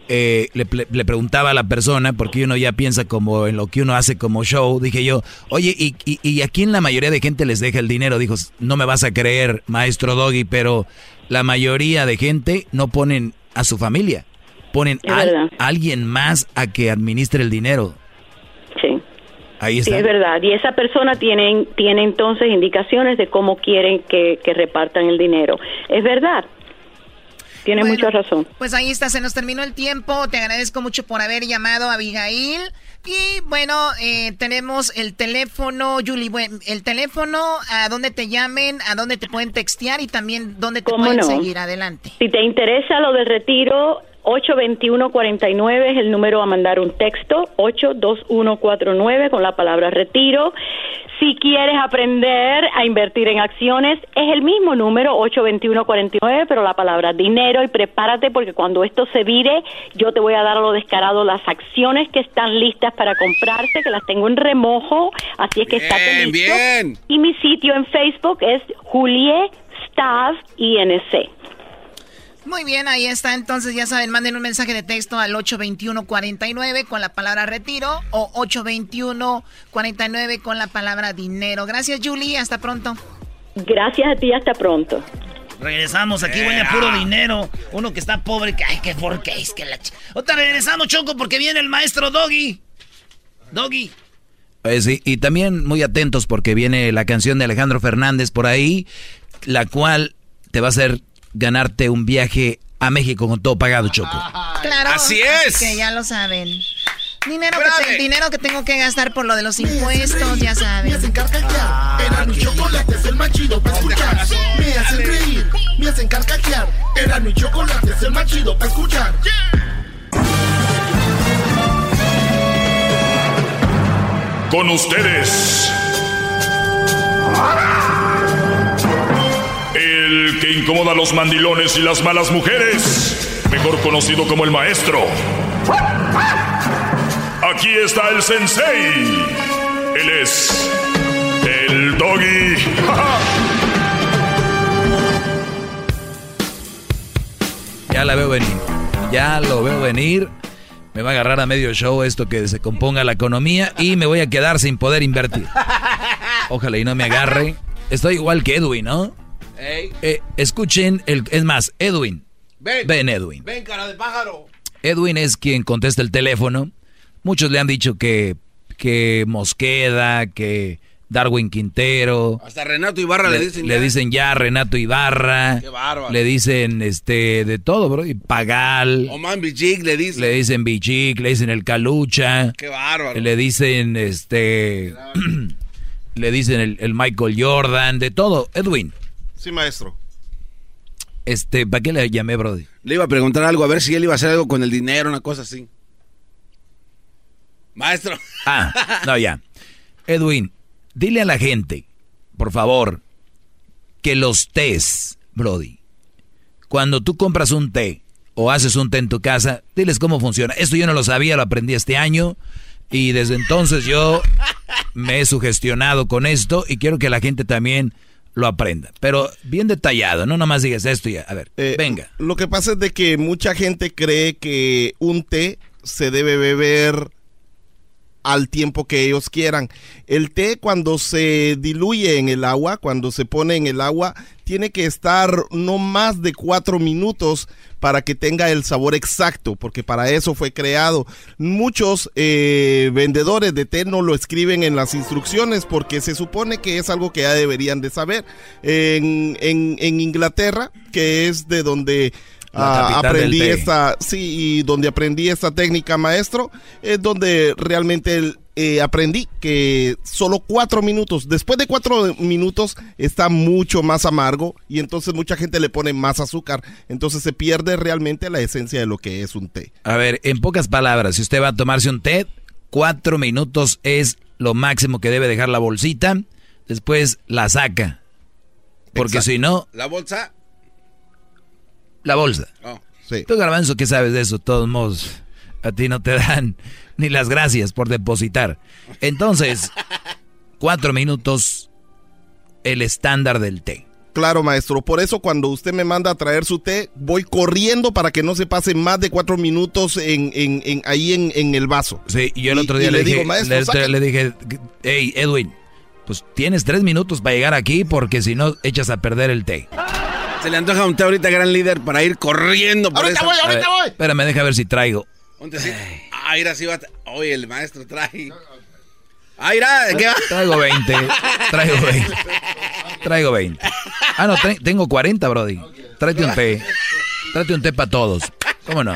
eh, le, preguntaba a la persona, porque uno ya piensa como en lo que uno hace como show, dije yo, oye, ¿y, y, y a quién la mayoría de gente les deja el dinero? Dijo, no me vas a creer, maestro Doggy, pero la mayoría de gente no ponen a su familia, ponen a alguien más a que administre el dinero. Sí. Ahí Sí, está. es verdad. Y esa persona tiene, tiene entonces indicaciones de cómo quieren que, que repartan el dinero. Es verdad. Tiene Bueno, mucha razón. Pues ahí está, se nos terminó el tiempo. Te agradezco mucho por haber llamado a Abigail. Y bueno, eh, tenemos el teléfono, Julie, el teléfono, a dónde te llamen, a dónde te pueden textear y también dónde te ¿Cómo pueden no? seguir. Adelante. Si te interesa lo del retiro, 821-49 es el número a mandar un texto, 82149 con la palabra retiro. Si quieres aprender a invertir en acciones, es el mismo número, 82149, pero la palabra dinero y prepárate porque cuando esto se vire, yo te voy a dar a lo descarado las acciones que están listas para comprarse, que las tengo en remojo, así es que estate Bien, listo. bien. Y mi sitio en Facebook es Julie Staff INC. Muy bien, ahí está. Entonces, ya saben, manden un mensaje de texto al 821-49 con la palabra retiro o 821-49 con la palabra dinero. Gracias, Julie. Hasta pronto. Gracias a ti, hasta pronto. Regresamos, aquí huele a puro dinero. Uno que está pobre, que ay, que por qué es que la ch... Otra regresamos, Choco, porque viene el maestro Doggy. Doggy. Eh, sí, y también muy atentos porque viene la canción de Alejandro Fernández por ahí, la cual te va a hacer ganarte un viaje a México con todo pagado, Choco. Claro. Así es. Que ya lo saben. Dinero que, te- dinero que tengo que gastar por lo de los impuestos, ya saben. Era mi chocolate es el más chido para escuchar. Me hacen reír, me hacen carcajear. Era mi chocolate es el más chido para escuchar. con ustedes. El que incomoda a los mandilones y las malas mujeres, mejor conocido como el maestro. Aquí está el sensei. Él es el doggy. Ya la veo venir. Ya lo veo venir. Me va a agarrar a medio show esto que se componga la economía y me voy a quedar sin poder invertir. Ojalá y no me agarre. Estoy igual que Edwin, ¿no? Eh, escuchen, el, es más, Edwin. Ven. Ven, Edwin. Ven, cara de pájaro. Edwin es quien contesta el teléfono. Muchos le han dicho que, que Mosqueda, que Darwin Quintero. Hasta Renato Ibarra le, dicen. Le ya. dicen ya Renato Ibarra. Qué bárbaro. Le dicen este de todo, bro. Y Pagal. Oman Bichik le dice. Le dicen Bichik, le dicen el Calucha. Qué bárbaro. Le dicen este. le dicen el, el Michael Jordan, de todo. Edwin, Sí, maestro. este, ¿para qué le llamé, Brody? Le iba a preguntar algo, a ver si él iba a hacer algo con el dinero, una cosa así. Maestro. Ah, no, ya. Edwin, dile a la gente, por favor, que los tés, Brody, cuando tú compras un té o haces un té en tu casa, diles cómo funciona. Esto yo no lo sabía, lo aprendí este año y desde entonces yo me he sugestionado con esto y quiero que la gente también lo aprenda. Pero bien detallado, no nomás digas esto y ya. A ver, Eh, venga. Lo que pasa es de que mucha gente cree que un té se debe beber al tiempo que ellos quieran. El té cuando se diluye en el agua, cuando se pone en el agua, tiene que estar no más de cuatro minutos para que tenga el sabor exacto, porque para eso fue creado. Muchos eh, vendedores de té no lo escriben en las instrucciones porque se supone que es algo que ya deberían de saber. En, en- en Inglaterra, que es de donde ah, aprendí esta, sí, y donde aprendí esta técnica, maestro, es donde realmente el- eh, aprendí que solo cuatro minutos, después de cuatro minutos está mucho más amargo y entonces mucha gente le pone más azúcar, entonces se pierde realmente la esencia de lo que es un té. A ver, en pocas palabras, si usted va a tomarse un té, cuatro minutos es lo máximo que debe dejar la bolsita. Después la saca. Porque Exacto. si no, La bolsa. la bolsa. Oh. Sí. Tú, Garbanzo, ¿qué sabes de eso? De todos modos, a ti no te dan ni las gracias por depositar. Entonces, cuatro minutos, el estándar del té. Claro, maestro. Por eso cuando usted me manda a traer su té, voy corriendo para que no se pase más de cuatro minutos en, en- en- ahí en, en el vaso. Sí, y yo el otro y día le, le dije, digo, maestro, le, saca- le dije, hey, Edwin, pues tienes tres minutos para llegar aquí porque si no, echas a perder el té. Se le antoja un té ahorita, gran líder, para ir corriendo por Ahorita esa- voy, A ver, ahorita voy. Espérame, deja ver si traigo. Un tecito. Ah, mira, sí va. Oye, el maestro trae. Ah, mira, ¿qué va? Traigo 20, traigo 20, traigo 20. Ah, no, tengo 40, Brody. Tráete un té, tráete un té para todos. ¿Cómo no?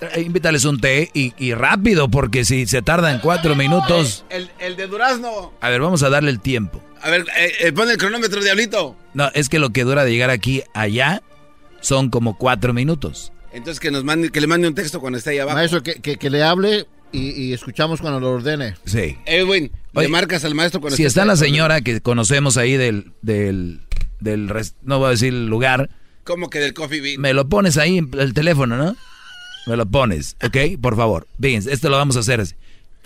Tra- Invítales un té y, y rápido, porque si se tardan cuatro minutos... El, el de durazno. A ver, vamos a darle el tiempo. A ver, eh, eh, pon el cronómetro, diablito. No, es que lo que dura de llegar aquí allá son como cuatro minutos. Entonces que nos mande, que le mande un texto cuando esté ahí abajo. Maestro, que, que- que le hable y, y escuchamos cuando lo ordene. Sí. Edwin, Oye, le marcas al maestro cuando Si esté está la señora que conocemos ahí del, del, del no voy a decir el lugar, ¿Cómo que del coffee bean? me lo pones ahí en el teléfono, ¿no? Me lo pones, ¿ok? Por favor. Bien, esto lo vamos a hacer así.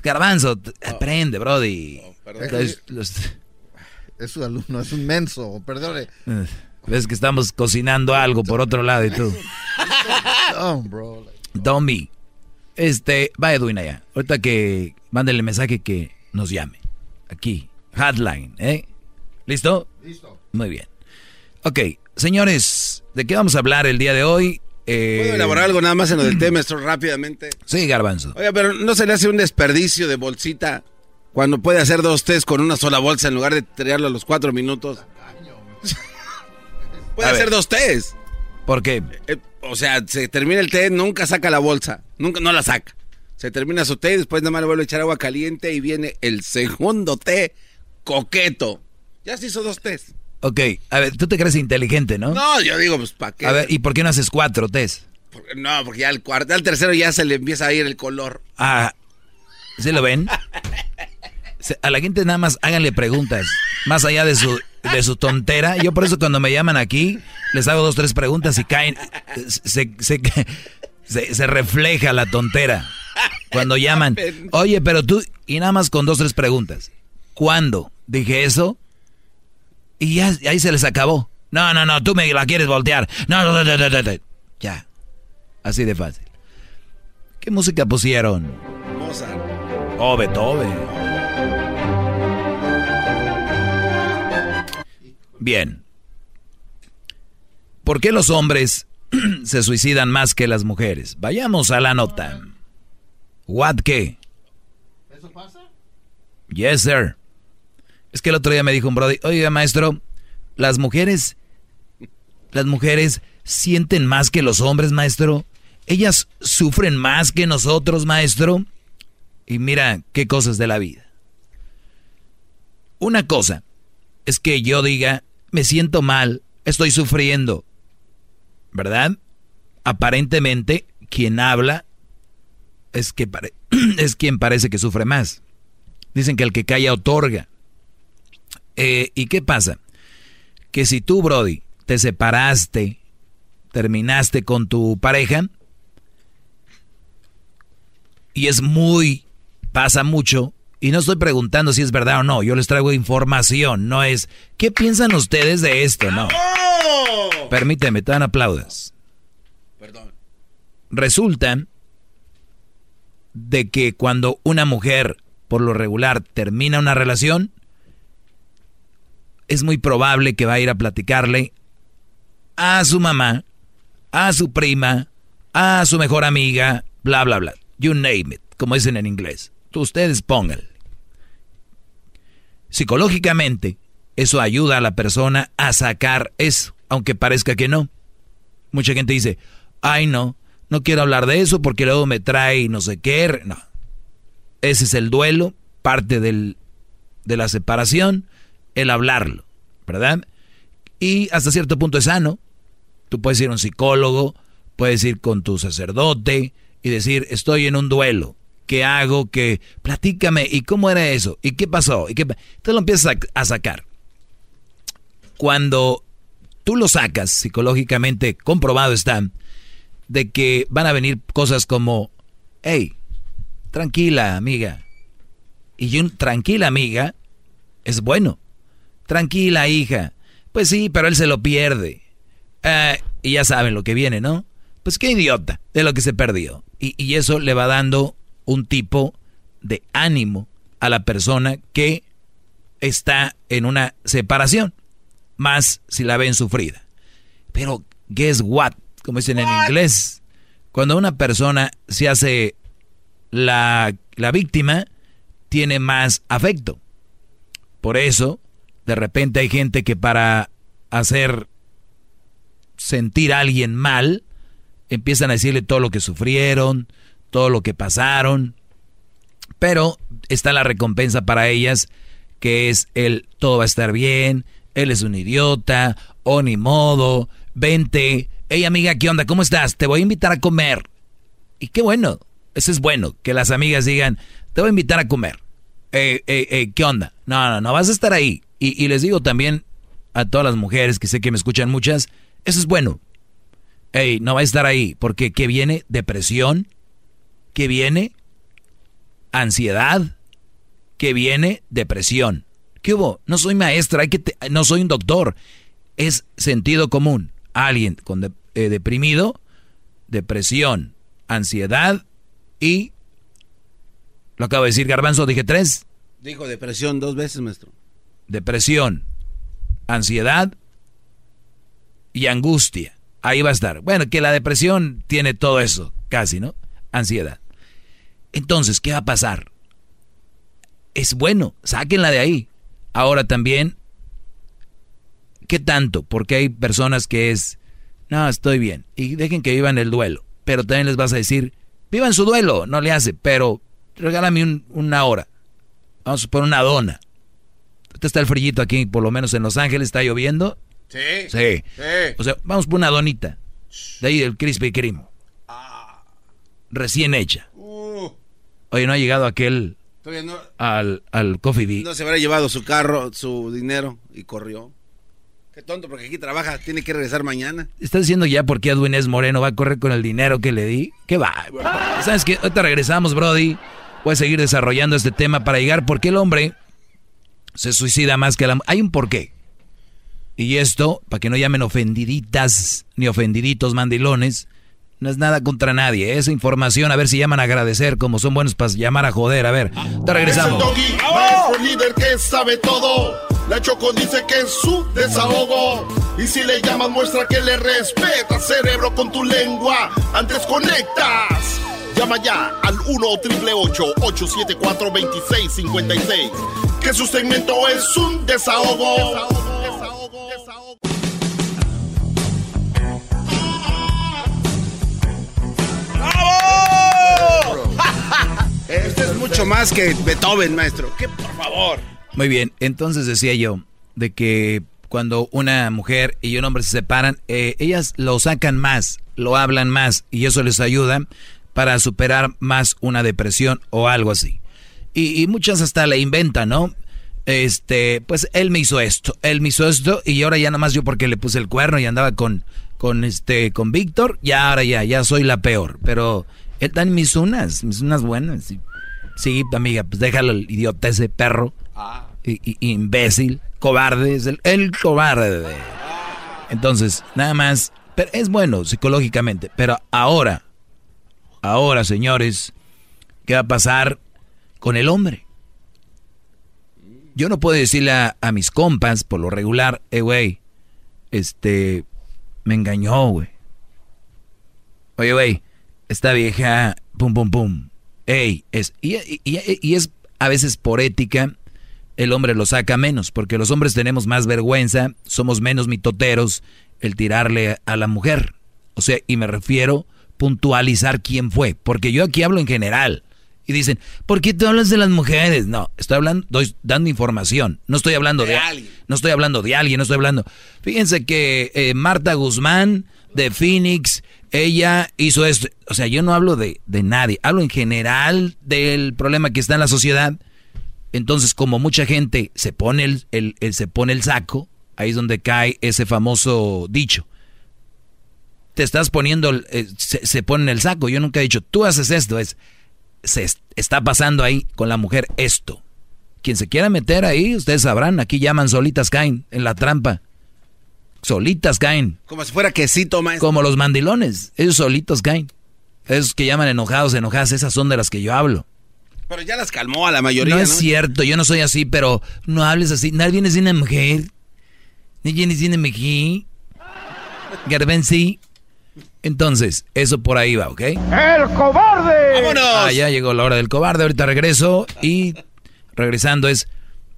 Garbanzo, t- aprende, brody. perdón. Entonces, los- Es su alumno, es un menso, perdone. Ves que estamos cocinando algo por otro lado y tú. Tommy, este, va Edwin allá. Ahorita que mándale mensaje que nos llame. Aquí, hotline, ¿eh? ¿Listo? Listo. Muy bien. Ok, señores, ¿de qué vamos a hablar el día de hoy? Eh, ¿Puedo elaborar algo nada más en lo del té, maestro, rápidamente? Sí, Garbanzo. Oiga, pero ¿no se le hace un desperdicio de bolsita cuando puede hacer dos tés con una sola bolsa en lugar de tirarlo a los cuatro minutos? Puede hacer dos tés. ¿Por qué? Eh, o sea, se termina el té, nunca saca la bolsa, nunca no la saca. Se termina su té, después nada más le vuelve a echar agua caliente y viene el segundo té coqueto. Ya se hizo dos tés. Ok, a ver, tú te crees inteligente, ¿no? No, yo digo, pues, ¿para qué? A ver, ¿y por qué no haces cuatro? Porque- no, porque ya al cuarto, al tercero ya se le empieza a ir el color. Ah, ¿sí lo ven? A la gente nada más háganle preguntas, más allá de su, de su tontera. Yo por eso cuando me llaman aquí, les hago dos, tres preguntas y caen, se, se, se, refleja la tontera. Cuando llaman, oye, pero tú, y nada más con dos, tres preguntas. ¿Cuándo dije eso? Y ya ahí se les acabó. No, no, no, tú me la quieres voltear. No, no, no, no, no. Ya. Así de fácil. ¿Qué música pusieron? Mozart. Oh, Beethoven. Bien. ¿Por qué los hombres se suicidan más que las mujeres? Vayamos a la nota. ¿What qué? ¿Eso pasa? Yes, sir. Es que el otro día me dijo un brody, oiga, maestro, las mujeres, las mujeres sienten más que los hombres, maestro. Ellas sufren más que nosotros, maestro. Y mira qué cosas de la vida. Una cosa es que yo diga, me siento mal, estoy sufriendo. ¿Verdad? Aparentemente, quien habla es, que es quien parece que sufre más. Dicen que el que calla otorga. Eh, ¿Y qué pasa? Que si tú, Brody, te separaste, terminaste con tu pareja, y es muy, pasa mucho, y no estoy preguntando si es verdad o no, yo les traigo información, no es, ¿qué piensan ustedes de esto? No. Permíteme, te dan aplaudas. Perdón. Resulta de que cuando una mujer, por lo regular, termina una relación, es muy probable que va a ir a platicarle a su mamá, a su prima, a su mejor amiga, bla, bla, bla. You name it, como dicen en inglés. Ustedes pónganle. Psicológicamente, eso ayuda a la persona a sacar eso, aunque parezca que no. Mucha gente dice, ay no, no quiero hablar de eso porque luego me trae no sé qué. No. Ese es el duelo, parte del, de la separación el hablarlo, ¿verdad? Y hasta cierto punto es sano. Tú puedes ir a un psicólogo, puedes ir con tu sacerdote y decir, estoy en un duelo. ¿Qué hago? ¿Qué? Platícame. ¿Y cómo era eso? ¿Y qué pasó? ¿Y qué? Entonces lo empiezas a, sacar. Cuando tú lo sacas, psicológicamente comprobado está, de que van a venir cosas como, hey, tranquila amiga. Y un tranquila amiga es bueno. Tranquila, hija. Pues sí, pero él se lo pierde. Eh, y ya saben lo que viene, ¿no? Pues qué idiota de lo que se perdió. Y, y eso le va dando un tipo de ánimo a la persona que está en una separación, más si la ven sufrida. Pero, guess what? Como dicen en inglés, cuando una persona se hace la, la víctima, tiene más afecto. Por eso, de repente hay gente que para hacer sentir a alguien mal, empiezan a decirle todo lo que sufrieron, todo lo que pasaron, pero está la recompensa para ellas, que es el todo va a estar bien, él es un idiota, o ni modo, vente, hey amiga, ¿qué onda? ¿Cómo estás? Te voy a invitar a comer. Y qué bueno, eso es bueno, que las amigas digan, te voy a invitar a comer. Eh, eh, eh, ¿Qué onda? No, no, no, vas a estar ahí. Y, les digo también a todas las mujeres que sé que me escuchan muchas, eso es bueno. Ey, no va a estar ahí, porque ¿qué viene? Depresión, ¿qué viene? Ansiedad, ¿qué viene? Depresión. ¿Qué hubo? No soy maestra, hay que no soy un doctor. Es sentido común. Alguien con eh, deprimido, depresión, ansiedad y... Lo acabo de decir, Garbanzo, dije tres. Dijo depresión dos veces, maestro depresión, ansiedad y angustia. Ahí va a estar. Bueno, que la depresión tiene todo eso, casi, ¿no? Ansiedad. Entonces, ¿qué va a pasar? Es bueno, sáquenla de ahí. Ahora también, ¿qué tanto? Porque hay personas que es, no, estoy bien. Y dejen que vivan el duelo. Pero también les vas a decir, vivan su duelo, no le hace, pero regálame una hora. Vamos a poner una dona está el frillito aquí, por lo menos en Los Ángeles, está lloviendo. Sí. Sí. O sea, vamos por una donita. De ahí el Krispy Kreme. Recién hecha. Oye, no ha llegado aquel al, al Coffee Bee. No se habrá llevado su carro, su dinero y corrió. Qué tonto, porque aquí trabaja, tiene que regresar mañana. ¿Estás diciendo ya por qué Edwin es Moreno va a correr con el dinero que le di? ¿Qué va? ¿Sabes qué? Ahorita regresamos, Brody. Voy a seguir desarrollando este tema para llegar por qué el hombre se suicida más que la Hay un porqué. Y esto, para que no llamen ofendiditas ni ofendiditos mandilones, no es nada contra nadie. Esa información, a ver si llaman a agradecer, como son buenos para llamar a joder. A ver, te regresamos. Es el doggy, maestro líder que sabe todo. La Choco dice que es su desahogo. Y si le llamas, muestra que le respeta, cerebro, con tu lengua. Antes conectas. Llama ya al 1-888-874-2656. Que su segmento es un desahogo. Desahogo, desahogo, desahogo. Este es mucho más que Beethoven, maestro. ¿Qué, por favor? Muy bien, entonces decía yo de que cuando una mujer y un hombre se separan, eh, ellas lo sacan más, lo hablan más y eso les ayuda para superar más una depresión o algo así. Y, y muchas hasta le inventan, ¿no? Este, pues él me hizo esto, él me hizo esto y ahora ya nomás yo porque le puse el cuerno y andaba con, con este, con Víctor, ya ahora ya, ya soy la peor. Pero él dan mis unas, mis unas buenas. Sí, amiga, pues déjalo el idiota ese perro. Y, y- imbécil, cobarde, es el, el cobarde. Entonces, nada más, pero es bueno psicológicamente, pero ahora, ahora, señores, ¿qué va a pasar con el hombre? Yo no puedo decirle a, a mis compas, por lo regular, eh, güey, este, me engañó, güey. Oye, güey, esta vieja, pum, pum, pum. Ey, es, y, y- y- es a veces por ética, el hombre lo saca menos, porque los hombres tenemos más vergüenza, somos menos mitoteros el tirarle a la mujer. O sea, y me refiero puntualizar quién fue, porque yo aquí hablo en general. Y dicen, ¿por qué tú hablas de las mujeres? No, estoy hablando, doy, dando información. No estoy hablando de, alguien. No estoy hablando de alguien, no estoy hablando. Fíjense que eh, Marta Guzmán de Phoenix, ella hizo esto. O sea, yo no hablo de, de nadie, hablo en general del problema que está en la sociedad. Entonces, como mucha gente se pone el, el- se pone el saco, ahí es donde cae ese famoso dicho. Te estás poniendo, eh, se, se pone en el saco. Yo nunca he dicho, tú haces esto, es, se est- está pasando ahí con la mujer esto. Quien se quiera meter ahí, ustedes sabrán, aquí llaman solitas caen en la trampa. Solitas caen. Como si fuera quesito, maestro. Como los mandilones, ellos solitos caen. Esos que llaman enojados, enojadas, esas son de las que yo hablo. Pero ya las calmó a la mayoría, no ¿no? es cierto, yo no soy así, pero no hables así. Nadie viene sin una mujer. Nadie viene sin una mujer. Entonces, eso por ahí va, ¿ok? ¡El cobarde! Ah, ya llegó la hora del cobarde. Ahorita regreso y regresando es,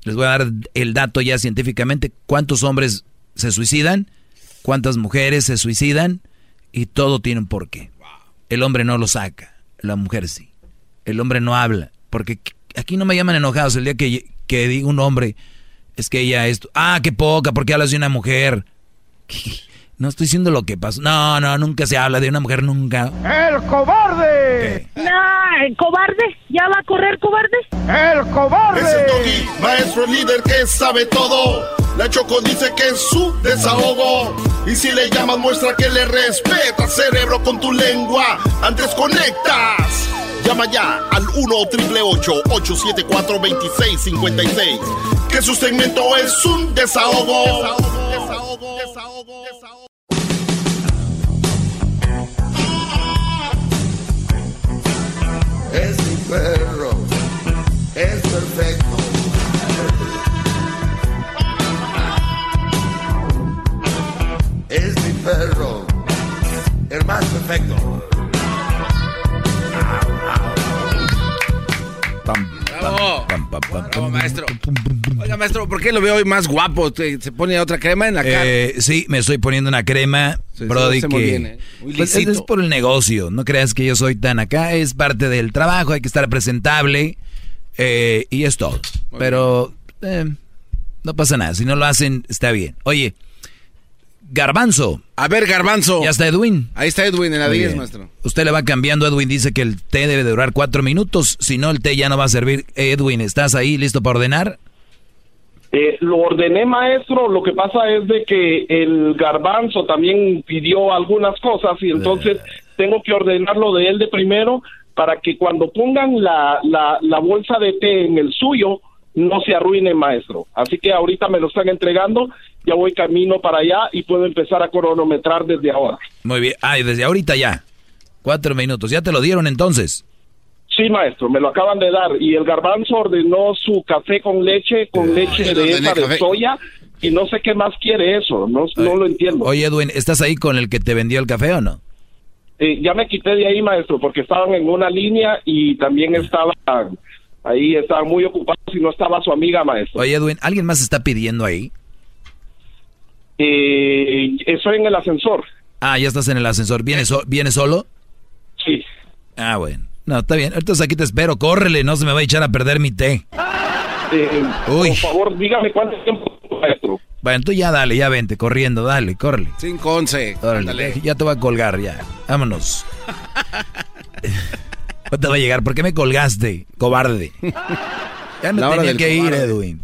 les voy a dar el dato ya científicamente, cuántos hombres se suicidan, cuántas mujeres se suicidan y todo tiene un porqué. El hombre no lo saca, la mujer sí. El hombre no habla, porque aquí no me llaman enojados el día que, que diga un hombre, es que ella esto, ah, qué poca, porque hablas de una mujer. No estoy diciendo lo que pasó. No, no, nunca se habla de una mujer, nunca. ¡El cobarde! No, el cobarde. ¿Ya va a correr, cobarde? ¡El cobarde! Es el doggy, maestro líder que sabe todo. La Choco dice que es su desahogo. Y si le llamas, muestra que le respeta, cerebro, con tu lengua. Antes conectas. Llama ya al 1-888-874-2656. Que su segmento es un desahogo. Desahogo, desahogo, desahogo, desahogo. Es mi perro, es perfecto. Es mi perro, el más perfecto. Bravo. Bravo, maestro. Oiga, maestro, ¿por qué lo veo hoy más guapo? ¿Te- ¿Se pone otra crema en la cara? Eh, sí, me estoy poniendo una crema, Sí, Brody, que muy ¿eh? Muy pues, es por el negocio. No creas que yo soy tan acá, es parte del trabajo, hay que estar presentable eh, y es todo. Pero eh, no pasa nada, si no lo hacen, está bien. Oye, Garbanzo. A ver, Garbanzo. Ya está Edwin. Ahí está Edwin en la Muy 10, bien. maestro. Usted le va cambiando. Edwin dice que el té debe durar cuatro minutos. Si no, el té ya no va a servir. Edwin, ¿estás ahí listo para ordenar? Eh, lo ordené, maestro. Lo que pasa es de que el garbanzo también pidió algunas cosas y entonces tengo que ordenarlo de él de primero para que cuando pongan la, la, la bolsa de té en el suyo no se arruine, maestro. Así que ahorita me lo están entregando, ya voy camino para allá y puedo empezar a cronometrar desde ahora. Muy bien. Ah, y desde ahorita ya. Cuatro minutos. ¿Ya te lo dieron entonces? Sí, maestro, me lo acaban de dar. Y el garbanzo ordenó su café con leche, con leche yo de esa de soya, y no sé qué más quiere eso, no, no lo entiendo. Oye, Edwin, ¿estás ahí con el que te vendió el café o no? Eh, ya me quité de ahí, maestro, porque estaban en una línea y también estaban ahí, estaban muy ocupados y no estaba su amiga, maestro. Oye, Edwin, ¿alguien más está pidiendo ahí? Eh, estoy en el ascensor. Ah, ya estás en el ascensor. ¿Vienes, so- ¿vienes solo? Sí. Ah, bueno. No, está bien. Entonces aquí te espero. Córrele, no se me va a echar a perder mi té. Eh, Uy. Por favor, dígame cuánto tiempo, maestro. Bueno, tú ya dale, ya vente, corriendo, dale, córrele. 5 11. Órale, ya te voy a colgar, ya. Vámonos. no te va a llegar. ¿Por qué me colgaste, cobarde? Ya no La tenía que ir, cobarde. Edwin.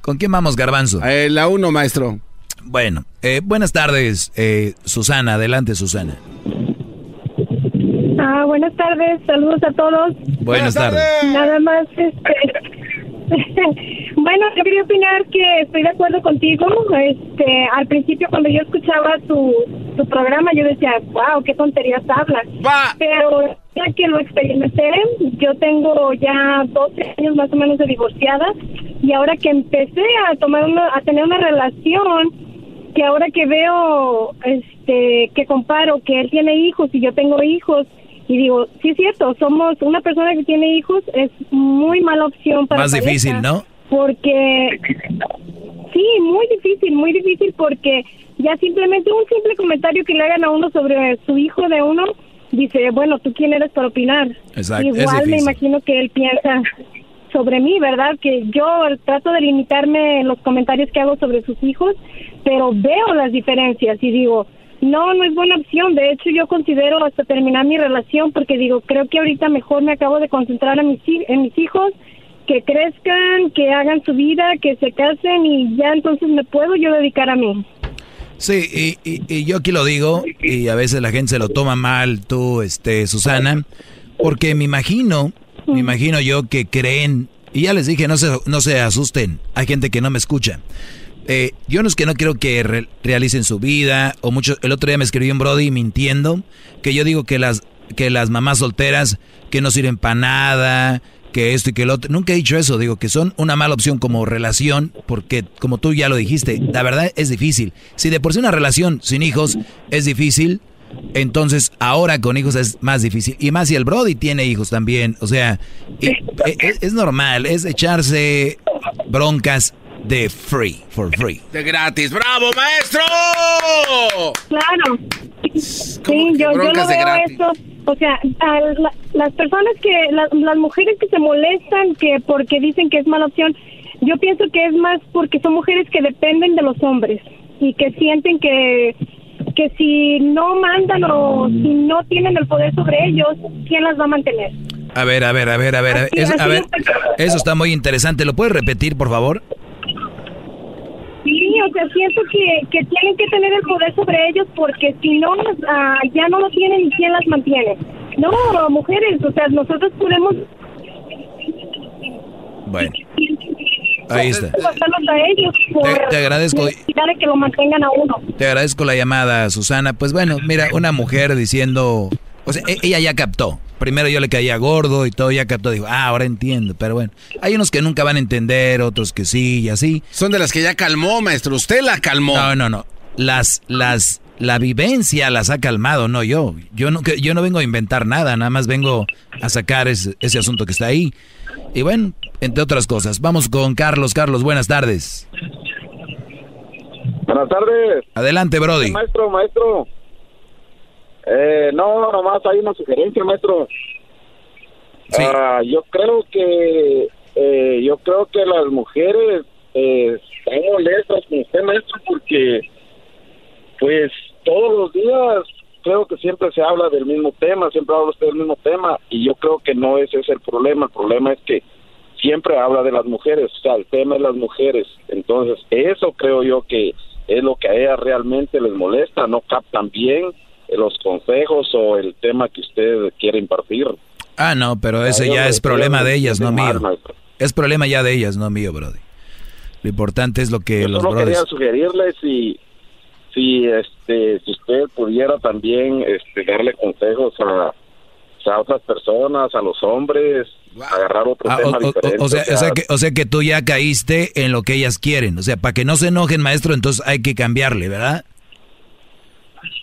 ¿Con quién vamos, Garbanzo? Eh, la 1, maestro. Bueno, eh, buenas tardes, eh, Susana. Adelante, Susana. Ah, buenas tardes, saludos a todos. Buenas tardes. Nada más, este, bueno, yo quería opinar que estoy de acuerdo contigo. Este, al principio cuando yo escuchaba tu, tu programa, yo decía, wow, qué tonterías hablas. Pero ya que lo experimenté, yo tengo ya 12 años más o menos de divorciada y ahora que empecé a tomar una, a tener una relación, que ahora que veo, este, que comparo que él tiene hijos y yo tengo hijos y digo, sí es cierto, somos una persona que tiene hijos es muy mala opción para Más pareja, difícil, ¿no? Porque sí, muy difícil, muy difícil porque ya simplemente un simple comentario que le hagan a uno sobre su hijo de uno dice, bueno, tú quién eres para opinar. Exacto, Igual me imagino que él piensa sobre mí, ¿verdad? Que yo trato de limitarme en los comentarios que hago sobre sus hijos, pero veo las diferencias y digo, no, no es buena opción. De hecho, yo considero hasta terminar mi relación porque digo, creo que ahorita mejor me acabo de concentrar en mis, hijos, que crezcan, que hagan su vida, que se casen y ya entonces me puedo yo dedicar a mí. Sí, y, y- y yo aquí lo digo, y a veces la gente se lo toma mal, tú, este, Susana, porque me imagino, me imagino yo que creen, y ya les dije, no se, no se asusten, hay gente que no me escucha. Eh, yo no es que no quiero que re- realicen su vida, o mucho, el otro día me escribió un Brody mintiendo, que yo digo que las, que las mamás solteras, que no sirven para nada, que esto y que el otro. Nunca he dicho eso, digo que son una mala opción como relación, porque como tú ya lo dijiste, la verdad es difícil. Si de por sí una relación sin hijos es difícil, entonces ahora con hijos es más difícil. Y más si el Brody tiene hijos también, o sea, e- es, es normal, es echarse broncas de free, for free. De gratis. ¡Bravo, maestro! Claro. Sí, yo, yo lo veo eso. O sea, a la- las personas que, la- las mujeres que se molestan que porque dicen que es mala opción, yo pienso que es más porque son mujeres que dependen de los hombres y que sienten que que si no mandan o si no tienen el poder sobre ellos, ¿quién las va a mantener? A ver, a ver, a ver, a ver, a ver, Así- es- a así ver, es. eso está muy interesante. ¿Lo puedes repetir, por favor? Sí, o sea, siento que, que tienen que tener el poder sobre ellos porque si no, ah, ya no lo tienen y quién las mantiene. No, mujeres, o sea, nosotros podemos Bueno, ahí está. Te- te agradezco. que lo mantengan a uno. Te agradezco la llamada, Susana. Pues bueno, mira, una mujer diciendo, o sea, e- ella ya captó. Primero yo le caía gordo y todo, ya captó. Digo, ah, ahora entiendo. Pero bueno, hay unos que nunca van a entender, otros que sí y así. Son de las que ya calmó, maestro. Usted la calmó. No, no, no. Las, las, la vivencia las ha calmado, no yo. Yo no, que- yo no vengo a inventar nada, nada más vengo a sacar ese, ese asunto que está ahí. Y bueno, entre otras cosas. Vamos con Carlos. Carlos, buenas tardes. Buenas tardes. Adelante, Brody. Maestro, maestro. Eh, no, nomás hay una sugerencia, maestro. Ah, yo creo que eh, yo creo que las mujeres eh, están molestas con usted, maestro, porque pues todos los días creo que siempre se habla del mismo tema, siempre habla usted del mismo tema y yo creo que no ese es el problema, el problema es que siempre habla de las mujeres, o sea, el tema es las mujeres, entonces eso creo yo que es lo que a ellas realmente les molesta, no captan bien los consejos o el tema que usted quiere impartir. Ah, no, pero ese ya es problema de ellas, no mío. Es problema ya de ellas, no mío, Brody. Lo importante es lo que Yo los solo brothers... quería sugerirle si, si, este, si usted pudiera también este, darle consejos a, a otras personas, a los hombres, agarrar otro Ah, o, tema o- o- diferente. o sea, o sea que, o sea que tú ya caíste en lo que ellas quieren. O sea, para que no se enojen, maestro, entonces hay que cambiarle, ¿verdad?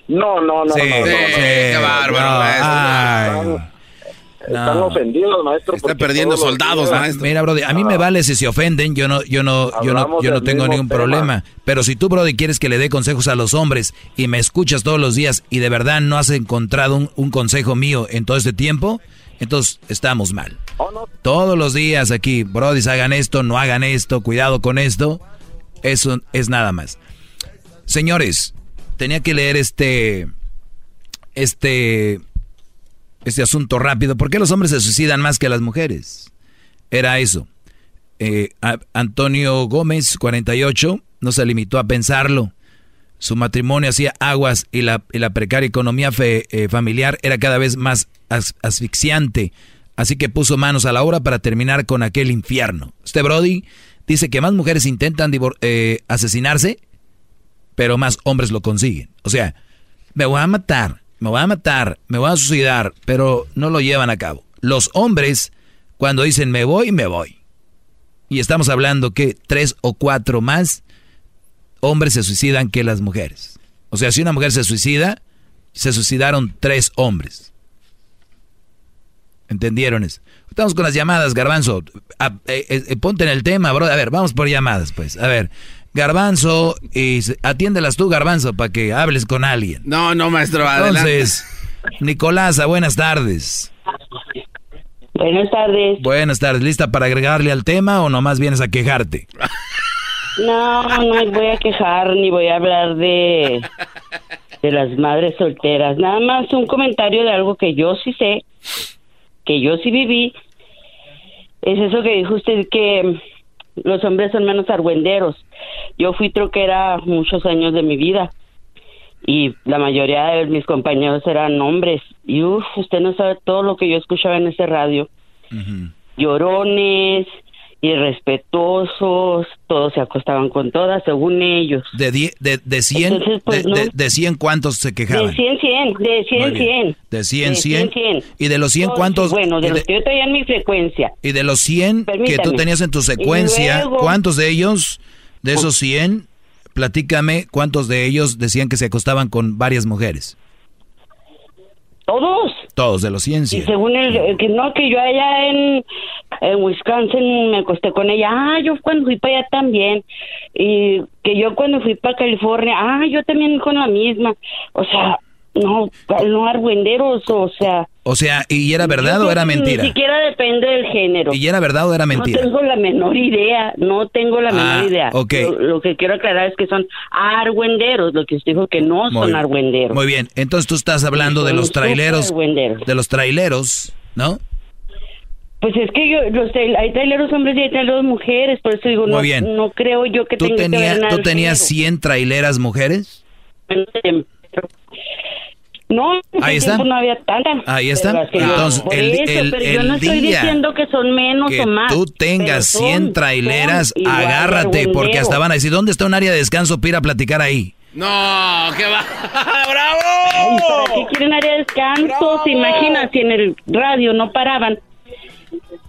No, no, no, Sí, no, no, no. sí, qué bárbaro, No, maestro. Están, están No. ofendidos, maestro. porque todos los días- Mira, Brody, a mí me vale si se ofenden, yo no, yo no, yo no, yo no tengo ningún tema. problema. Pero si tú, Brody, quieres que le dé consejos a los hombres y me escuchas todos los días y de verdad no has encontrado un, un consejo mío en todo este tiempo, entonces estamos mal. Todos los días aquí, Brody, hagan esto, no hagan esto, cuidado con esto. Eso es nada más. Señores, tenía que leer este, este, este asunto rápido. ¿Por qué los hombres se suicidan más que las mujeres? Era eso. Eh, Antonio Gómez, 48, no se limitó a pensarlo. Su matrimonio hacía aguas y la, la precaria economía eh, familiar era cada vez más as- asfixiante. Así que puso manos a la obra para terminar con aquel infierno. Este Brody dice que más mujeres intentan eh, asesinarse, pero más hombres lo consiguen. O sea, me voy a matar, me voy a matar, me voy a suicidar, pero no lo llevan a cabo. Los hombres, cuando dicen me voy, me voy. Y estamos hablando que tres o cuatro más hombres se suicidan que las mujeres. O sea, si una mujer se suicida, se suicidaron tres hombres. ¿Entendieron eso? Estamos con las llamadas, Garbanzo. Ah, eh, eh, ponte en el tema, bro. A ver, vamos por llamadas, pues. A ver, Garbanzo, y atiéndelas tú, Garbanzo, para que hables con alguien. No, no, maestro, adelante. Entonces, Nicolasa, buenas tardes. Buenas tardes. Buenas tardes. ¿Lista para agregarle al tema o nomás vienes a quejarte? No, no voy a quejar ni voy a hablar de, de las madres solteras. Nada más un comentario de algo que yo sí sé, que yo sí viví. Es eso que dijo usted que los hombres son menos argüenderos. Yo fui troquera muchos años de mi vida y la mayoría de mis compañeros eran hombres. Y uff, usted no sabe todo lo que yo escuchaba en ese radio. Llorones, irrespetuosos, todos se acostaban con todas, según ellos. De, die- de, de 100, Entonces, pues, de, no. de- de 100 cuántos se quejaban? De 100, 100, de 100, Muy bien. 100. De 100, De 100. 100. ¿Y de los 100 Todos, cuántos? Bueno, de los que yo traía en mi frecuencia. y de los 100 que tú Permítame. tenías en tu secuencia, luego- ¿cuántos de ellos, de esos 100, platícame, cuántos de ellos decían que se acostaban con varias mujeres? Todos. Todos, de los 100, Y 100. según el, el que no, que yo allá en, en Wisconsin me acosté con ella. Ah, yo cuando fui para allá también. Y que yo cuando fui para California. Ah, yo también con la misma. O sea, no, no argüenderos, o sea. O sea, ¿y era verdad o era mentira? Ni siquiera depende del género. ¿Y era verdad o era mentira? No tengo la menor idea, no tengo la Ah, menor idea. ok. Lo, lo que quiero aclarar es que son argüenderos, lo que usted dijo que no Muy- son argüenderos. Muy bien, entonces tú estás hablando de los traileros, de los traileros, ¿no? Pues es que yo, los trail- hay traileros hombres y hay traileros mujeres, por eso digo, Muy no, bien. no creo yo que ¿Tú, tenga que tenía- ver nada ¿tú tenías 100 traileras mujeres? No, en ese Ahí está. tiempo no había tanta. Ahí está. Yo- Entonces, por el- eso, el- pero yo el no estoy día diciendo que son menos que o más. tú tengas son- 100 traileras, agárrate, porque hasta van a decir, ¿dónde está un área de descanso para ir a platicar ahí? No, ¿qué va? Ay, ¿Para qué quieren área de descanso? ¿Se imaginan si en el radio no paraban?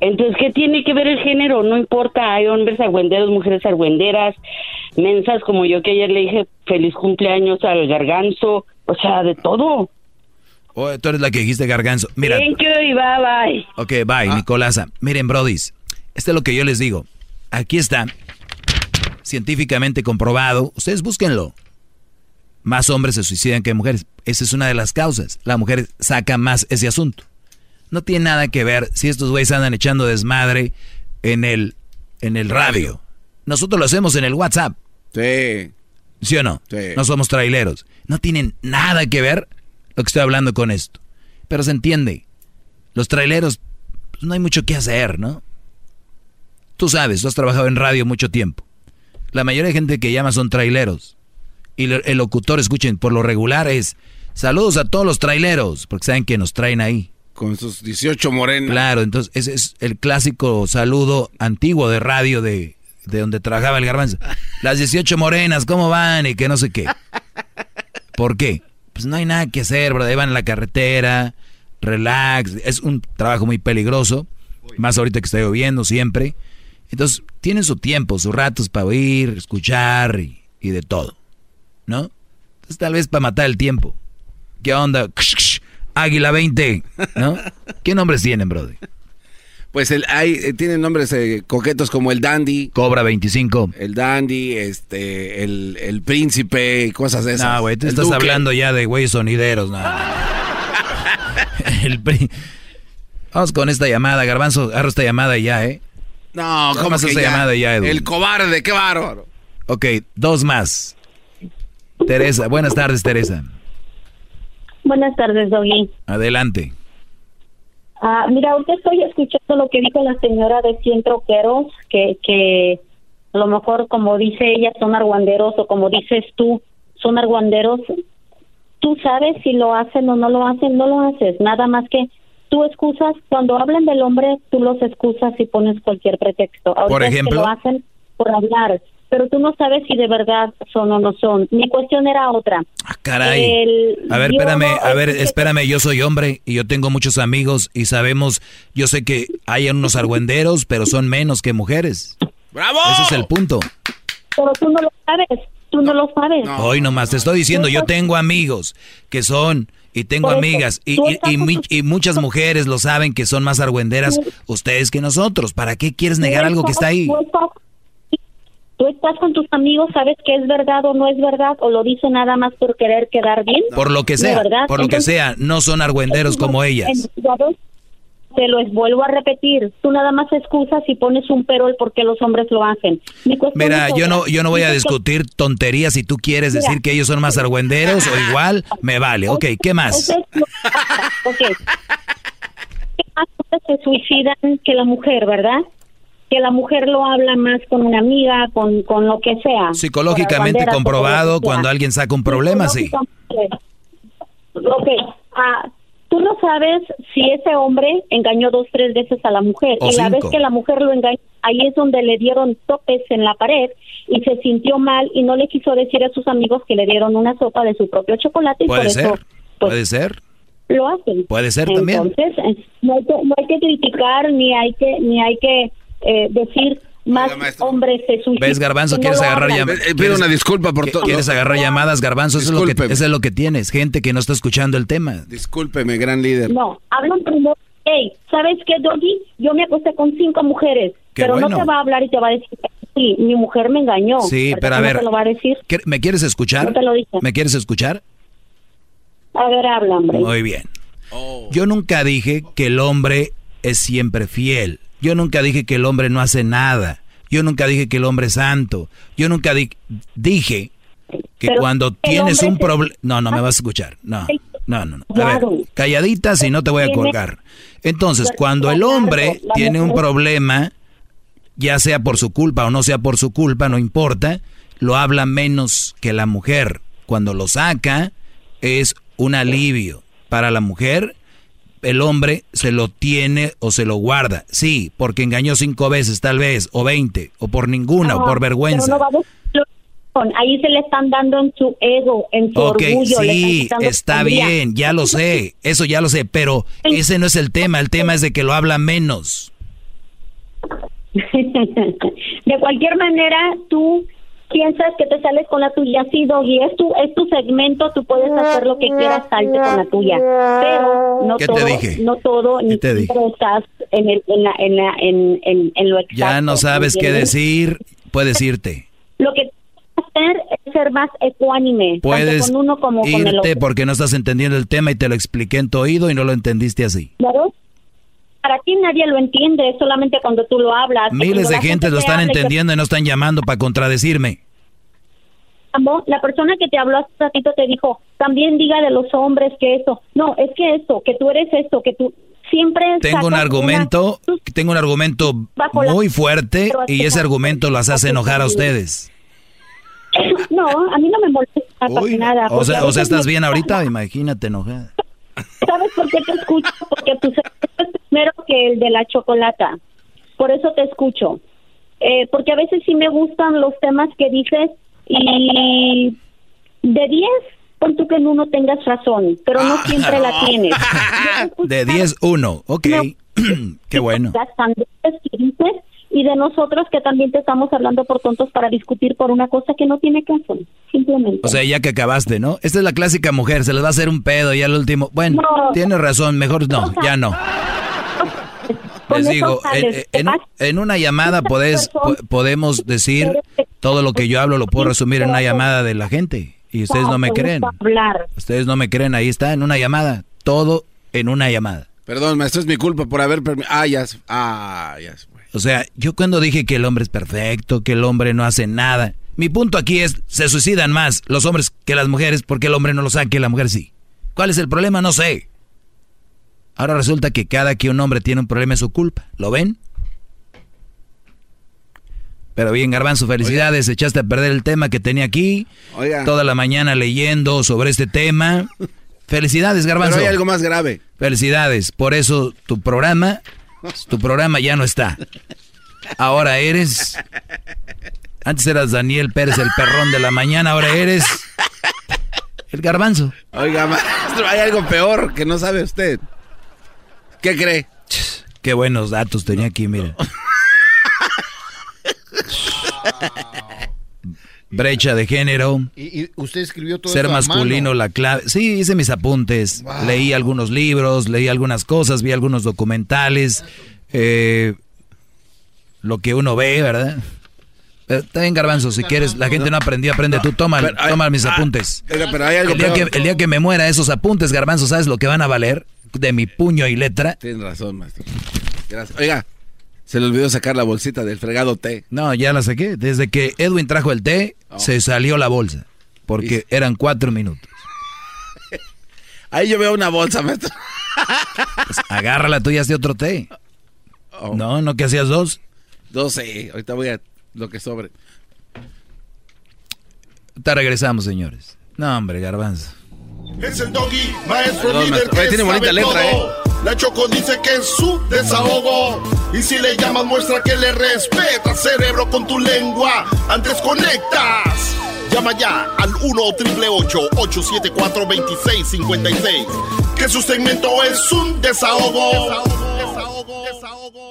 Entonces, ¿qué tiene que ver el género? No importa, hay hombres argüenderos, mujeres argüenderas, mensas como yo que ayer le dije feliz cumpleaños al garganzo, o sea, de todo. Oh, tú eres la que dijiste garganzo. Mira, Thank you y bye bye. ok, bye, Nicolasa. Miren, brodis, esto es lo que yo les digo. Aquí está, científicamente comprobado. Ustedes búsquenlo. Más hombres se suicidan que mujeres. Esa es una de las causas. La mujer saca más ese asunto. No tiene nada que ver si estos güeyes andan echando desmadre en el, en el radio. Nosotros lo hacemos en el WhatsApp. Sí. ¿Sí o no? No somos traileros. No tienen nada que ver lo que estoy hablando con esto. Pero se entiende. Los traileros, pues, no hay mucho que hacer, ¿no? Tú sabes, tú has trabajado en radio mucho tiempo. La mayoría de gente que llama son traileros. Y el locutor, escuchen, por lo regular es saludos a todos los traileros, porque saben que nos traen ahí. Con sus 18 morenas. Claro, entonces ese es el clásico saludo antiguo de radio de, de donde trabajaba el garbanzo. Las 18 morenas, ¿cómo van? Y que no sé qué. ¿Por qué? Pues no hay nada que hacer, bro. Van en la carretera, relax. Es un trabajo muy peligroso. Más ahorita que está lloviendo siempre. Entonces, tienen su tiempo, sus ratos para oír, escuchar y, y de todo. ¿No? Entonces, tal vez para matar el tiempo. ¿Qué onda? Águila 20, ¿no? ¿Qué nombres tienen, brother? Pues el, hay, eh, tienen nombres eh, coquetos como el Dandy. Cobra 25. El Dandy, este, el, el Príncipe, cosas de esas. No, güey, te estás hablando ya de güey sonideros, no. el Vamos con esta llamada, Garbanzo, agarro esta llamada ya, ¿eh? No, ¿cómo que esta llamada ya? El cobarde, qué bárbaro. Ok, dos más. Teresa, buenas tardes, Teresa. Buenas tardes, Doggy. Adelante. Ah, mira, ahorita estoy escuchando lo que dijo la señora de 100 troqueros, que, que a lo mejor, como dice ella, son argüanderos, o como dices tú, son argüanderos. Tú sabes si lo hacen o no lo hacen, no lo haces. Nada más que tú excusas, cuando hablan del hombre, tú los excusas y pones cualquier pretexto. por ejemplo. lo hacen por hablar pero tú no sabes si de verdad son o no son. Mi cuestión era otra. Ah, caray. a ver, espérame, a ver, espérame, yo soy hombre y yo tengo muchos amigos y sabemos, yo sé que hay unos argüenderos, pero son menos que mujeres. ¡Bravo! Ese es el punto. Pero tú no lo sabes, tú no, lo sabes. Hoy nomás te estoy diciendo, yo tengo amigos que son y tengo amigas y, y, muchas mujeres lo saben que son más argüenderas ustedes que nosotros. ¿Para qué quieres negar algo que está ahí? Tú estás con tus amigos, sabes que es verdad o no es verdad, o lo dice nada más por querer quedar bien. Por lo que sea, por lo que sea, no son argüenderos como ellas. Te lo vuelvo a repetir, tú nada más excusas y pones un pero el por qué los hombres lo hacen. Mira, yo no, yo no voy a discutir tonterías si tú quieres decir que ellos son más argüenderos o igual, me vale. Ok, ¿qué más? ok. ¿Qué más se suicidan que la mujer, verdad? Que la mujer lo habla más con una amiga, con, con lo que sea. Psicológicamente comprobado cuando alguien saca un problema, sí. Ok, ah, tú no sabes si ese hombre engañó dos, tres veces a la mujer. y la vez que la mujer lo engañó, ahí es donde le dieron topes en la pared y se sintió mal y no le quiso decir a sus amigos que le dieron una sopa de su propio chocolate. Y Puede por ser, eso, pues, puede ser. Lo hacen. Puede ser también. Entonces, no hay, que, no hay que criticar ni hay que ni hay que eh, decir más hombres se suicidan. ¿Ves, Garbanzo? ¿Quieres agarrar llamadas? Pido una disculpa por todo. ¿Quieres agarrar llamadas, Garbanzo? Eso es, lo que, eso es lo que tienes. Gente que no está escuchando el tema. Discúlpeme, gran líder. No, hablan primero. Hey, ¿sabes qué, Doggy? Yo me acosté con cinco mujeres. pero no te va a hablar y te va a decir, sí, mi mujer me engañó. Sí, pero a ver. Te lo va a decir? ¿Me quieres escuchar? No te lo dije. ¿Me quieres escuchar? A ver, habla, hombre. Muy bien. Yo nunca dije que el hombre es siempre fiel. Yo nunca dije que el hombre no hace nada. Yo nunca dije que el hombre es santo. Yo nunca dije que cuando tienes un problema... No, no me vas a escuchar. No, no, no. A ver, calladita si no te voy a colgar. Entonces, cuando el hombre tiene un problema, ya sea por su culpa o no sea por su culpa, no importa, lo habla menos que la mujer. Cuando lo saca, es un alivio para la mujer el hombre se lo tiene o se lo guarda. Sí, porque engañó cinco veces tal vez, o veinte, o por ninguna, o por vergüenza. Ahí se le están dando en su ego, en su orgullo. Sí, está bien, ya lo sé, eso ya lo sé, pero ese no es el tema, el tema es de que lo habla menos. de cualquier manera, tú piensas que te sales con la tuya, sí, Doggy, es tu, es tu segmento, tú puedes hacer lo que quieras, salte con la tuya, pero no todo, no todo, ni te estás en, el, en, la, en, la, en, en, en, lo exacto. Ya no sabes qué decir, puedes irte. Lo que hacer es ser más ecuánime, puedes con uno como irte con el otro. porque no estás entendiendo el tema y te lo expliqué en tu oído y no lo entendiste así. Claro, para ti nadie lo entiende, solamente cuando tú lo hablas. Miles de gente lo están entendiendo y no están llamando para contradecirme. Llamó, la persona que te habló hace un ratito te dijo, también diga de los hombres que eso. No, es que eso, que tú eres esto, que tú siempre... Tengo un argumento, tengo un argumento muy fuerte y ese argumento las hace enojar a ustedes. No, a mí no me molesta para nada. O sea, o sea, ¿estás me- bien ahorita? Imagínate enojada. ¿Sabes por qué te escucho? Porque tu es primero que el de la chocolata. Por eso te escucho. Eh, porque a veces sí me gustan los temas que dices y de 10, pon tú que en uno tengas razón, pero no siempre la tienes. De 10, 1. Ok. Qué bueno. Y de nosotros que también te estamos hablando por tontos para discutir por una cosa que no tiene caso, simplemente. O sea, ya que acabaste, ¿no? Esta es la clásica mujer, se les va a hacer un pedo y al último. Bueno, No. tienes razón, mejor no, ya no. Les digo, en, te en- en una llamada podés- po- podemos decir todo lo que yo hablo, lo puedo resumir en una llamada de la gente. Y ustedes no me creen. Ustedes no me creen, ahí está, en una llamada. Todo en una llamada. Perdón, maestro, es mi culpa por haber permitido. Ah, ya. se- Ah, ya. se fue. O sea, yo cuando dije que el hombre es perfecto, que el hombre no hace nada, mi punto aquí es, se suicidan más los hombres que las mujeres porque el hombre no lo sabe que la mujer sí. ¿Cuál es el problema? No sé. Ahora resulta que cada que un hombre tiene un problema es su culpa. ¿Lo ven? Pero bien, Garbanzo, felicidades. Echaste a perder el tema que tenía aquí. Oiga. Toda la mañana leyendo sobre este tema. Felicidades, Garbanzo. Pero hay algo más grave. Felicidades. Por eso tu programa, tu programa ya no está. Ahora eres. Antes eras Daniel Pérez, el perrón de la mañana. Ahora eres. El garbanzo. Oiga, maestro, hay algo peor que no sabe usted. ¿Qué cree? Qué buenos datos tenía aquí, mira. Brecha de género. ¿Y, y usted escribió todo Ser a masculino, mano? la clave. Sí, hice mis apuntes. Wow. Leí algunos libros, leí algunas cosas, vi algunos documentales. eh, lo que uno ve, ¿verdad? Pero está bien, Garbanzo, si quieres, la gente no aprendió, aprende tú, toma, Pero hay- toma mis ah, apuntes. oiga, pero hay algo el, día que, el día que me muera, esos apuntes, Garbanzo, ¿sabes lo que van a valer? De mi puño y letra. Tienes razón, maestro. Gracias. Oiga, se le olvidó sacar la bolsita del fregado té. No, ya la saqué. Desde que Edwin trajo el té, Oh. se salió la bolsa. Porque eran cuatro minutos. Ahí yo veo una bolsa, maestro. Pues, agárrala tú y hazte otro té. Oh. No, no que hacías dos. Doce. Ahorita voy a lo que sobre. Te regresamos, señores. No, hombre, garbanzo. Es el doggy, maestro Perdón, líder que tiene bonita letra, todo. La Choco dice que es su desahogo. Y si le llamas, muestra que le respeta, cerebro, con tu lengua. Antes conectas. Llama ya al 1-888-874-2656. Que su segmento es un desahogo. Desahogo, desahogo, desahogo.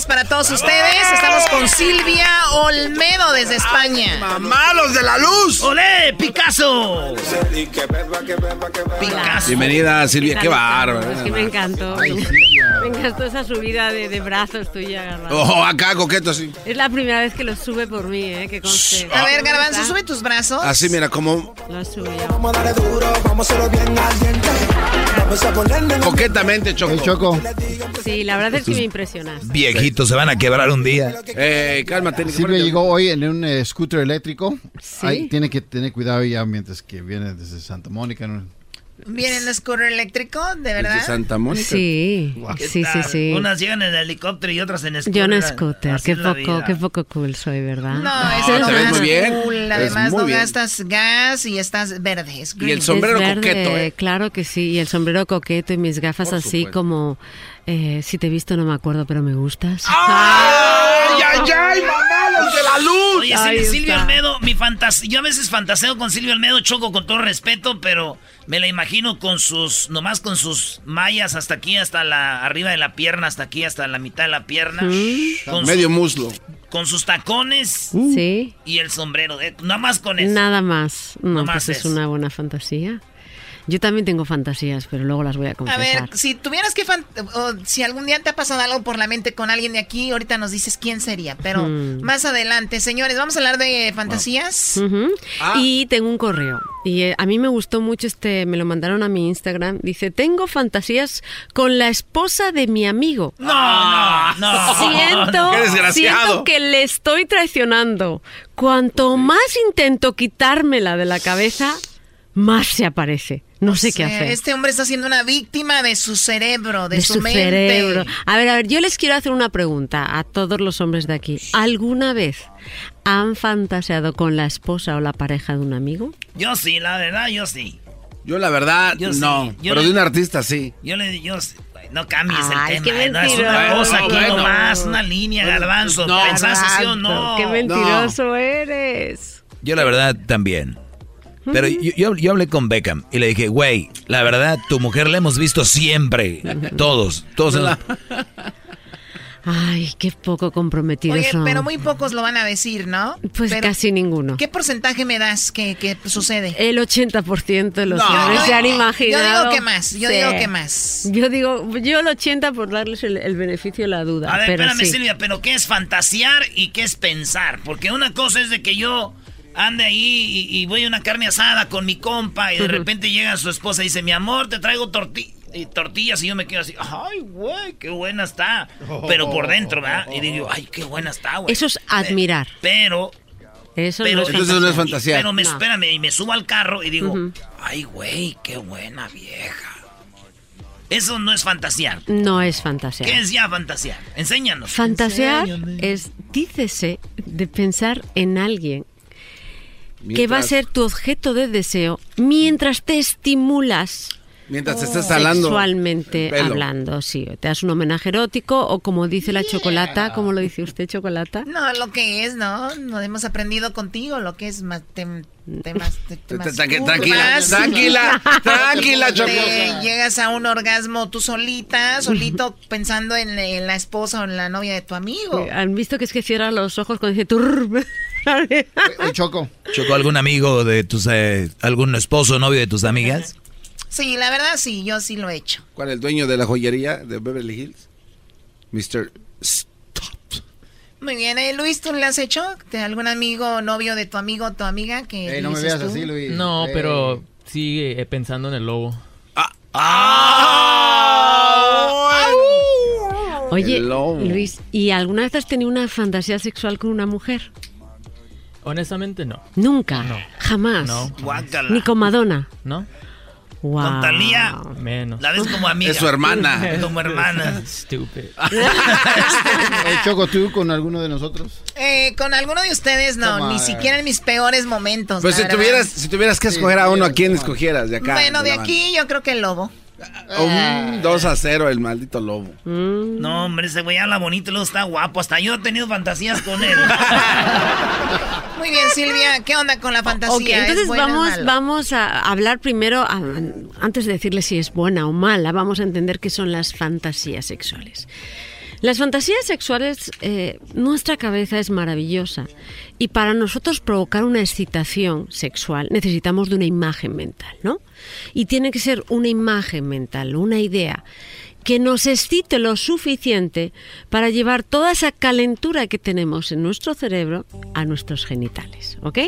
para todos ustedes. Estamos con Silvia Olmedo desde España. ¡Malos de la luz! ¡Olé, Picasso! Picasso. Bienvenida, Silvia, qué bárbaro. Es que me encantó. Me encantó esa subida de, de brazos tuya, Garbanzo. Ojo, acá coqueto, sí. Es la primera vez que lo sube por mí, ¿eh? Que conste. A ver, Garbanzo, sube tus brazos. Así, mira, como Lo suyo. coquetamente, Choco. Choco. Sí, la verdad es que me impresionas. Viejitos, se van a quebrar un día. Eh, cálmate. Silvia llegó hoy en un eh, scooter eléctrico. Sí. Ahí tiene que tener cuidado ya mientras que viene desde Santa Mónica. ¿no? ¿Viene el scooter eléctrico? ¿De verdad? Desde Santa Mónica. Sí, ¿Qué sí, sí, sí. Unas llegan en helicóptero y otras en scooter. Yo en scooter, qué es poco, qué poco cool soy, ¿verdad? No, eso es te lo ves más muy bien. cool. Además, muy no bien. gastas gas y estás verde. es Y el sombrero Es verde, coqueto, ¿eh? Claro que sí, y el sombrero coqueto y mis gafas Por así supuesto. como, eh, si te he visto no me acuerdo, pero me gustas. ¡Ay, ay, ay, mamá! De la luz. Oye, Ahí Silvio, está. Olmedo, mi fantasía, yo a veces fantaseo con Silvio Olmedo, choco con todo respeto, pero me la imagino con sus, nomás con sus mallas hasta aquí, hasta la, arriba de la pierna, hasta aquí, hasta la mitad de la pierna. Con Medio su- muslo. Con sus tacones Sí. y el sombrero, eh, nada más con eso. Nada más. No, Nomás pues es eso. una buena fantasía. Yo también tengo fantasías, pero luego las voy a A confesar. ver, si tuvieras que... o si algún día te ha pasado algo por la mente con alguien de aquí, ahorita nos dices quién sería. Pero Hmm. más adelante, señores, vamos a hablar de fantasías. Ah. Y tengo un correo. Y eh, a mí me gustó mucho este, me lo mandaron a mi Instagram. Dice, tengo fantasías con la esposa de mi amigo. No, no, no. Siento, Qué desgraciado. siento que le estoy traicionando. Cuanto más intento quitármela de la cabeza, más se aparece. No sé qué Eh, hacer. Este hombre está siendo una víctima de su cerebro, de, de su, su mente. cerebro. A ver, a ver, yo les quiero hacer una pregunta a todos los hombres de aquí. ¿Alguna vez han fantaseado con la esposa o la pareja de un amigo? Yo sí, la verdad, yo sí. Yo la verdad, Yo sí, no. yo pero le- de un artista sí. Yo le yo no cambies el tema, no, es una cosa aquí Bueno, nomás, una línea, garbanzo. no. ¿Pensaste sí o no? Qué mentiroso eres. Yo la verdad también. Pero yo, yo, yo hablé con Beckham y le dije, güey, la verdad, tu mujer la hemos visto siempre. Todos, todos. hemos- Ay, qué poco comprometidos Oye, son. pero muy pocos lo van a decir, ¿no? Pues Pero, casi ninguno. ¿Qué porcentaje me das que, que sucede? El 80% de los No. hombres se han digo- imaginado. yo digo que más, yo Sí. digo que más. Yo digo, yo el 80 por darles el, el beneficio de la duda. A ver, pero espérame, sí. Silvia, pero ¿qué es fantasear y qué es pensar? Porque una cosa es de que yo ande ahí y, y voy a una carne asada con mi compa y de repente llega su esposa y dice, mi amor, te traigo torti- y tortillas y yo me quedo así, ay, güey, qué buena está. Pero por dentro, ¿verdad? Y digo, ay, qué buena está, güey. Eso es admirar. Pero... Eso pero, no es Entonces no es fantasía. Pero me, No. espérame, y me subo al carro y digo, ay, güey, qué buena vieja. Eso no es fantasear. No es fantasía. ¿Qué es ya fantasear? Enséñanos. Fantasear Enséñame. es, dícese, de pensar en alguien que va a ser tu objeto de deseo mientras te estimulas. Mientras te estés salando. Sexualmente hablando, sí. Te das un homenaje erótico o como dice la chocolata, como lo dice usted, chocolata. No, lo que es, ¿no? No hemos aprendido contigo lo que es más tem- temas te, tranquila, tranquila, tranquila, Choco. Te llegas a un orgasmo tú solita, solito pensando en, en la esposa o en la novia de tu amigo. ¿Han visto que es que cierra los ojos cuando dice turr? Choco. ¿Chocó algún amigo de tus, eh, algún esposo o novio de tus amigas? Sí, la verdad sí, yo sí lo he hecho. ¿Cuál el dueño de la joyería de Beverly Hills? Mr. Muy bien, eh, Luis, ¿tú le has hecho? ¿De algún amigo, novio de tu amigo o tu amiga que Ey, no me veas tú? así, Luis. No, Ey. pero sigue eh, pensando en el lobo. Oye, El lobo. Luis, ¿y alguna vez has tenido una fantasía sexual con una mujer? Honestamente, no. Nunca, No. jamás. No. Guácala. Ni con Madonna. ¿No? Wow. Con Talía, Menos. la ves como amiga. Es su hermana. Como hermana. Stupid. Eh, Choco, ¿tú con alguno de nosotros? Eh, con alguno de ustedes no, ni siquiera en mis peores momentos. Pues si verdad. tuvieras, si tuvieras que escoger a uno, ¿a quién escogieras de acá? Bueno, de aquí yo creo que el lobo. Banda? Un 2 a 0 el maldito lobo. No, hombre, ese güey habla bonito y luego está guapo. Hasta yo he tenido fantasías con él. Muy bien, Silvia, ¿qué onda con la fantasía? Ok, ¿Es entonces vamos, a hablar primero, a- antes de decirle si es buena o mala, vamos a entender qué son las fantasías sexuales. Las fantasías sexuales, eh, nuestra cabeza es maravillosa y para nosotros provocar una excitación sexual necesitamos de una imagen mental, ¿no? Y tiene que ser una imagen mental, una idea que nos excite lo suficiente para llevar toda esa calentura que tenemos en nuestro cerebro a nuestros genitales, ¿ok?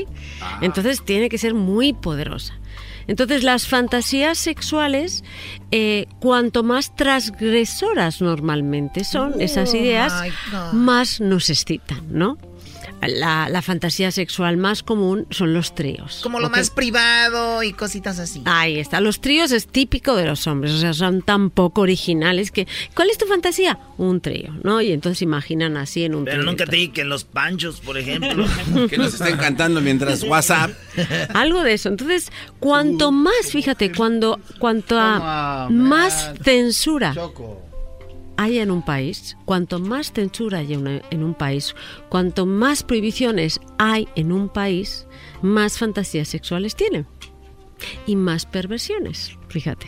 Entonces tiene que ser muy poderosa. Entonces las fantasías sexuales, eh, cuanto más transgresoras normalmente son esas Oh, ideas, más nos excitan, ¿no? La, la fantasía sexual más común son los tríos. Como lo más privado y cositas así. Ahí está. Los tríos es típico de los hombres, o sea, son tan poco originales que. ¿Cuál es tu fantasía? Un trío, ¿no? Y entonces imaginan así en un Pero trío. nunca te dije que los panchos, por ejemplo. Que nos estén cantando mientras WhatsApp. Algo de eso. Entonces, cuanto más, fíjate, cuando cuanto a más censura haya en un país, cuanto más censura una- en un país, cuanto más prohibiciones hay en un país, más fantasías sexuales tienen y más perversiones, fíjate.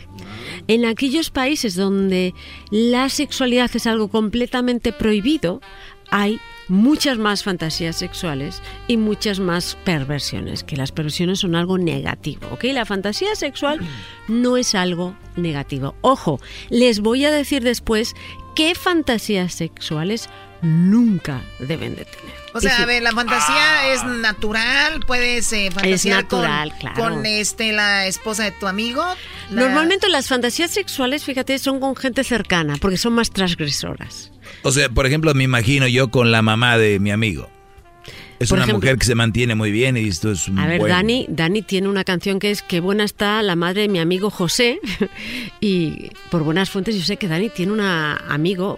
En aquellos países donde la sexualidad es algo completamente prohibido, hay muchas más fantasías sexuales y muchas más perversiones, que las perversiones son algo negativo, ¿ok? La fantasía sexual no es algo negativo. Ojo, les voy a decir después qué fantasías sexuales nunca deben de tener. O sea, a ver, la fantasía es natural, puedes eh, fantasear natural, con, claro. con este, la esposa de tu amigo. la- Normalmente las fantasías sexuales, fíjate, son con gente cercana, porque son más transgresoras. O sea, por ejemplo, me imagino yo con la mamá de mi amigo. Es Por una ejemplo- mujer que se mantiene muy bien y esto es un A ver, buen- Dani, Dani tiene una canción que es Qué buena está la madre de mi amigo José. y por buenas fuentes yo sé que Dani tiene un amigo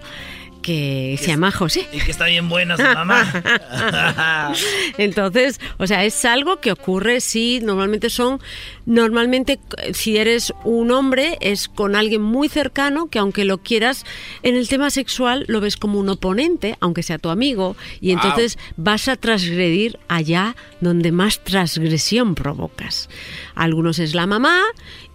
que se llama José. Y que está bien buena su mamá. Entonces, o sea, es algo que ocurre, sí, normalmente son, normalmente si eres un hombre es con alguien muy cercano que aunque lo quieras en el tema sexual lo ves como un oponente, aunque sea tu amigo, y Wow. entonces vas a transgredir allá donde más transgresión provocas. Algunos es la mamá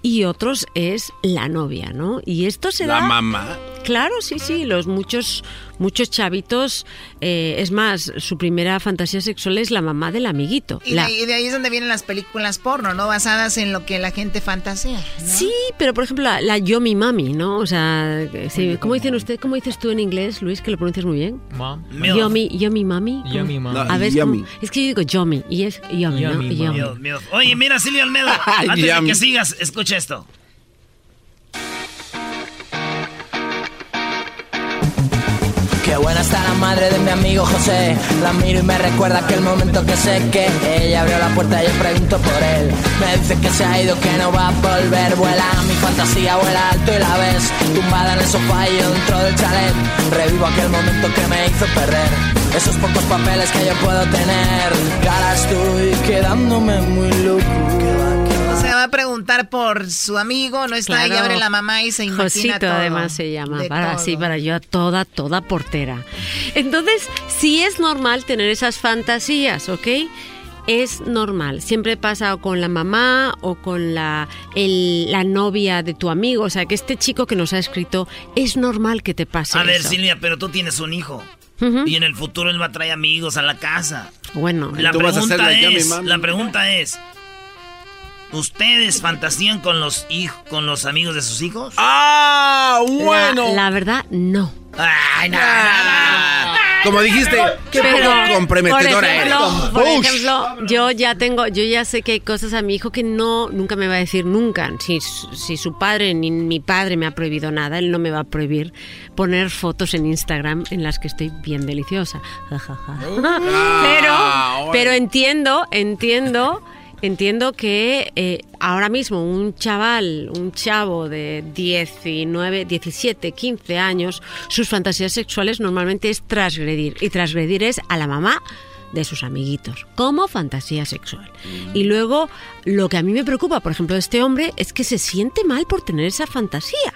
y otros es la novia, ¿no? Y esto se La da... mamá. Claro, sí, sí, los muchos, muchos chavitos, eh, es más, su primera fantasía sexual es la mamá del amiguito. Y, La- de, y de ahí es donde vienen las películas porno, ¿no? Basadas en lo que la gente fantasea. ¿no? Sí, pero por ejemplo la, la yo mi mami, ¿no? O sea, sí, ¿cómo dicen usted? ¿Cómo dices tú en inglés, Luis, que lo pronuncias muy bien? Mom. Yo mi, yo mi mami. ¿cómo? Yo mi mami. A ver, Yummy. ¿cómo? es que yo digo yo mi y es yomi, ¿no? Yummy, Yummy. Dios mío. Oye, mira, Silvio Almedo, antes de que sigas, escucha esto. Qué buena está la madre de mi amigo José. La miro y me recuerda aquel momento que sé que ella abrió la puerta y yo pregunto por él. Me dice que se ha ido, que no va a volver. Vuela mi fantasía, vuela alto y la ves. Tumbada en el sofá y dentro del chalet. Revivo aquel momento que me hizo perder. Esos pocos papeles que yo puedo tener. Y ahora estoy quedándome muy loco. Va a preguntar por su amigo, no está, y Claro. abre la mamá y se imagina Josito todo. además se llama, De para todo. así para yo a toda, toda portera. Entonces, sí es normal tener esas fantasías, ¿ok? Es normal, siempre pasa o con la mamá o con la, el- la novia de tu amigo, o sea que este chico que nos ha escrito, es normal que te pase A ver, eso. Silvia, pero tú tienes un hijo. Y en el futuro él va a traer amigos a la casa. Bueno, La pregunta es, la pregunta es, ¿ustedes fantasían con los hijos, con los amigos de sus hijos? ¡Ah! Bueno. La, la verdad, no. Ay, no, Como dijiste, qué Pero, poco comprometedora por eres. ejemplo, por ejemplo, yo ya tengo, yo ya sé que hay cosas a mi hijo que no, nunca me va a decir nunca. Si, si su padre ni mi padre me ha prohibido nada, él no me va a prohibir poner fotos en Instagram en las que estoy bien deliciosa. Ja. pero, pero entiendo, entiendo. Entiendo que eh, ahora mismo un chaval, un chavo de 19, 17, 15 años, sus fantasías sexuales normalmente es transgredir. Y transgredir es a la mamá de sus amiguitos, como fantasía sexual. Y luego, lo que a mí me preocupa, por ejemplo, de este hombre, es que se siente mal por tener esa fantasía.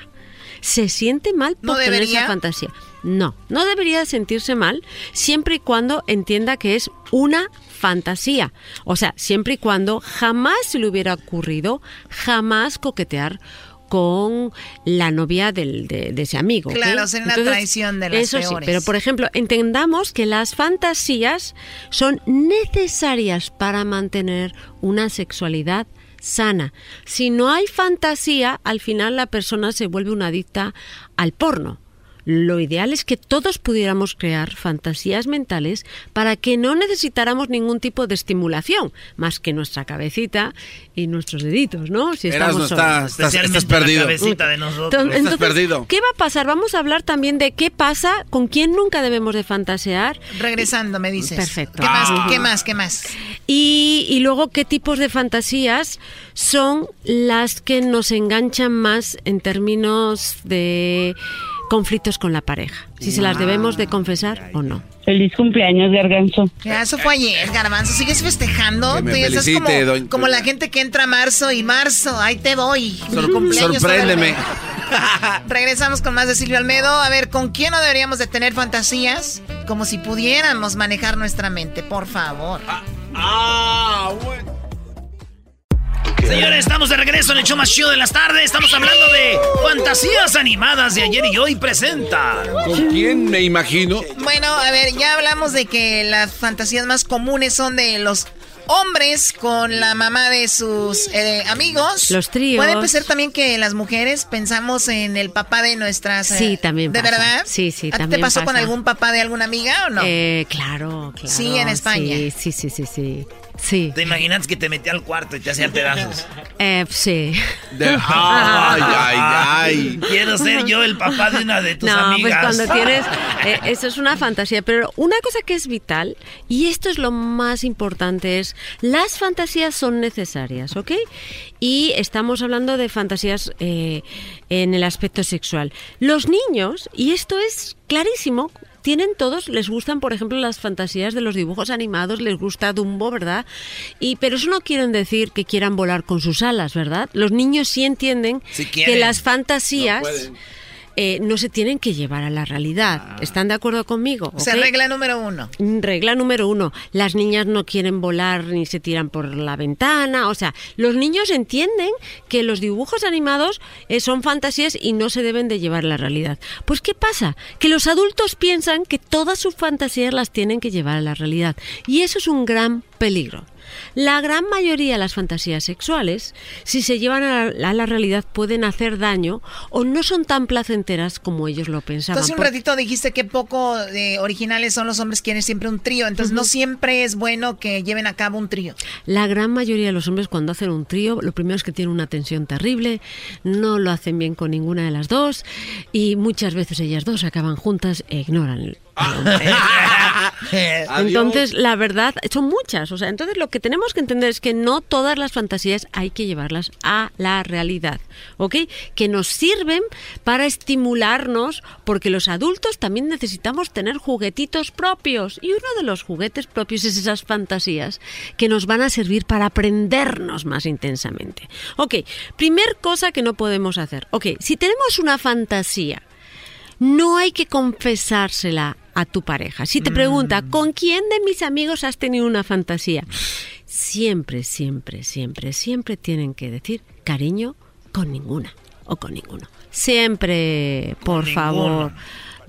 Se siente mal por ¿No tener esa fantasía. No, no debería sentirse mal siempre y cuando entienda que es una fantasía. O sea, siempre y cuando jamás se le hubiera ocurrido jamás coquetear con la novia del, de, de ese amigo. Claro, una traición de las Eso sí, peores. pero por ejemplo, entendamos que las fantasías son necesarias para mantener una sexualidad sana. Si no hay fantasía, al final la persona se vuelve una adicta al porno. Lo ideal es que todos pudiéramos crear fantasías mentales para que no necesitáramos ningún tipo de estimulación, más que nuestra cabecita y nuestros deditos, ¿no? Si Erasmo, estamos está- solos. estás- estás Especialmente la perdido. cabecita de nosotros. Entonces, Estás perdido. ¿Qué va a pasar? Vamos a hablar también de qué pasa, con quién nunca debemos de fantasear. Regresando, me dices. Perfecto. ¿Qué más? Ah. ¿Qué más? ¿Qué más? Y, y luego, ¿qué tipos de fantasías son las que nos enganchan más en términos de conflictos con la pareja? Si se las debemos de confesar o no. Feliz cumpleaños, Garganzo. Ya, eso fue ayer, Garbanzo. ¿Sigues festejando? Que me Tú ya estás felicite, como, doña- como la gente que entra a marzo y marzo. Ahí te voy. Sor- sorpréndeme. Regresamos con más de Silvio Almedo. A ver, ¿con quién no deberíamos de tener fantasías? Como si pudiéramos manejar nuestra mente, por favor. Ah, bueno. Señores, estamos de regreso en el show más chido de las tardes. Estamos hablando de fantasías animadas de ayer y hoy presenta. ¿Con quién me imagino? Bueno, a ver, ya hablamos de que las fantasías más comunes son de los hombres con la mamá de sus eh, amigos. Los tríos. Puede ser también que las mujeres pensamos en el papá de nuestras... eh, Sí, también ¿De pasa. verdad? Sí, sí, ¿A ti ¿Te también pasó con algún papá de alguna amiga o no? Eh, claro, claro. Sí, en España. Sí, sí, sí, sí, sí. Sí. ¿Te imaginas que te metía al cuarto y te hacía pedazos? Eh, sí. Ay, ay, ay. Quiero ser yo el papá de una de tus no, amigas. pues cuando tienes, eh, eso es una fantasía, pero una cosa que es vital, y esto es lo más importante, es las fantasías son necesarias, ¿ok? Y estamos hablando de fantasías eh, en el aspecto sexual. Los niños, y esto es clarísimo, tienen todos, les gustan, por ejemplo, las fantasías de los dibujos animados, les gusta Dumbo, ¿verdad? Y pero eso no quieren decir que quieran volar con sus alas, ¿verdad? Los niños sí entienden Sí que las fantasías No. Eh, no se tienen que llevar a la realidad. ¿Están de acuerdo conmigo? O sea, regla número uno. Mm, Regla número uno, las niñas no quieren volar ni se tiran por la ventana, o sea, los niños entienden que los dibujos animados eh, son fantasías y no se deben de llevar a la realidad. Pues ¿qué pasa? Que los adultos piensan que todas sus fantasías las tienen que llevar a la realidad y eso es un gran peligro. La gran mayoría de las fantasías sexuales, si se llevan a la, a la realidad, pueden hacer daño o no son tan placenteras como ellos lo pensaban. Entonces un ratito dijiste que poco de originales son los hombres quieren siempre un trío. Entonces no siempre es bueno que lleven a cabo un trío. La gran mayoría de los hombres cuando hacen un trío, lo primero es que tienen una tensión terrible, no lo hacen bien con ninguna de las dos y muchas veces ellas dos acaban juntas e ignoran. Entonces, la verdad, son muchas. O sea, entonces lo que tenemos que entender es que no todas las fantasías hay que llevarlas a la realidad, ¿ok? Que nos sirven para estimularnos, porque los adultos también necesitamos tener juguetitos propios. Y uno de los juguetes propios es esas fantasías que nos van a servir para aprendernos más intensamente. Ok, primer cosa que no podemos hacer. Ok, si tenemos una fantasía, no hay que confesársela a tu pareja. Si te pregunta, ¿con quién de mis amigos has tenido una fantasía? Siempre, siempre, siempre, siempre tienen que decir, cariño, con ninguna o con ninguno. Siempre, por favor.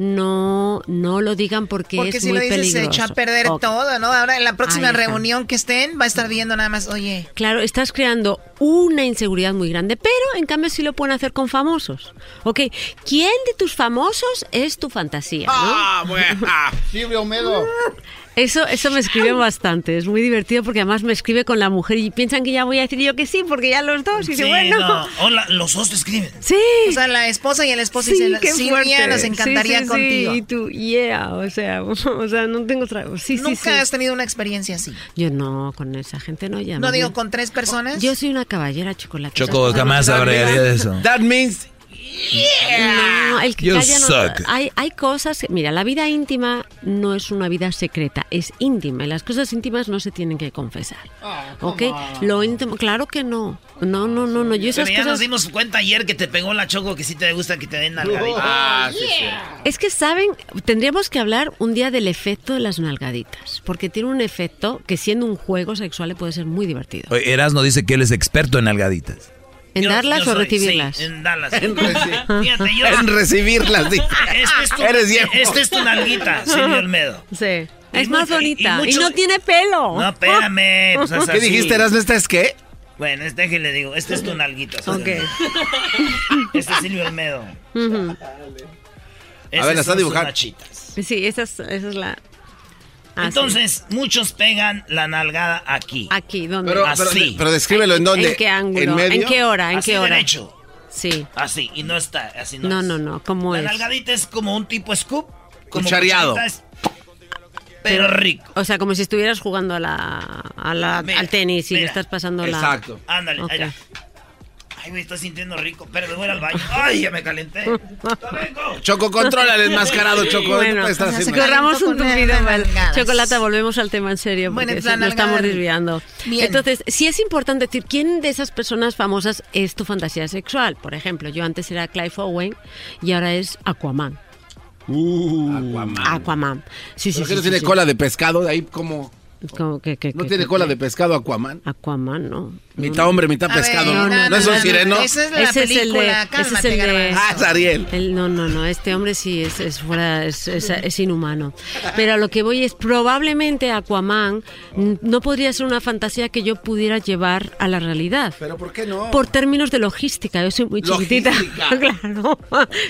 No, no lo digan porque, Porque es si muy lo dices se peligroso. echa a perder todo, ¿no? Ahora en la próxima reunión que estén va a estar viendo nada más, oye, Claro, estás creando una inseguridad muy grande, pero en cambio sí lo pueden hacer con famosos. Ok, ¿quién de tus famosos es tu fantasía? ¿no? Ah, bueno. Silvio Medo. Eso, eso me escribe bastante, es muy divertido porque además me escribe con la mujer y piensan que ya voy a decir yo que sí, porque ya los dos, y Sí, dice, bueno. no. Hola, los dos te escriben. Sí. o sea, la esposa y el esposo Sí, dicen, Silvia, fuerte. nos encantaría Sí, sí, sí, contigo. Y tú, yeah, o sea, o sea, no tengo otra. Sí, sí, Nunca sí. has tenido una experiencia así. Yo no, con esa gente no llamo. No digo con tres personas. Yo soy una caballera chocolate. Choco, jamás hablaría de eso. That means No, el que You calla no- suck. Hay, hay cosas. que- Mira, la vida íntima no es una vida secreta, es íntima. Y las cosas íntimas no se tienen que confesar. ¿Ok? Lo íntimo, claro que no. No, no, no, no. Yo esas Pero ya nos dimos cuenta ayer que te pegó la choco que sí te gusta que te den nalgadita. Ah, sí, sí. Es que saben, tendríamos que hablar un día del efecto de las nalgaditas. Porque tiene un efecto que siendo un juego sexual le puede ser muy divertido. Oye, Erasmo dice que él es experto en algaditas. ¿En Yo- darlas yo o soy- recibirlas? Sí, en darlas. En reci- Fíjate, yo- En recibirlas, dice. Este es tu, Eres viejo. este es tu nalguita, Silvio Olmedo. Sí. Y Es más mucho- y- y bonita. Y, no tiene pelo. No, espérame. pues, es ¿Qué así. dijiste, Erasmo? ¿Esta es qué? Bueno, este que le digo, este es tu nalguita. Silvio. Este es Silvio Olmedo. Estas ver, la está son sus dibujando. Sí, esa es, esa es la. Ah, Entonces, muchos pegan la nalgada aquí. sí. Aquí, ¿dónde? Pero, Así. pero, pero descríbelo en dónde. ¿En qué ángulo? ¿En medio? qué hora? ¿En Así qué hora? derecho. Sí. Así, y no está, así no No, es. no, no. ¿Cómo La es? nalgadita es como un tipo scoop. Como Cuchareado. es- pero rico. O sea, como si estuvieras jugando a la, a la- Mira, al tenis y le mira. estás pasando la. Exacto. Ándale, Ok. ahí va. Ay, me estoy sintiendo rico. Pero me voy al baño. Ay, ya me calenté. Choco, controla el enmascarado, Choco. Bueno, corramos un tupido mal. Chocolata, volvemos al tema en serio, Bueno, porque lo estamos desviando. Bien. Entonces, sí es importante decir quién de esas personas famosas es tu fantasía sexual. Por ejemplo, yo antes era Clive Owen y ahora es Aquaman. Aquaman. Aquaman. Sí, sí, ¿Por qué sí, no sí, tiene sí. cola de pescado? De ahí como... Como que- que- ¿No que- tiene que- cola que- de pescado Aquaman? Aquaman, no. Mitad hombre, mitad pescado. no, ¿No, no, ¿No es no, un no, sireno? esa es la Ese es el de, película, ese es cálmate, el de-. Ah, es Ariel. El- no, no, no, este hombre sí es, es fuera, es, es- es inhumano. Pero a lo que voy es, probablemente Aquaman no podría ser una fantasía que yo pudiera llevar a la realidad. ¿Pero por qué no? Por términos de logística, yo soy muy chiquitita. Claro,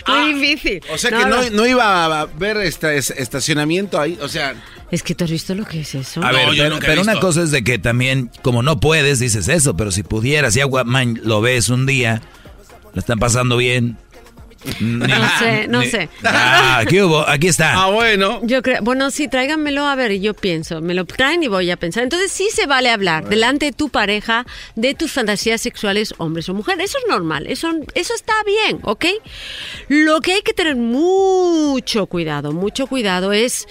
muy difícil. O sea que no, no. no iba a ver esta, es- estacionamiento ahí, o sea... Es que tú has visto lo que es eso. A ver, yo pero, nunca he pero una cosa es de que también, como no puedes, dices eso, pero si pudieras, si Aquaman lo ves un día, lo están pasando bien. No sé, no sé. Ah, ¿qué hubo? Aquí está. Ah, bueno. Yo creo, bueno, sí, tráiganmelo a ver y yo pienso, me lo traen y voy a pensar. Entonces sí se vale hablar delante de tu pareja de tus fantasías sexuales, hombres o mujeres. Eso es normal, eso, eso está bien, ¿ok? Lo que hay que tener mucho cuidado, mucho cuidado es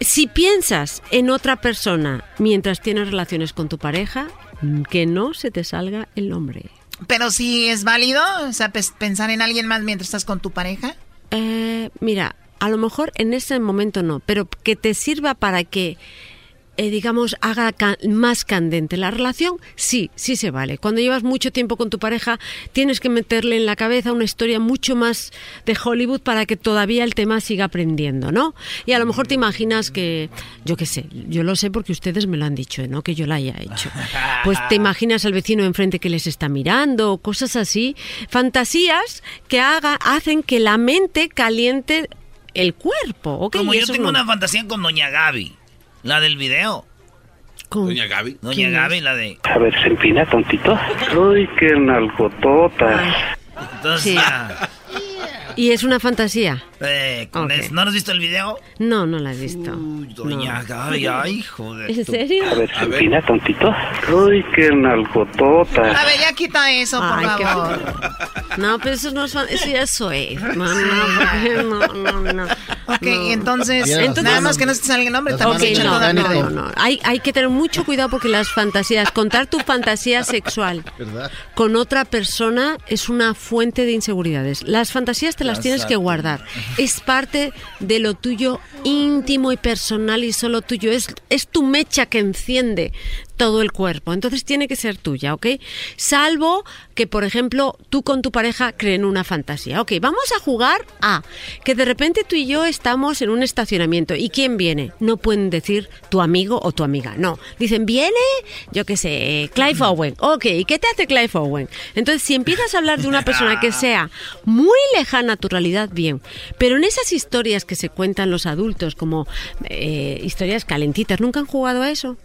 si piensas en otra persona mientras tienes relaciones con tu pareja, que no se te salga el nombre. Pero si es válido, o sea, pensar en alguien más mientras estás con tu pareja. Eh, mira, a lo mejor en ese momento no, pero que te sirva para que, eh, digamos, haga ca- más candente la relación, sí, sí se vale. Cuando llevas mucho tiempo con tu pareja, tienes que meterle en la cabeza una historia mucho más de Hollywood para que todavía el tema siga aprendiendo, ¿no? Y a lo mejor te imaginas que, yo qué sé, yo lo sé porque ustedes me lo han dicho, ¿no? Que yo la haya hecho. Pues te imaginas al vecino enfrente que les está mirando, cosas así, fantasías que haga, hacen que la mente caliente el cuerpo. Como yo tengo no- una fantasía con Doña Gaby, la del video. Doña Gaby. Doña ¿Quién Gaby, la de. A ver, se empina tontito. Uy, qué nalgotota. Entonces, Sí. Y es una fantasía. eh, con Ok. eso. ¿no has visto el video? No, no la he visto. Doña No. Gaby, ay, joder. ¿En serio? A ver, se empina tontito. Uy, qué nalgotota. A ver, ya quita eso, por Ay, qué favor. No, pero eso no es eso ya es soez. No, no, no, no, no. Ok, No. entonces, Entonces- nada más que no se salga el nombre, estamos Ok, echando no, no, no, no. Hay, hay que tener mucho cuidado porque las fantasías, contar tu fantasía sexual ¿Verdad? con otra persona es una fuente de inseguridades. Las fantasías te las tienes que guardar. Es parte de lo tuyo íntimo y personal y solo tuyo. Es, es tu mecha que enciende todo el cuerpo. Entonces tiene que ser tuya, ¿ok? Salvo que, por ejemplo, tú con tu pareja creen una fantasía. Ok, vamos a jugar a que de repente tú y yo estamos en un estacionamiento. ¿Y quién viene? No pueden decir tu amigo o tu amiga. No. Dicen, viene, yo qué sé, Clive Owen. Ok, ¿y qué te hace Clive Owen? Entonces, si empiezas a hablar de una persona que sea muy lejana a tu realidad, bien. Pero en esas historias que se cuentan los adultos, como eh, historias calentitas, ¿nunca han jugado a eso?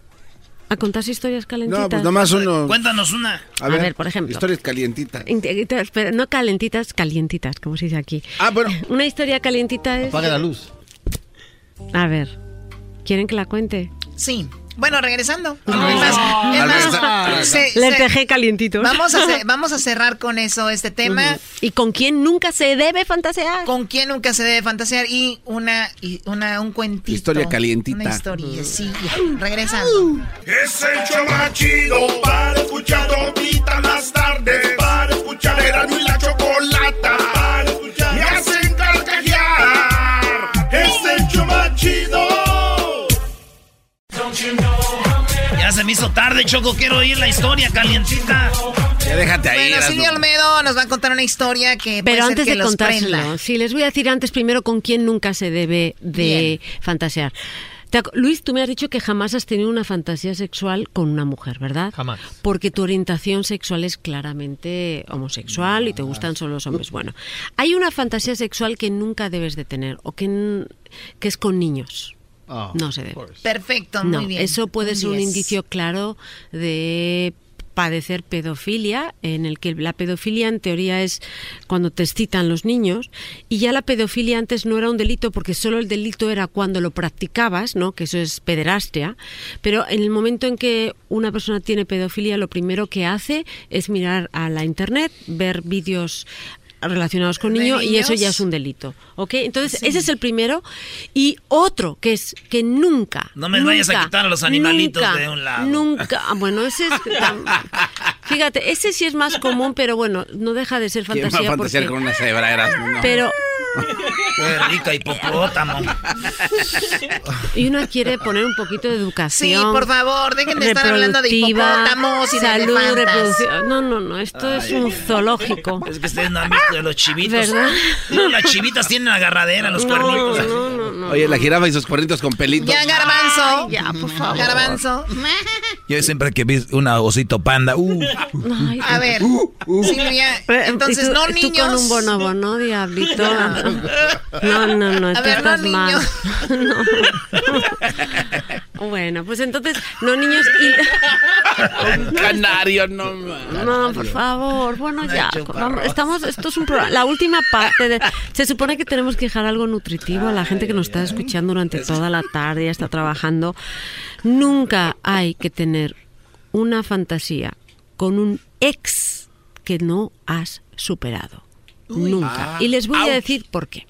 ¿A contarse historias calentitas? No, pues nomás uno... Cuéntanos una. A A ver, ver, por ejemplo. Historias calientitas. Pero no calentitas, calientitas, como se dice aquí. Ah, bueno. Una historia calientita es... Apaga la luz. A ver, ¿quieren que la cuente? Sí. Bueno, regresando. No. Es más, es se- se- calientitos. Vamos a, ce- vamos a cerrar con eso este tema. ¿Y con quién nunca se debe fantasear? ¿Con quién nunca se debe fantasear? Y una, y una un cuentito. Historia calientita. Una historia, sí. Regresando. Es el show más chido para escuchar todita las tardes. Para escuchar era y la chocolata. Para escuchar me hacen carcajear. Es el show más chido. Ya se me hizo tarde, Choco. Quiero oír la historia calientita. Ya déjate ahí. Bueno. Silvia Olmedo nos va a contar una historia que puede Pero ser antes que de contárselo, sí, les voy a decir antes primero con quién nunca se debe de fantasear. Luis, tú me has dicho que jamás has tenido una fantasía sexual con una mujer, ¿verdad? Jamás. Porque tu orientación sexual es claramente homosexual y te gustan solo los hombres. Bueno, hay una fantasía sexual que nunca debes de tener o que, que es con niños. Oh, No se debe. Perfecto, No, muy bien. eso puede ser un 10. indicio claro de padecer pedofilia, en el que la pedofilia en teoría es cuando te excitan los niños, y ya la pedofilia antes no era un delito porque solo el delito era cuando lo practicabas, ¿no? que eso es pederastia, pero en el momento en que una persona tiene pedofilia, lo primero que hace es mirar a la internet, ver vídeos relacionados con ¿De niños y eso ya es un delito, ¿ok? Entonces Sí. ese es el primero y otro que es que nunca, No me vayas a nunca, quitar a los animalitos nunca, de un lado. Nunca, ah, bueno ese es, fíjate, ese sí es más común, pero bueno, no deja de ser ¿Quién va a fantasía fantasear porque, con una cebra? Eras, no. pero Qué rica hipopótamo. y uno quiere poner un poquito de educación. Sí, por favor, dejen de estar hablando de hipopótamos y salud. No, no, no, esto es un zoológico. Es que ustedes no han visto de los chivitos. ¿Verdad? No, las chivitas tienen agarradera, los No, cuernitos. no, no, no. Oye, la jirafa y sus cuernitos con pelitos. Ya, garbanzo. ya, por favor. Garbanzo. Yo siempre que vi una osito panda, uh, Ay, A ver, Silvia, Eh, entonces y tú- no tú niños. con un bonobo, ¿no, diablito? No, no, no, A tú ver, no estás mal. No. Bueno, pues entonces, no niños Un canario, no y... No, por favor, bueno, ya. Vamos, estamos, esto es un programa. La última parte de... Se supone que tenemos que dejar algo nutritivo a la gente que nos está escuchando durante toda la tarde, ya está trabajando. Nunca hay que tener una fantasía con un ex que no has superado. Nunca. Y les voy a decir por qué.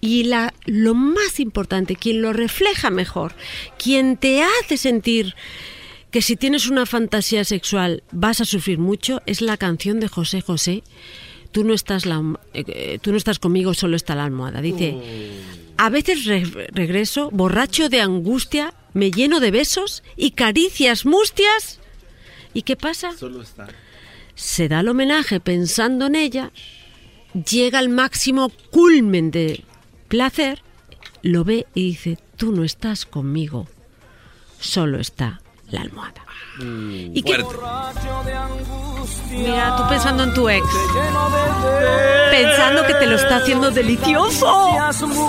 Y la, lo más importante, quien lo refleja mejor, quien te hace sentir que si tienes una fantasía sexual vas a sufrir mucho, es la canción de José José. Tú no estás, la, eh, eh, tú no estás conmigo, solo está la almohada. Dice, a veces re- regreso borracho de angustia, me lleno de besos y caricias mustias. ¿Y qué pasa? Solo está. se da el homenaje pensando en ella, llega al máximo culmen de placer, lo ve y dice, tú no estás conmigo, solo está la almohada. ¿Y qué- Mira, tú pensando en tu ex, pensando que te lo está haciendo delicioso.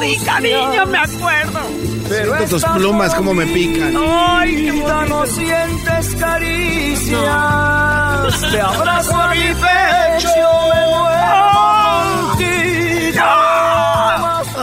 Sí, cariño, me acuerdo. Siento tus plumas como me pican. Ay, quizá no sientes caricias. Te abrazo a mi pecho, me muero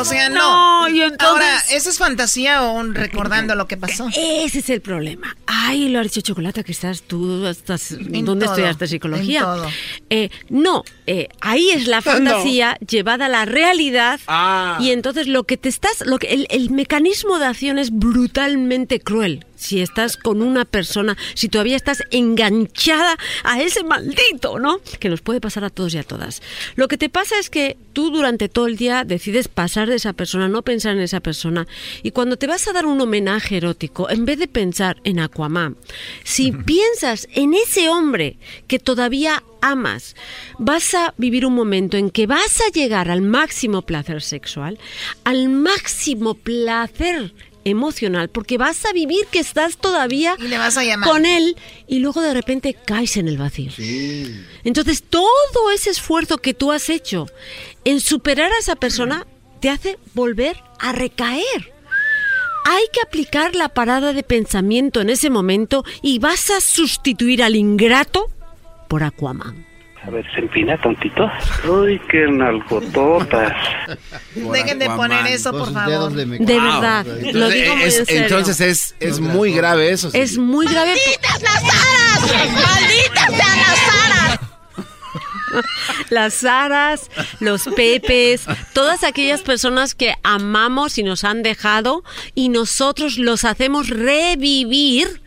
O sea, no. No, y entonces- Ahora, ¿eso es fantasía o un recordando lo que pasó? Ese es el problema. Ay, lo ha dicho Chocolata, que estás tú, estás, En ¿dónde todo, estudiaste psicología? en todo. Eh, no, eh, ahí es la fantasía llevada a la realidad Ah. y entonces lo que te estás, lo que el, el mecanismo de acción es brutalmente cruel. Si estás con una persona, si todavía estás enganchada a ese maldito, ¿no? Que nos puede pasar a todos y a todas. Lo que te pasa es que tú durante todo el día decides pasar de esa persona, no pensar en esa persona. Y cuando te vas a dar un homenaje erótico, en vez de pensar en Aquaman, si piensas en ese hombre que todavía amas, vas a vivir un momento en que vas a llegar al máximo placer sexual, al máximo placer emocional, porque vas a vivir que estás todavía Y le vas a llamar. con él y luego de repente caes en el vacío. Entonces todo ese esfuerzo que tú has hecho en superar a esa persona te hace volver a recaer. Hay que aplicar la parada de pensamiento en ese momento y vas a sustituir al ingrato por Aquaman. A ver, se empina tontito. Uy, qué nalgototas. Dejen de poner eso, por favor. De verdad, lo digo muy Es- en serio. entonces es, es muy grave eso. sí. Es muy grave. ¡Malditas las aras! ¡Malditas sean las aras! Las Saras, los Pepes, todas aquellas personas que amamos y nos han dejado y nosotros los hacemos revivir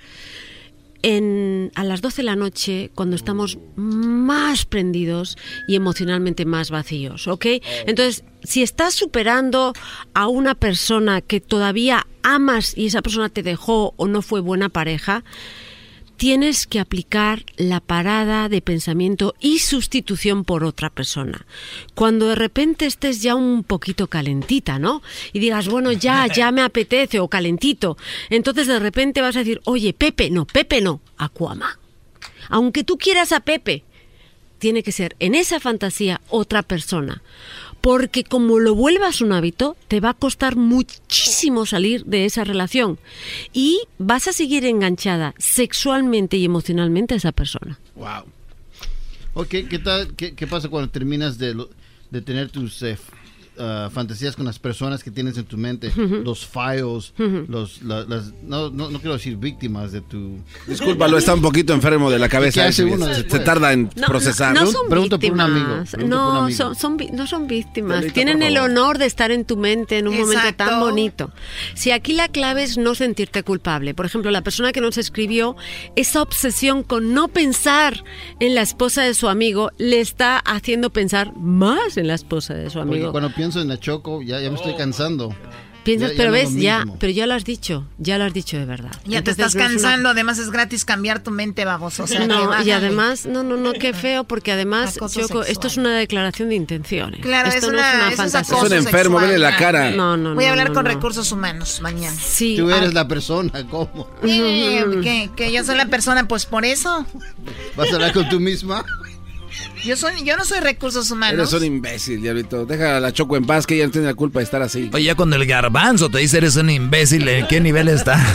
en, a las 12 de la noche cuando estamos más prendidos y emocionalmente más vacíos, ¿ok? Entonces, si estás superando a una persona que todavía amas y esa persona te dejó o no fue buena pareja, tienes que aplicar la parada de pensamiento y sustitución por otra persona. Cuando de repente estés ya un poquito calentita, ¿no? Y digas, bueno, ya, ya me apetece o calentito. Entonces de repente vas a decir, oye, Pepe, no, Pepe no, Aquama. Aunque tú quieras a Pepe, tiene que ser en esa fantasía otra persona. Porque como lo vuelvas un hábito, te va a costar muchísimo salir de esa relación y vas a seguir enganchada sexualmente y emocionalmente a esa persona. Wow. ¿qué, tal, qué, qué pasa cuando terminas de, de tener tus eh, ah, fantasías con las personas que tienes en tu mente? Los files, Ujú. los, la- las, no, no, no quiero decir víctimas de tu... Discúlpalo, está un poquito enfermo de la cabeza. ¿Qué hace se- uno se, después? tarda en No, procesar. No, no son Pregunta por un amigo, pregunta por un No, amigo. son, no son víctimas. Tienen el honor de estar en tu mente en un momento tan bonito. Si aquí la clave es no sentirte culpable. Por ejemplo, la persona que nos escribió, esa obsesión con no pensar en la esposa de su amigo le está haciendo pensar más en la esposa de su Porque amigo. cuando pienso en la Choco, ya, ya me estoy cansando. Piensas, Ya- ya pero no es ves, ya, pero ya lo has dicho, ya lo has dicho de verdad. Ya te Entonces, estás no es una- cansando, además es gratis cambiar tu mente, baboso. O sea, no, y además, no, no, no, qué feo, porque además, Choco, esto es una declaración de intenciones. Claro, esto es no una- es una fantasía. Es un enfermo, vele la cara. No, no, Voy a no, hablar no, con no. recursos humanos mañana. Sí. Tú eres ah, la persona, ¿cómo? Eh, que, que yo soy la persona, pues por eso. ¿Vas a hablar con tú misma? Yo soy, yo no soy recursos Eres humanos. un imbécil, diablito. Deja a la Choco en paz, que ella no tiene la culpa de estar así. Oye, ya cuando el garbanzo te dice eres un imbécil, ¿en qué nivel está?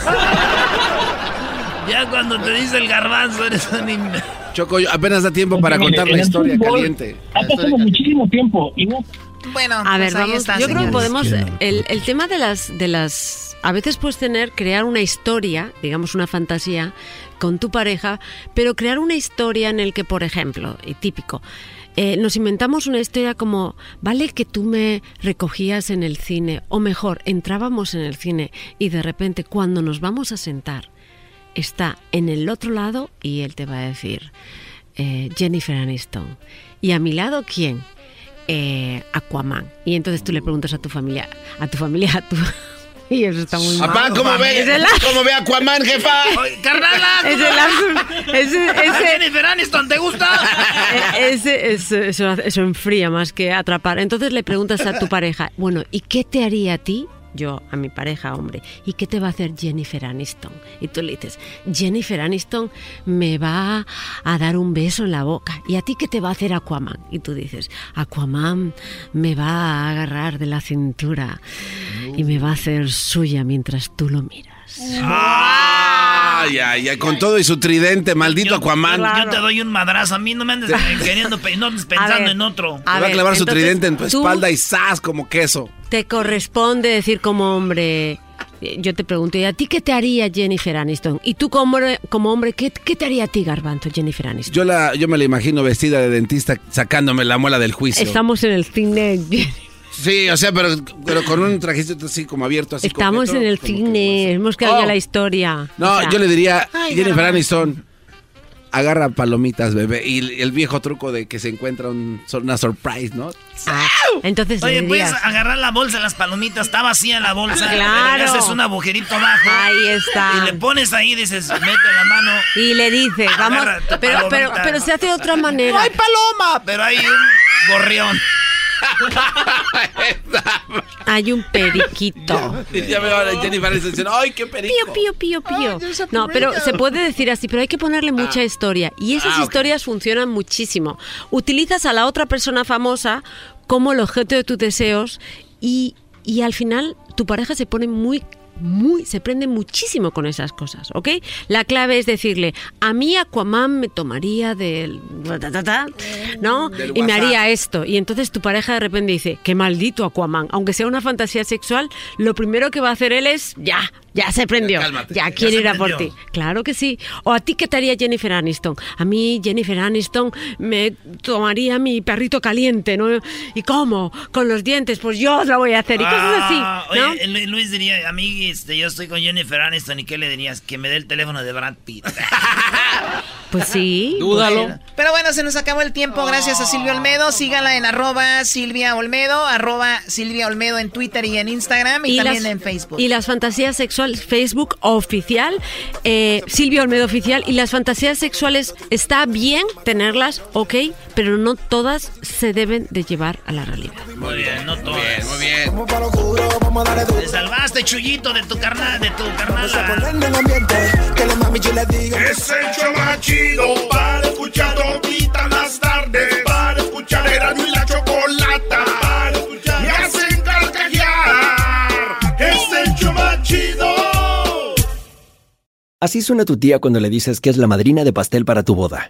Ya cuando te dice el garbanzo eres un imbécil. Choco, yo- apenas da tiempo para Mire, contar la historia fútbol caliente. Ha pasado muchísimo tiempo y no Bueno, A ver, pues ahí vamos, está, yo creo que podemos, el, el tema de las, de las, a veces puedes tener, crear una historia, digamos una fantasía, con tu pareja, pero crear una historia en el que, por ejemplo, y típico, eh, nos inventamos una historia como, vale que tú me recogías en el cine, o mejor, entrábamos en el cine y de repente cuando nos vamos a sentar, está en el otro lado y él te va a decir, eh, Jennifer Aniston. ¿Y a mi lado quién? Eh, Aquaman. Y entonces tú le preguntas a tu familia, a tu familia, a tu... Y eso está muy mal. Papá, ¿cómo ve, Es el- ¿cómo ve Aquaman, jefa? ¡Carnala! Es el azul. Ese, ese, Jennifer Aniston, ¿te gusta? Eh, ese- ese- eso, eso enfría más que atrapar. Entonces le preguntas a tu pareja, bueno, ¿y qué te haría a ti? Yo, a mi pareja, hombre, ¿y qué te va a hacer Jennifer Aniston? Y tú le dices, Jennifer Aniston me va a dar un beso en la boca. ¿Y a ti qué te va a hacer Aquaman? Y tú dices, Aquaman me va a agarrar de la cintura y me va a hacer suya mientras tú lo miras. Ay, ay, ay, con todo y su tridente, maldito Aquaman. Yo te doy un madrazo. A mí no me andes queriendo pe- no andes pensando ver, en otro. Te va a clavar su tridente en tu espalda y ¡zas! como queso. te corresponde decir como hombre. eh, Yo te pregunto, ¿y a ti qué te haría Jennifer Aniston? Y tú como hombre, como hombre ¿qué, qué te haría a ti, Garbanzo, Jennifer Aniston? Yo, la, yo me la imagino vestida de dentista sacándome la muela del juicio. Estamos en el cine. Sí, o sea, pero, pero con un trajecito así como abierto, así Estamos coqueto, en el cine. Hemos quedado Oh. ya la historia. No, O sea, yo le diría, Ay, Jennifer. Aniston, agarra palomitas, bebé. Y el viejo truco de que se encuentra un- una surprise, ¿no? Ah, entonces Oye, puedes agarrar la bolsa de las palomitas, está vacía la bolsa. Claro. pero le haces un agujerito abajo. Ahí está. Y le pones ahí, dices, mete la mano. y le dice, vamos, pero, pero, pero se hace de otra manera. ¡No hay paloma! Pero hay un gorrión. Hay un periquito. Y ya veo a Jennifer Aniston diciendo, ¡ay, qué perico! Pío, pío, pío, pío. No, pero se puede decir así, pero hay que ponerle mucha historia. Y esas Ah, historias funcionan muchísimo. Utilizas a la otra persona famosa como el objeto de tus deseos y, y al final tu pareja se pone muy muy, se prende muchísimo con esas cosas, ¿ok? La clave es decirle, a mí Aquaman me tomaría del... ¿no? Del Y me haría esto. Y entonces tu pareja de repente dice, qué maldito Aquaman. Aunque sea una fantasía sexual, lo primero que va a hacer él es, ya, ya se prendió. Cálmate. Ya Ya quiere ir a por ti. Claro que sí. O a ti, ¿qué te haría Jennifer Aniston? A mí, Jennifer Aniston me tomaría mi perrito caliente, ¿no? ¿Y cómo? Con los dientes, pues yo lo voy a hacer. Y cosas así, Ah, ¿no? Oye, Lu- Luis diría, a mí este, yo estoy con Jennifer Aniston y ¿qué le dirías? Que me dé el teléfono de Brad Pitt. Pues sí. Dúdalo. Pero bueno, se nos acabó el tiempo. Gracias a Silvia Olmedo. Sígala en arroba Silvia Olmedo, arroba Silvia Olmedo en Twitter y en Instagram y, también las, en Facebook. Y las fantasías sexuales, Facebook oficial, eh, Silvia Olmedo oficial. Y las fantasías sexuales, está bien tenerlas, ok, pero no todas se deben de llevar a la realidad. Muy bien, no todo. Muy bien. Te salvaste, Chuyito, de tu carnal, de tu carnal. Es el para escuchar toditas las tardes. Para escuchar Erasmo y la Chocolata. Para escuchar. Me hacen carcajear. Es el chido. Así suena tu tía cuando le dices que es la madrina de pastel para tu boda.